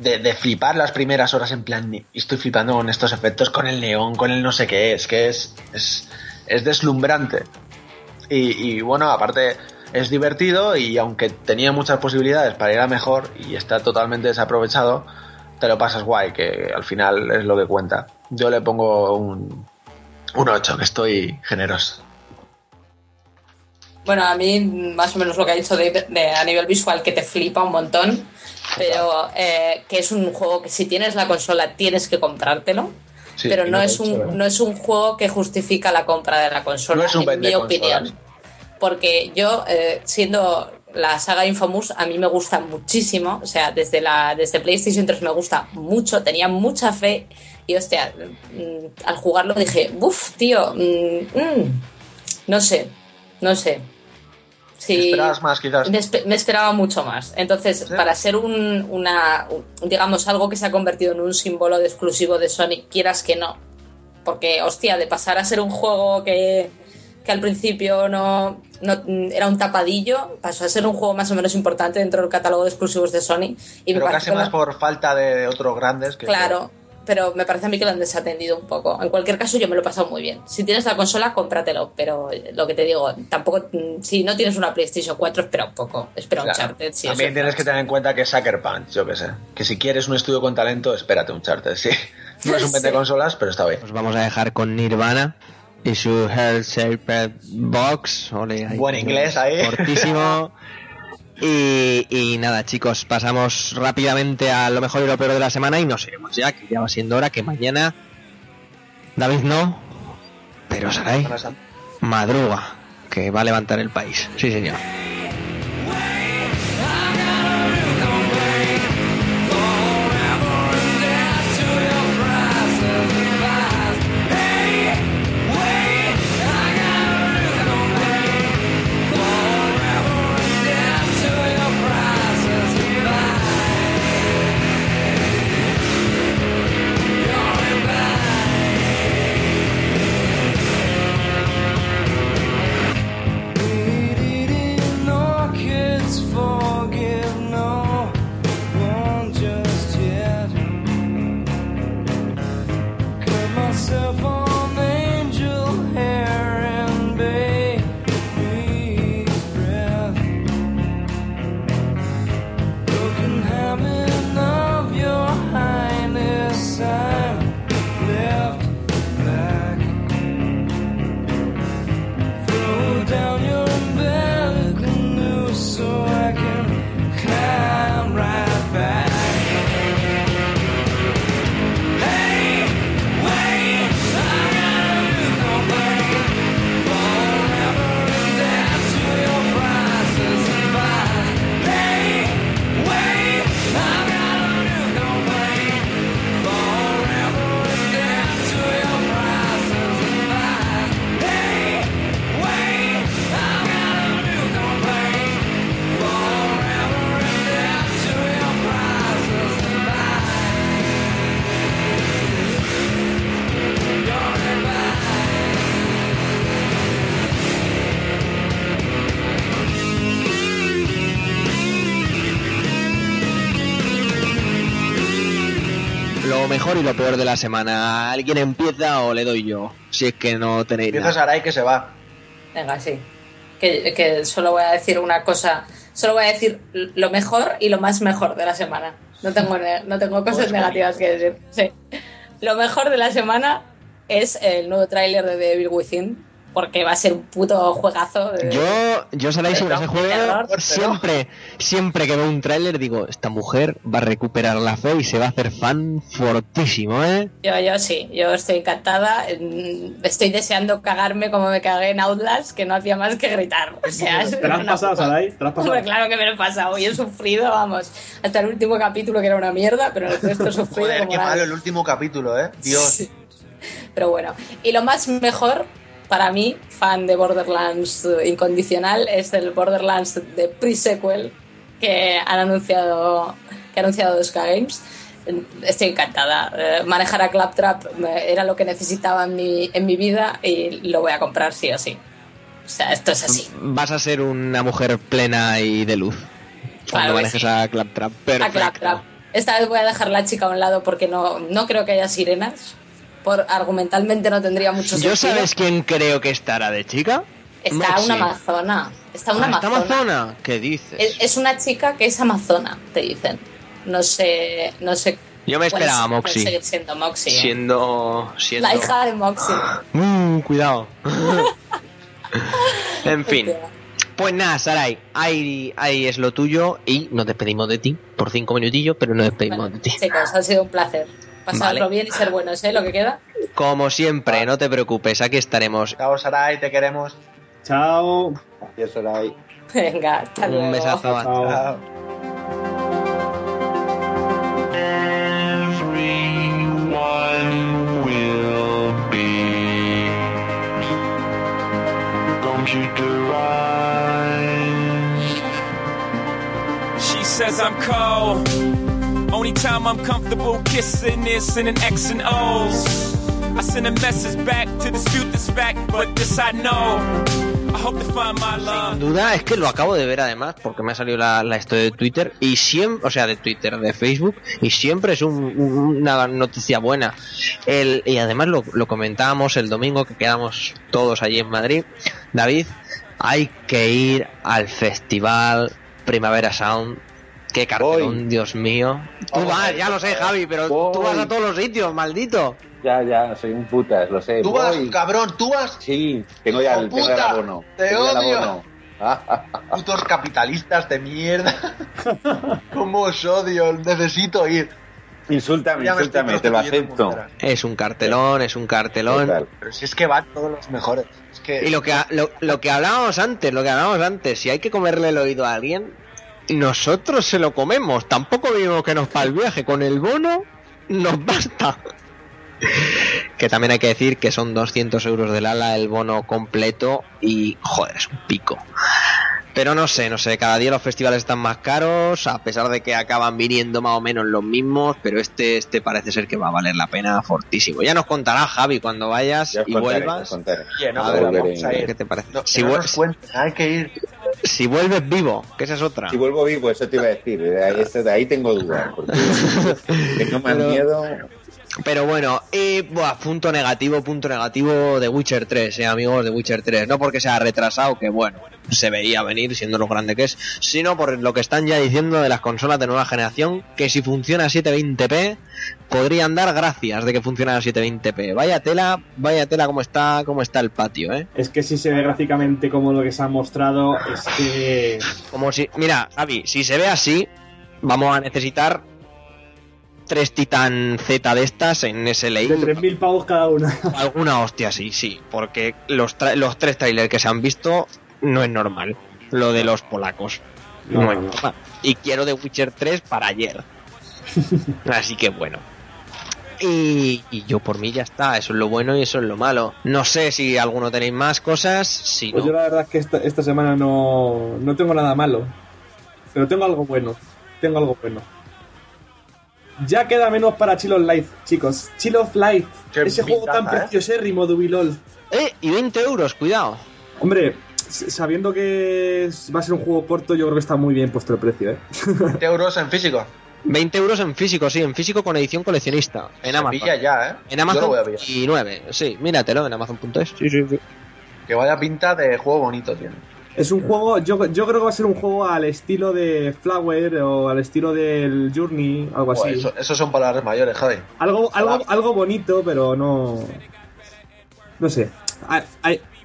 [SPEAKER 6] De, flipar las primeras horas en plan, estoy flipando con estos efectos, con el neón, con el no sé qué, es que es, es, deslumbrante. Y, y bueno, aparte, es divertido y aunque tenía muchas posibilidades para ir a mejor y está totalmente desaprovechado, te lo pasas guay, que al final es lo que cuenta. Yo le pongo un, un 8, que estoy generoso.
[SPEAKER 3] Bueno, a mí más o menos lo que ha dicho de, a nivel visual que te flipa un montón, pero eh, que es un juego que si tienes la consola tienes que comprártelo. pero no, es un, no es un juego que justifica la compra de la consola, en mi opinión. Porque yo, eh, siendo la saga Infamous, a mí me gusta muchísimo. O sea, desde, la, desde PlayStation 3 me gusta mucho, tenía mucha fe. Y hostia, mm, al jugarlo dije, uff, tío, mm, mm, no sé, no sé.
[SPEAKER 6] Sí, esperabas más, quizás.
[SPEAKER 3] Me, esperaba mucho más. Entonces, para ser un, una, digamos, algo que se ha convertido en un símbolo de exclusivo de Sony, quieras que no. Porque, hostia, de pasar a ser un juego que, que al principio no, no, era un tapadillo, pasó a ser un juego más o menos importante dentro del catálogo de exclusivos de Sony.
[SPEAKER 6] Y Pero casi más por falta de otros grandes que.
[SPEAKER 3] Claro, pero me parece a mí que lo han desatendido un poco. En cualquier caso, yo me lo he pasado muy bien. Si tienes la consola, cómpratelo, pero lo que te digo, tampoco, si no tienes una PlayStation 4, espera un poco, espera un Uncharted.
[SPEAKER 6] También tienes que tener en cuenta que es Sucker Punch, yo qué sé. Que si quieres un estudio con talento, espérate un Uncharted, sí. No es un 20 consolas, pero está bien.
[SPEAKER 7] Nos vamos a dejar con Nirvana y su Health Shaped Box.
[SPEAKER 6] Buen inglés ahí.
[SPEAKER 7] Cortísimo. Y, nada, chicos, pasamos rápidamente a lo mejor y lo peor de la semana y nos iremos ya, que ya va siendo hora que mañana. David no, pero Saray madruga, que va a levantar el país. Sí, señor. Peor de la semana. ¿Alguien empieza o le doy yo? Si es que no tenéis.
[SPEAKER 6] Empieza Sarai que se va.
[SPEAKER 3] Venga, sí. Que, solo voy a decir una cosa. Solo voy a decir lo mejor y lo más mejor de la semana. No tengo, no tengo cosas pues negativas que decir. Sí. Lo mejor de la semana es el nuevo tráiler de Devil Within porque va a ser un puto juegazo.
[SPEAKER 7] Yo, yo sabéis sobre ese juego, siempre, siempre que veo un tráiler digo, esta mujer va a recuperar la fe y se va a hacer fan fortísimo, ¿eh?
[SPEAKER 3] Yo, yo sí, yo estoy encantada. Estoy deseando cagarme como me cagué en Outlast, que no hacía más que gritar. O sea,
[SPEAKER 2] ¿Te lo has pasado, Sarai? ¿Te lo has pasado?
[SPEAKER 3] claro que me lo he pasado y he sufrido, vamos, hasta el último capítulo que era una mierda, pero el resto he sufrido.
[SPEAKER 6] Joder, qué malo el último capítulo, ¿eh? Dios.
[SPEAKER 3] Pero bueno, y lo más mejor para mí, fan de Borderlands incondicional, es el Borderlands de pre-sequel que han anunciado, que ha anunciado Ska Games. Estoy encantada. Eh, manejar a Claptrap eh, era lo que necesitaba en mi, en mi vida y lo voy a comprar sí o sí. O sea, esto es así.
[SPEAKER 7] Vas a ser una mujer plena y de luz cuando manejes a Claptrap. A Claptrap.
[SPEAKER 3] Esta vez voy a dejar la chica a un lado porque no, no creo que haya sirenas argumentalmente no tendría mucho sentido.
[SPEAKER 7] ¿Yo sabes quién creo que estará de chica?
[SPEAKER 3] Está una amazona. Está una
[SPEAKER 1] ah, amazona. ¿Qué dices?
[SPEAKER 3] Es, una chica que es amazona, te dicen. No sé, no sé.
[SPEAKER 1] Yo me esperaba a Moxie.
[SPEAKER 3] Seguir siendo Moxie.
[SPEAKER 1] ¿eh? Siendo, siendo.
[SPEAKER 3] La hija de Moxie.
[SPEAKER 1] Uh, cuidado. en fin. Pues nada, Sarai, ahí, ahí es lo tuyo y nos despedimos de ti por cinco minutillos, pero nos despedimos de ti.
[SPEAKER 3] Chicos, ha sido un placer. Pasarlo bien y ser buenos, ¿eh? Lo que queda.
[SPEAKER 1] Como siempre, no te preocupes, aquí estaremos.
[SPEAKER 6] Chao, Sarai, te queremos.
[SPEAKER 2] Chao.
[SPEAKER 6] Adiós, Sarai.
[SPEAKER 3] Venga, hasta luego.
[SPEAKER 1] Un besazo. Chao. She says I'm cold. Only time I'm comfortable kissing is X and O's. I send a message back to dispute this fact, but this I know. Sin duda es que lo acabo de ver además porque me ha salido la, historia de Twitter y siempre, o sea, de Twitter, de Facebook y siempre es una noticia buena. Y además lo, lo, comentábamos el domingo que quedamos todos allí en Madrid. David, hay que ir al festival Primavera Sound Qué cartelón, Dios mío. Tú vas, ya lo sé, Javi, pero tú vas a todos los sitios, maldito.
[SPEAKER 4] Ya, ya, soy un putas, lo sé.
[SPEAKER 6] Tú vas, cabrón, tú vas.
[SPEAKER 4] Sí, tengo ya, el, tengo el abono.
[SPEAKER 6] Te odio. Putos capitalistas de mierda. ¿Cómo os odio? Necesito ir.
[SPEAKER 4] Insúltame, insúltame, te lo acepto.
[SPEAKER 1] Es un cartelón, es un cartelón.
[SPEAKER 6] Pero si es que van todos los mejores.
[SPEAKER 1] Y lo que, lo, lo que hablábamos antes, lo que hablábamos antes, si hay que comerle el oído a alguien, nosotros se lo comemos. Tampoco digo que nos para el viaje. Con el bono nos basta. que también hay que decir que son 200 euros del ala el bono completo y joder, es un pico. Pero no sé, no sé, cada día los festivales están más caros, a pesar de que acaban viniendo más o menos los mismos, pero este, este parece ser que va a valer la pena fortísimo. Ya nos contará Javi cuando vayas y vuelvas. a ver, ¿qué te parece?
[SPEAKER 6] si hay que ir.
[SPEAKER 1] Si vuelves vivo, que esa es otra.
[SPEAKER 4] Si vuelvo vivo, eso te iba a decir, de ahí, de ahí tengo dudas, porque tengo más miedo.
[SPEAKER 1] Pero bueno, y punto negativo, punto negativo de Witcher 3, eh, amigos de Witcher 3. No porque se ha retrasado, que bueno, se veía venir siendo lo grande que es, sino por lo que están ya diciendo de las consolas de nueva generación, que si funciona a 720p, podrían dar gracias de que funciona a 720p. Vaya tela, vaya tela como está, como está el patio, ¿eh?
[SPEAKER 2] Es que si se ve gráficamente como lo que se ha mostrado, es que...
[SPEAKER 1] Como si, mira, Javi, si se ve así, vamos a necesitar tres Titan Z de estas en SLI.
[SPEAKER 2] De 3.000 pavos cada una.
[SPEAKER 1] Alguna hostia, sí, sí. Porque los, los tres trailers que se han visto no es normal. Lo de los polacos. No, es normal. Y quiero The Witcher 3 para ayer. Así que bueno. Y, yo por mí ya está, eso es lo bueno y eso es lo malo. No sé si alguno tenéis más cosas. Si
[SPEAKER 2] pues yo la verdad es que esta, esta semana no, no tengo nada malo. Pero tengo algo bueno. Tengo algo bueno. Ya queda menos para Chill of Life, chicos. Chill of Life. ese juego tan ¿eh? preciosérrimo de Ubilol.
[SPEAKER 1] Eh, y 20 euros, cuidado.
[SPEAKER 2] Hombre, sabiendo que va a ser un juego corto, yo creo que está muy bien puesto el precio, ¿eh?
[SPEAKER 6] 20 euros en físico.
[SPEAKER 1] 20 euros en físico, sí, en físico con edición coleccionista. En Amazon.
[SPEAKER 6] ya, ¿eh?
[SPEAKER 1] En Amazon y 9, sí, míratelo en Amazon.es. Sí, sí, sí.
[SPEAKER 6] Que vaya pinta de juego bonito tiene.
[SPEAKER 2] Es un juego, yo, yo creo que va a ser un juego al estilo de Flower o al estilo del Journey, algo así.
[SPEAKER 6] eso, son palabras mayores, Javi.
[SPEAKER 2] Algo, algo, algo bonito, pero no. No sé.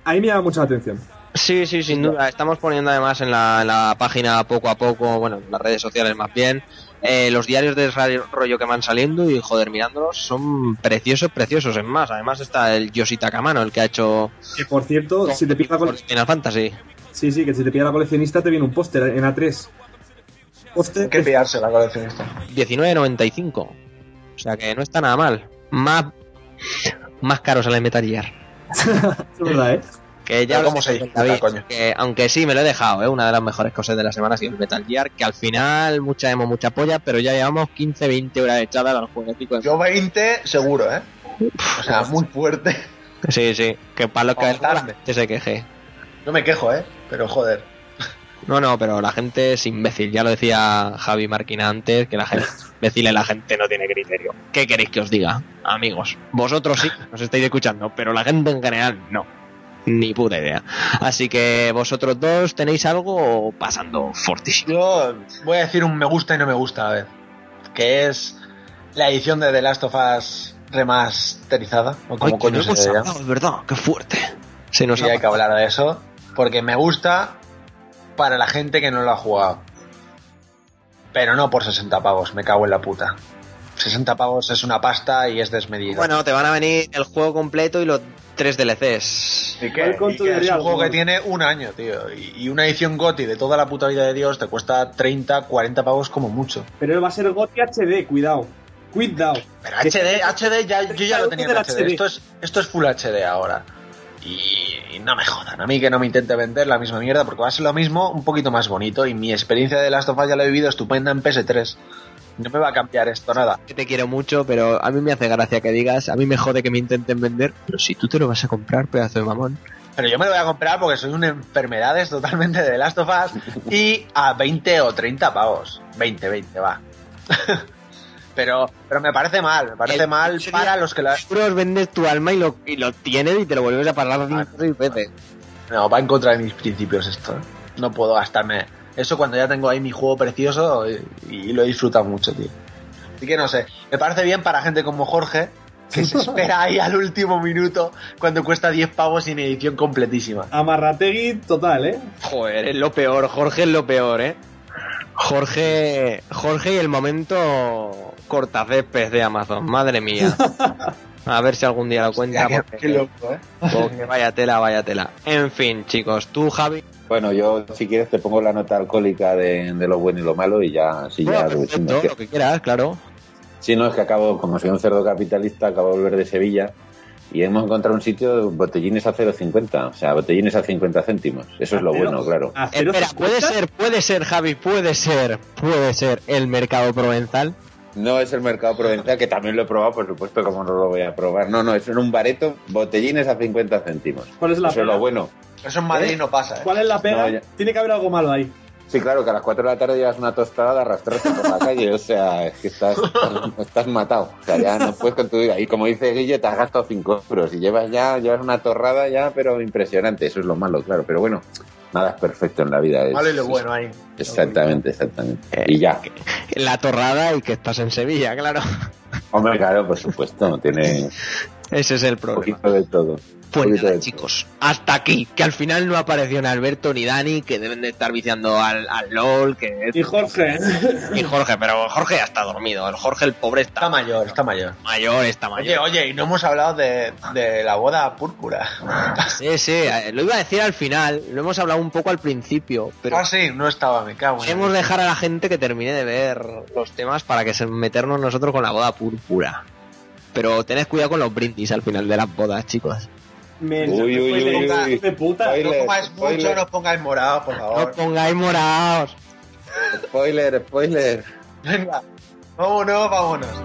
[SPEAKER 2] Ahí me llama mucha atención.
[SPEAKER 1] Sí, sí, sin duda. Estamos poniendo además en la, página poco a poco, bueno, en las redes sociales más bien, eh, los diarios de rollo que van saliendo y joder, mirándolos son preciosos, preciosos. Es más, además está el Yoshita Kamano, el que ha hecho.
[SPEAKER 2] Que por cierto, si te pilla
[SPEAKER 1] con Final Fantasy.
[SPEAKER 2] Sí, sí, que si te pilla la coleccionista te viene un póster en A3.
[SPEAKER 6] Póster. que pillarse la coleccionista.
[SPEAKER 1] 19.95. O sea que no está nada mal. Más, más caro sale Metal Gear.
[SPEAKER 2] es verdad, ¿eh?
[SPEAKER 1] Que ya como se que aunque sí me lo he dejado, ¿eh? una de las mejores cosas de la semana ha sido Metal Gear, que al final mucha hemos mucha polla, pero ya llevamos 15, 20 horas echadas al juego.
[SPEAKER 6] Yo 20 seguro, ¿eh? O sea, muy fuerte.
[SPEAKER 1] Sí, sí, que para lo que se queje.
[SPEAKER 6] No me quejo, ¿eh? Pero joder.
[SPEAKER 1] No, no, pero la gente es imbécil. Ya lo decía Javi Marquina antes, que la gente es imbécil y la gente no tiene criterio. ¿Qué queréis que os diga, amigos? Vosotros sí, nos estáis escuchando, pero la gente en general no. Ni puta idea. Así que vosotros dos tenéis algo pasando fortísimo.
[SPEAKER 6] Yo voy a decir un me gusta y no me gusta a ver. Que es la edición de The Last of Us remasterizada. O como coño se
[SPEAKER 1] es verdad, qué fuerte.
[SPEAKER 6] Se nos y hay que hablar de eso. Porque me gusta para la gente que no lo ha jugado. Pero no por 60 pavos, me cago en la puta. 60 pavos es una pasta y es desmedido.
[SPEAKER 1] Bueno, te van a venir el juego completo y los tres DLCs.
[SPEAKER 6] ¿Y qué? es un juego que tiene un año, tío. Y una edición GOTI de toda la puta vida de Dios te cuesta 30, 40 pavos como mucho.
[SPEAKER 2] Pero va a ser GOTI HD, cuidado. Cuidado.
[SPEAKER 6] Pero HD, HD ya, yo ya lo tenía en HD. Esto es, esto es Full HD ahora. Y, no me jodan, a mí que no me intente vender la misma mierda porque va a ser lo mismo, un poquito más bonito. Y mi experiencia de Last of Us ya la he vivido estupenda en PS3. No me va a cambiar esto nada.
[SPEAKER 1] Te quiero mucho, pero a mí me hace gracia que digas, a mí me jode que me intenten vender, pero si tú te lo vas a comprar, pedazo de mamón.
[SPEAKER 6] Pero yo me lo voy a comprar porque soy una enfermedades totalmente de Last of Us y a 20 o 30 pavos. 20, 20, va. pero pero me parece mal, me parece mal para los que la...
[SPEAKER 1] Los vendes tu alma y lo, y lo tienes y te lo vuelves a pagar cinco veces.
[SPEAKER 6] No, va en contra de mis principios esto. ¿eh? No puedo gastarme eso cuando ya tengo ahí mi juego precioso y, lo he disfrutado mucho, tío. Así que no sé, me parece bien para gente como Jorge, que se espera ahí al último minuto cuando cuesta 10 pavos sin edición completísima.
[SPEAKER 2] Amarrategui total, ¿eh?
[SPEAKER 1] Joder, es lo peor, Jorge es lo peor, ¿eh? Jorge, Jorge y el momento cortacésped de Amazon, madre mía. A ver si algún día lo cuenta.
[SPEAKER 6] qué, loco, ¿eh?
[SPEAKER 1] Porque vaya tela, vaya tela. En fin, chicos, tú, Javi.
[SPEAKER 4] Bueno, yo si quieres te pongo la nota alcohólica de, lo bueno y lo malo y ya, si ya
[SPEAKER 1] lo, que quieras, claro.
[SPEAKER 4] Sí, no, es que acabo, como soy un cerdo capitalista, acabo de volver de Sevilla y hemos encontrado un sitio botellines a 0,50, o sea, botellines a 50 céntimos. Eso es lo bueno, claro.
[SPEAKER 1] Espera, puede ser, puede ser, Javi, puede ser, puede ser el mercado provenzal.
[SPEAKER 4] No es el mercado provenzal, que también lo he probado, por supuesto, como no lo voy a probar. No, no, es en un bareto, botellines a 50 céntimos.
[SPEAKER 2] ¿Cuál es la
[SPEAKER 4] Eso es lo bueno.
[SPEAKER 6] Eso en Madrid ¿Eh? no pasa. ¿eh?
[SPEAKER 2] ¿Cuál es la pega? Tiene que haber algo malo ahí.
[SPEAKER 4] Sí, claro, que a las 4 de la tarde llevas una tostada de arrastrarte por la calle, o sea, es que estás, estás matado, o sea, ya no puedes con tu vida. Y como dice Guille, te has gastado 5 euros y llevas ya, llevas una torrada ya, pero impresionante, eso es lo malo, claro, pero bueno, nada es perfecto en la vida. Es,
[SPEAKER 6] vale lo bueno ahí.
[SPEAKER 4] Exactamente, exactamente. Eh, y ya.
[SPEAKER 1] La torrada y que estás en Sevilla, claro.
[SPEAKER 4] Hombre, claro, por supuesto, tiene...
[SPEAKER 1] Ese es el problema.
[SPEAKER 4] Un poquito de todo.
[SPEAKER 1] Pues chicos, hasta aquí, que al final no apareció ni Alberto ni Dani, que deben de estar viciando al, LOL, que...
[SPEAKER 2] Y Jorge.
[SPEAKER 1] Y Jorge, pero Jorge ya está dormido, el Jorge el pobre está...
[SPEAKER 6] Está mayor, está mayor.
[SPEAKER 1] Mayor, está mayor.
[SPEAKER 6] Oye, oye, y no hemos hablado de, la boda púrpura.
[SPEAKER 1] Sí, sí, eh, lo iba a decir al final, lo hemos hablado un poco al principio, pero...
[SPEAKER 6] Ah, sí, no estaba, me cago en
[SPEAKER 1] Queremos dejar a la gente que termine de ver los temas para que se meternos nosotros con la boda púrpura. Pero tened cuidado con los brindis al final de las bodas, chicos.
[SPEAKER 4] Men, uy, uy, uy, uy,
[SPEAKER 6] de puta. Spoiler, no pongáis spoiler. mucho, no pongáis morados, por favor.
[SPEAKER 1] No pongáis morados.
[SPEAKER 4] Spoiler, spoiler.
[SPEAKER 6] Venga, vámonos, vámonos.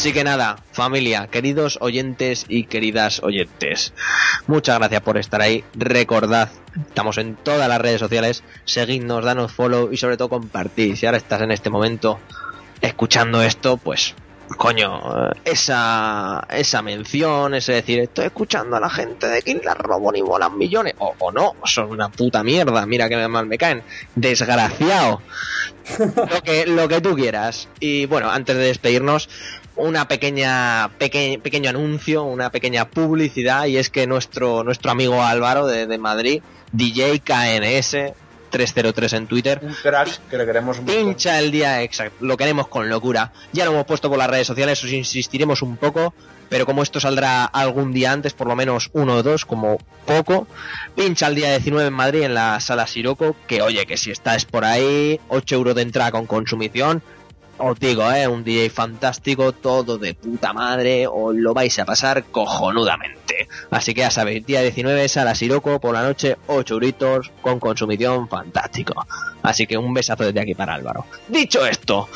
[SPEAKER 1] Así que nada, familia, queridos oyentes y queridas oyentes, muchas gracias por estar ahí. Recordad, estamos en todas las redes sociales, seguidnos, danos follow y sobre todo compartid. Si ahora estás en este momento escuchando esto, pues coño, esa, esa mención, ese decir, estoy escuchando a la gente de Kill la Robot y molan millones, o, o, no, son una puta mierda, mira que mal me caen, desgraciado, lo que, lo que tú quieras. Y bueno, antes de despedirnos, una pequeña pequeño anuncio, una pequeña publicidad y es que nuestro nuestro amigo Álvaro de, de Madrid, DJ KNS 303 en Twitter.
[SPEAKER 6] Un crash que le queremos
[SPEAKER 1] un Pincha el día exacto, lo queremos con locura. Ya lo hemos puesto por las redes sociales, os insistiremos un poco, pero como esto saldrá algún día antes, por lo menos uno o dos, como poco, pincha el día 19 en Madrid en la sala Siroco, que oye, que si estás por ahí, 8 euros de entrada con consumición, os digo, ¿eh? un DJ fantástico, todo de puta madre, os lo vais a pasar cojonudamente. Así que ya sabéis, día 19, sala Siroco, por la noche, 8 euritos, con consumición fantástico. Así que un besazo desde aquí para Álvaro. Dicho esto,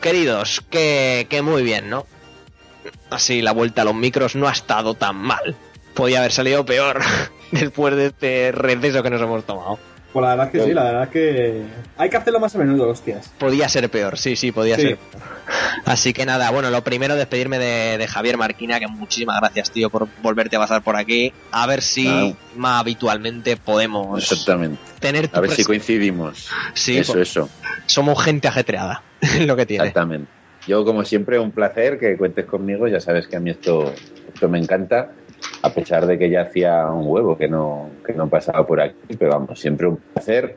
[SPEAKER 1] queridos, que, que muy bien, ¿no? Así la vuelta a los micros no ha estado tan mal. Podía haber salido peor después de este receso que nos hemos tomado.
[SPEAKER 2] Pues la verdad es que sí, la verdad es que hay que hacerlo más a menudo, hostias.
[SPEAKER 1] Podía ser peor, sí, sí, podía ser Así que nada, bueno, lo primero despedirme de, Javier Marquina, que muchísimas gracias, tío, por volverte a pasar por aquí. A ver si más habitualmente podemos
[SPEAKER 4] Exactamente.
[SPEAKER 1] tener
[SPEAKER 4] A ver si coincidimos. Sí, eso, pues, eso.
[SPEAKER 1] Somos gente ajetreada, lo que tiene.
[SPEAKER 4] Exactamente. Yo, como siempre, un placer que cuentes conmigo. Ya sabes que a mí esto, esto me encanta a pesar de que ya hacía un huevo que no, que no pasaba por aquí, pero vamos, siempre un placer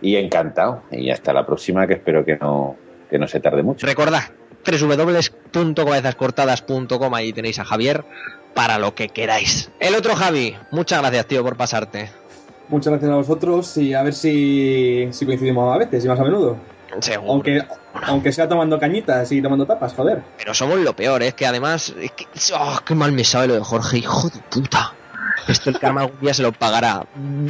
[SPEAKER 4] y encantado. Y hasta la próxima, que espero que no, que no se tarde mucho.
[SPEAKER 1] Recordad, www.cabezascortadas.com, ahí tenéis a Javier para lo que queráis. El otro Javi, muchas gracias, tío, por pasarte.
[SPEAKER 2] Muchas gracias a vosotros y a ver si, si coincidimos a veces y más a menudo. Aunque, aunque sea tomando cañitas y tomando tapas, joder.
[SPEAKER 1] Pero somos lo peor, es que además. Es que, oh, qué mal me sabe lo de Jorge, hijo de puta. Esto el karma algún día se lo pagará.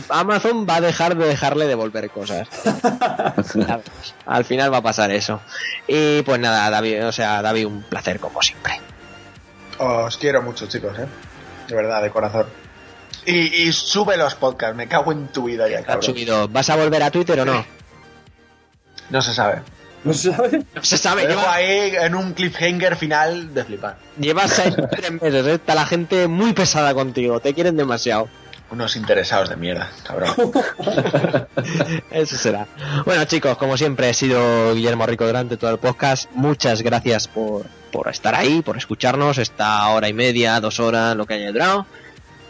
[SPEAKER 1] Amazon va a dejar de dejarle devolver cosas. Al final va a pasar eso. Y pues nada, David, o sea, David, un placer como siempre.
[SPEAKER 6] Os quiero mucho, chicos, ¿eh? De verdad, de corazón. Y, sube los podcasts, me cago en tu vida ya, cabrón.
[SPEAKER 1] Subido. ¿Vas a volver a Twitter o no?
[SPEAKER 6] No se sabe.
[SPEAKER 2] ¿No se sabe?
[SPEAKER 1] No se sabe.
[SPEAKER 6] Lleva ahí en un cliffhanger final de flipar.
[SPEAKER 1] Llevas ahí tres meses, ¿eh? Está la gente muy pesada contigo, te quieren demasiado.
[SPEAKER 6] Unos interesados de mierda, cabrón.
[SPEAKER 1] Eso será. Bueno, chicos, como siempre, he sido Guillermo Rico durante todo el podcast. Muchas gracias por, por estar ahí, por escucharnos esta hora y media, dos horas, lo que haya durado.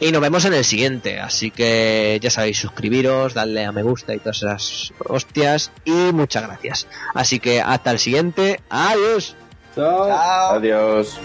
[SPEAKER 1] Y nos vemos en el siguiente. Así que ya sabéis, suscribiros, darle a me gusta y todas esas hostias. Y muchas gracias. Así que hasta el siguiente. Adiós.
[SPEAKER 2] Chao.
[SPEAKER 4] Adiós.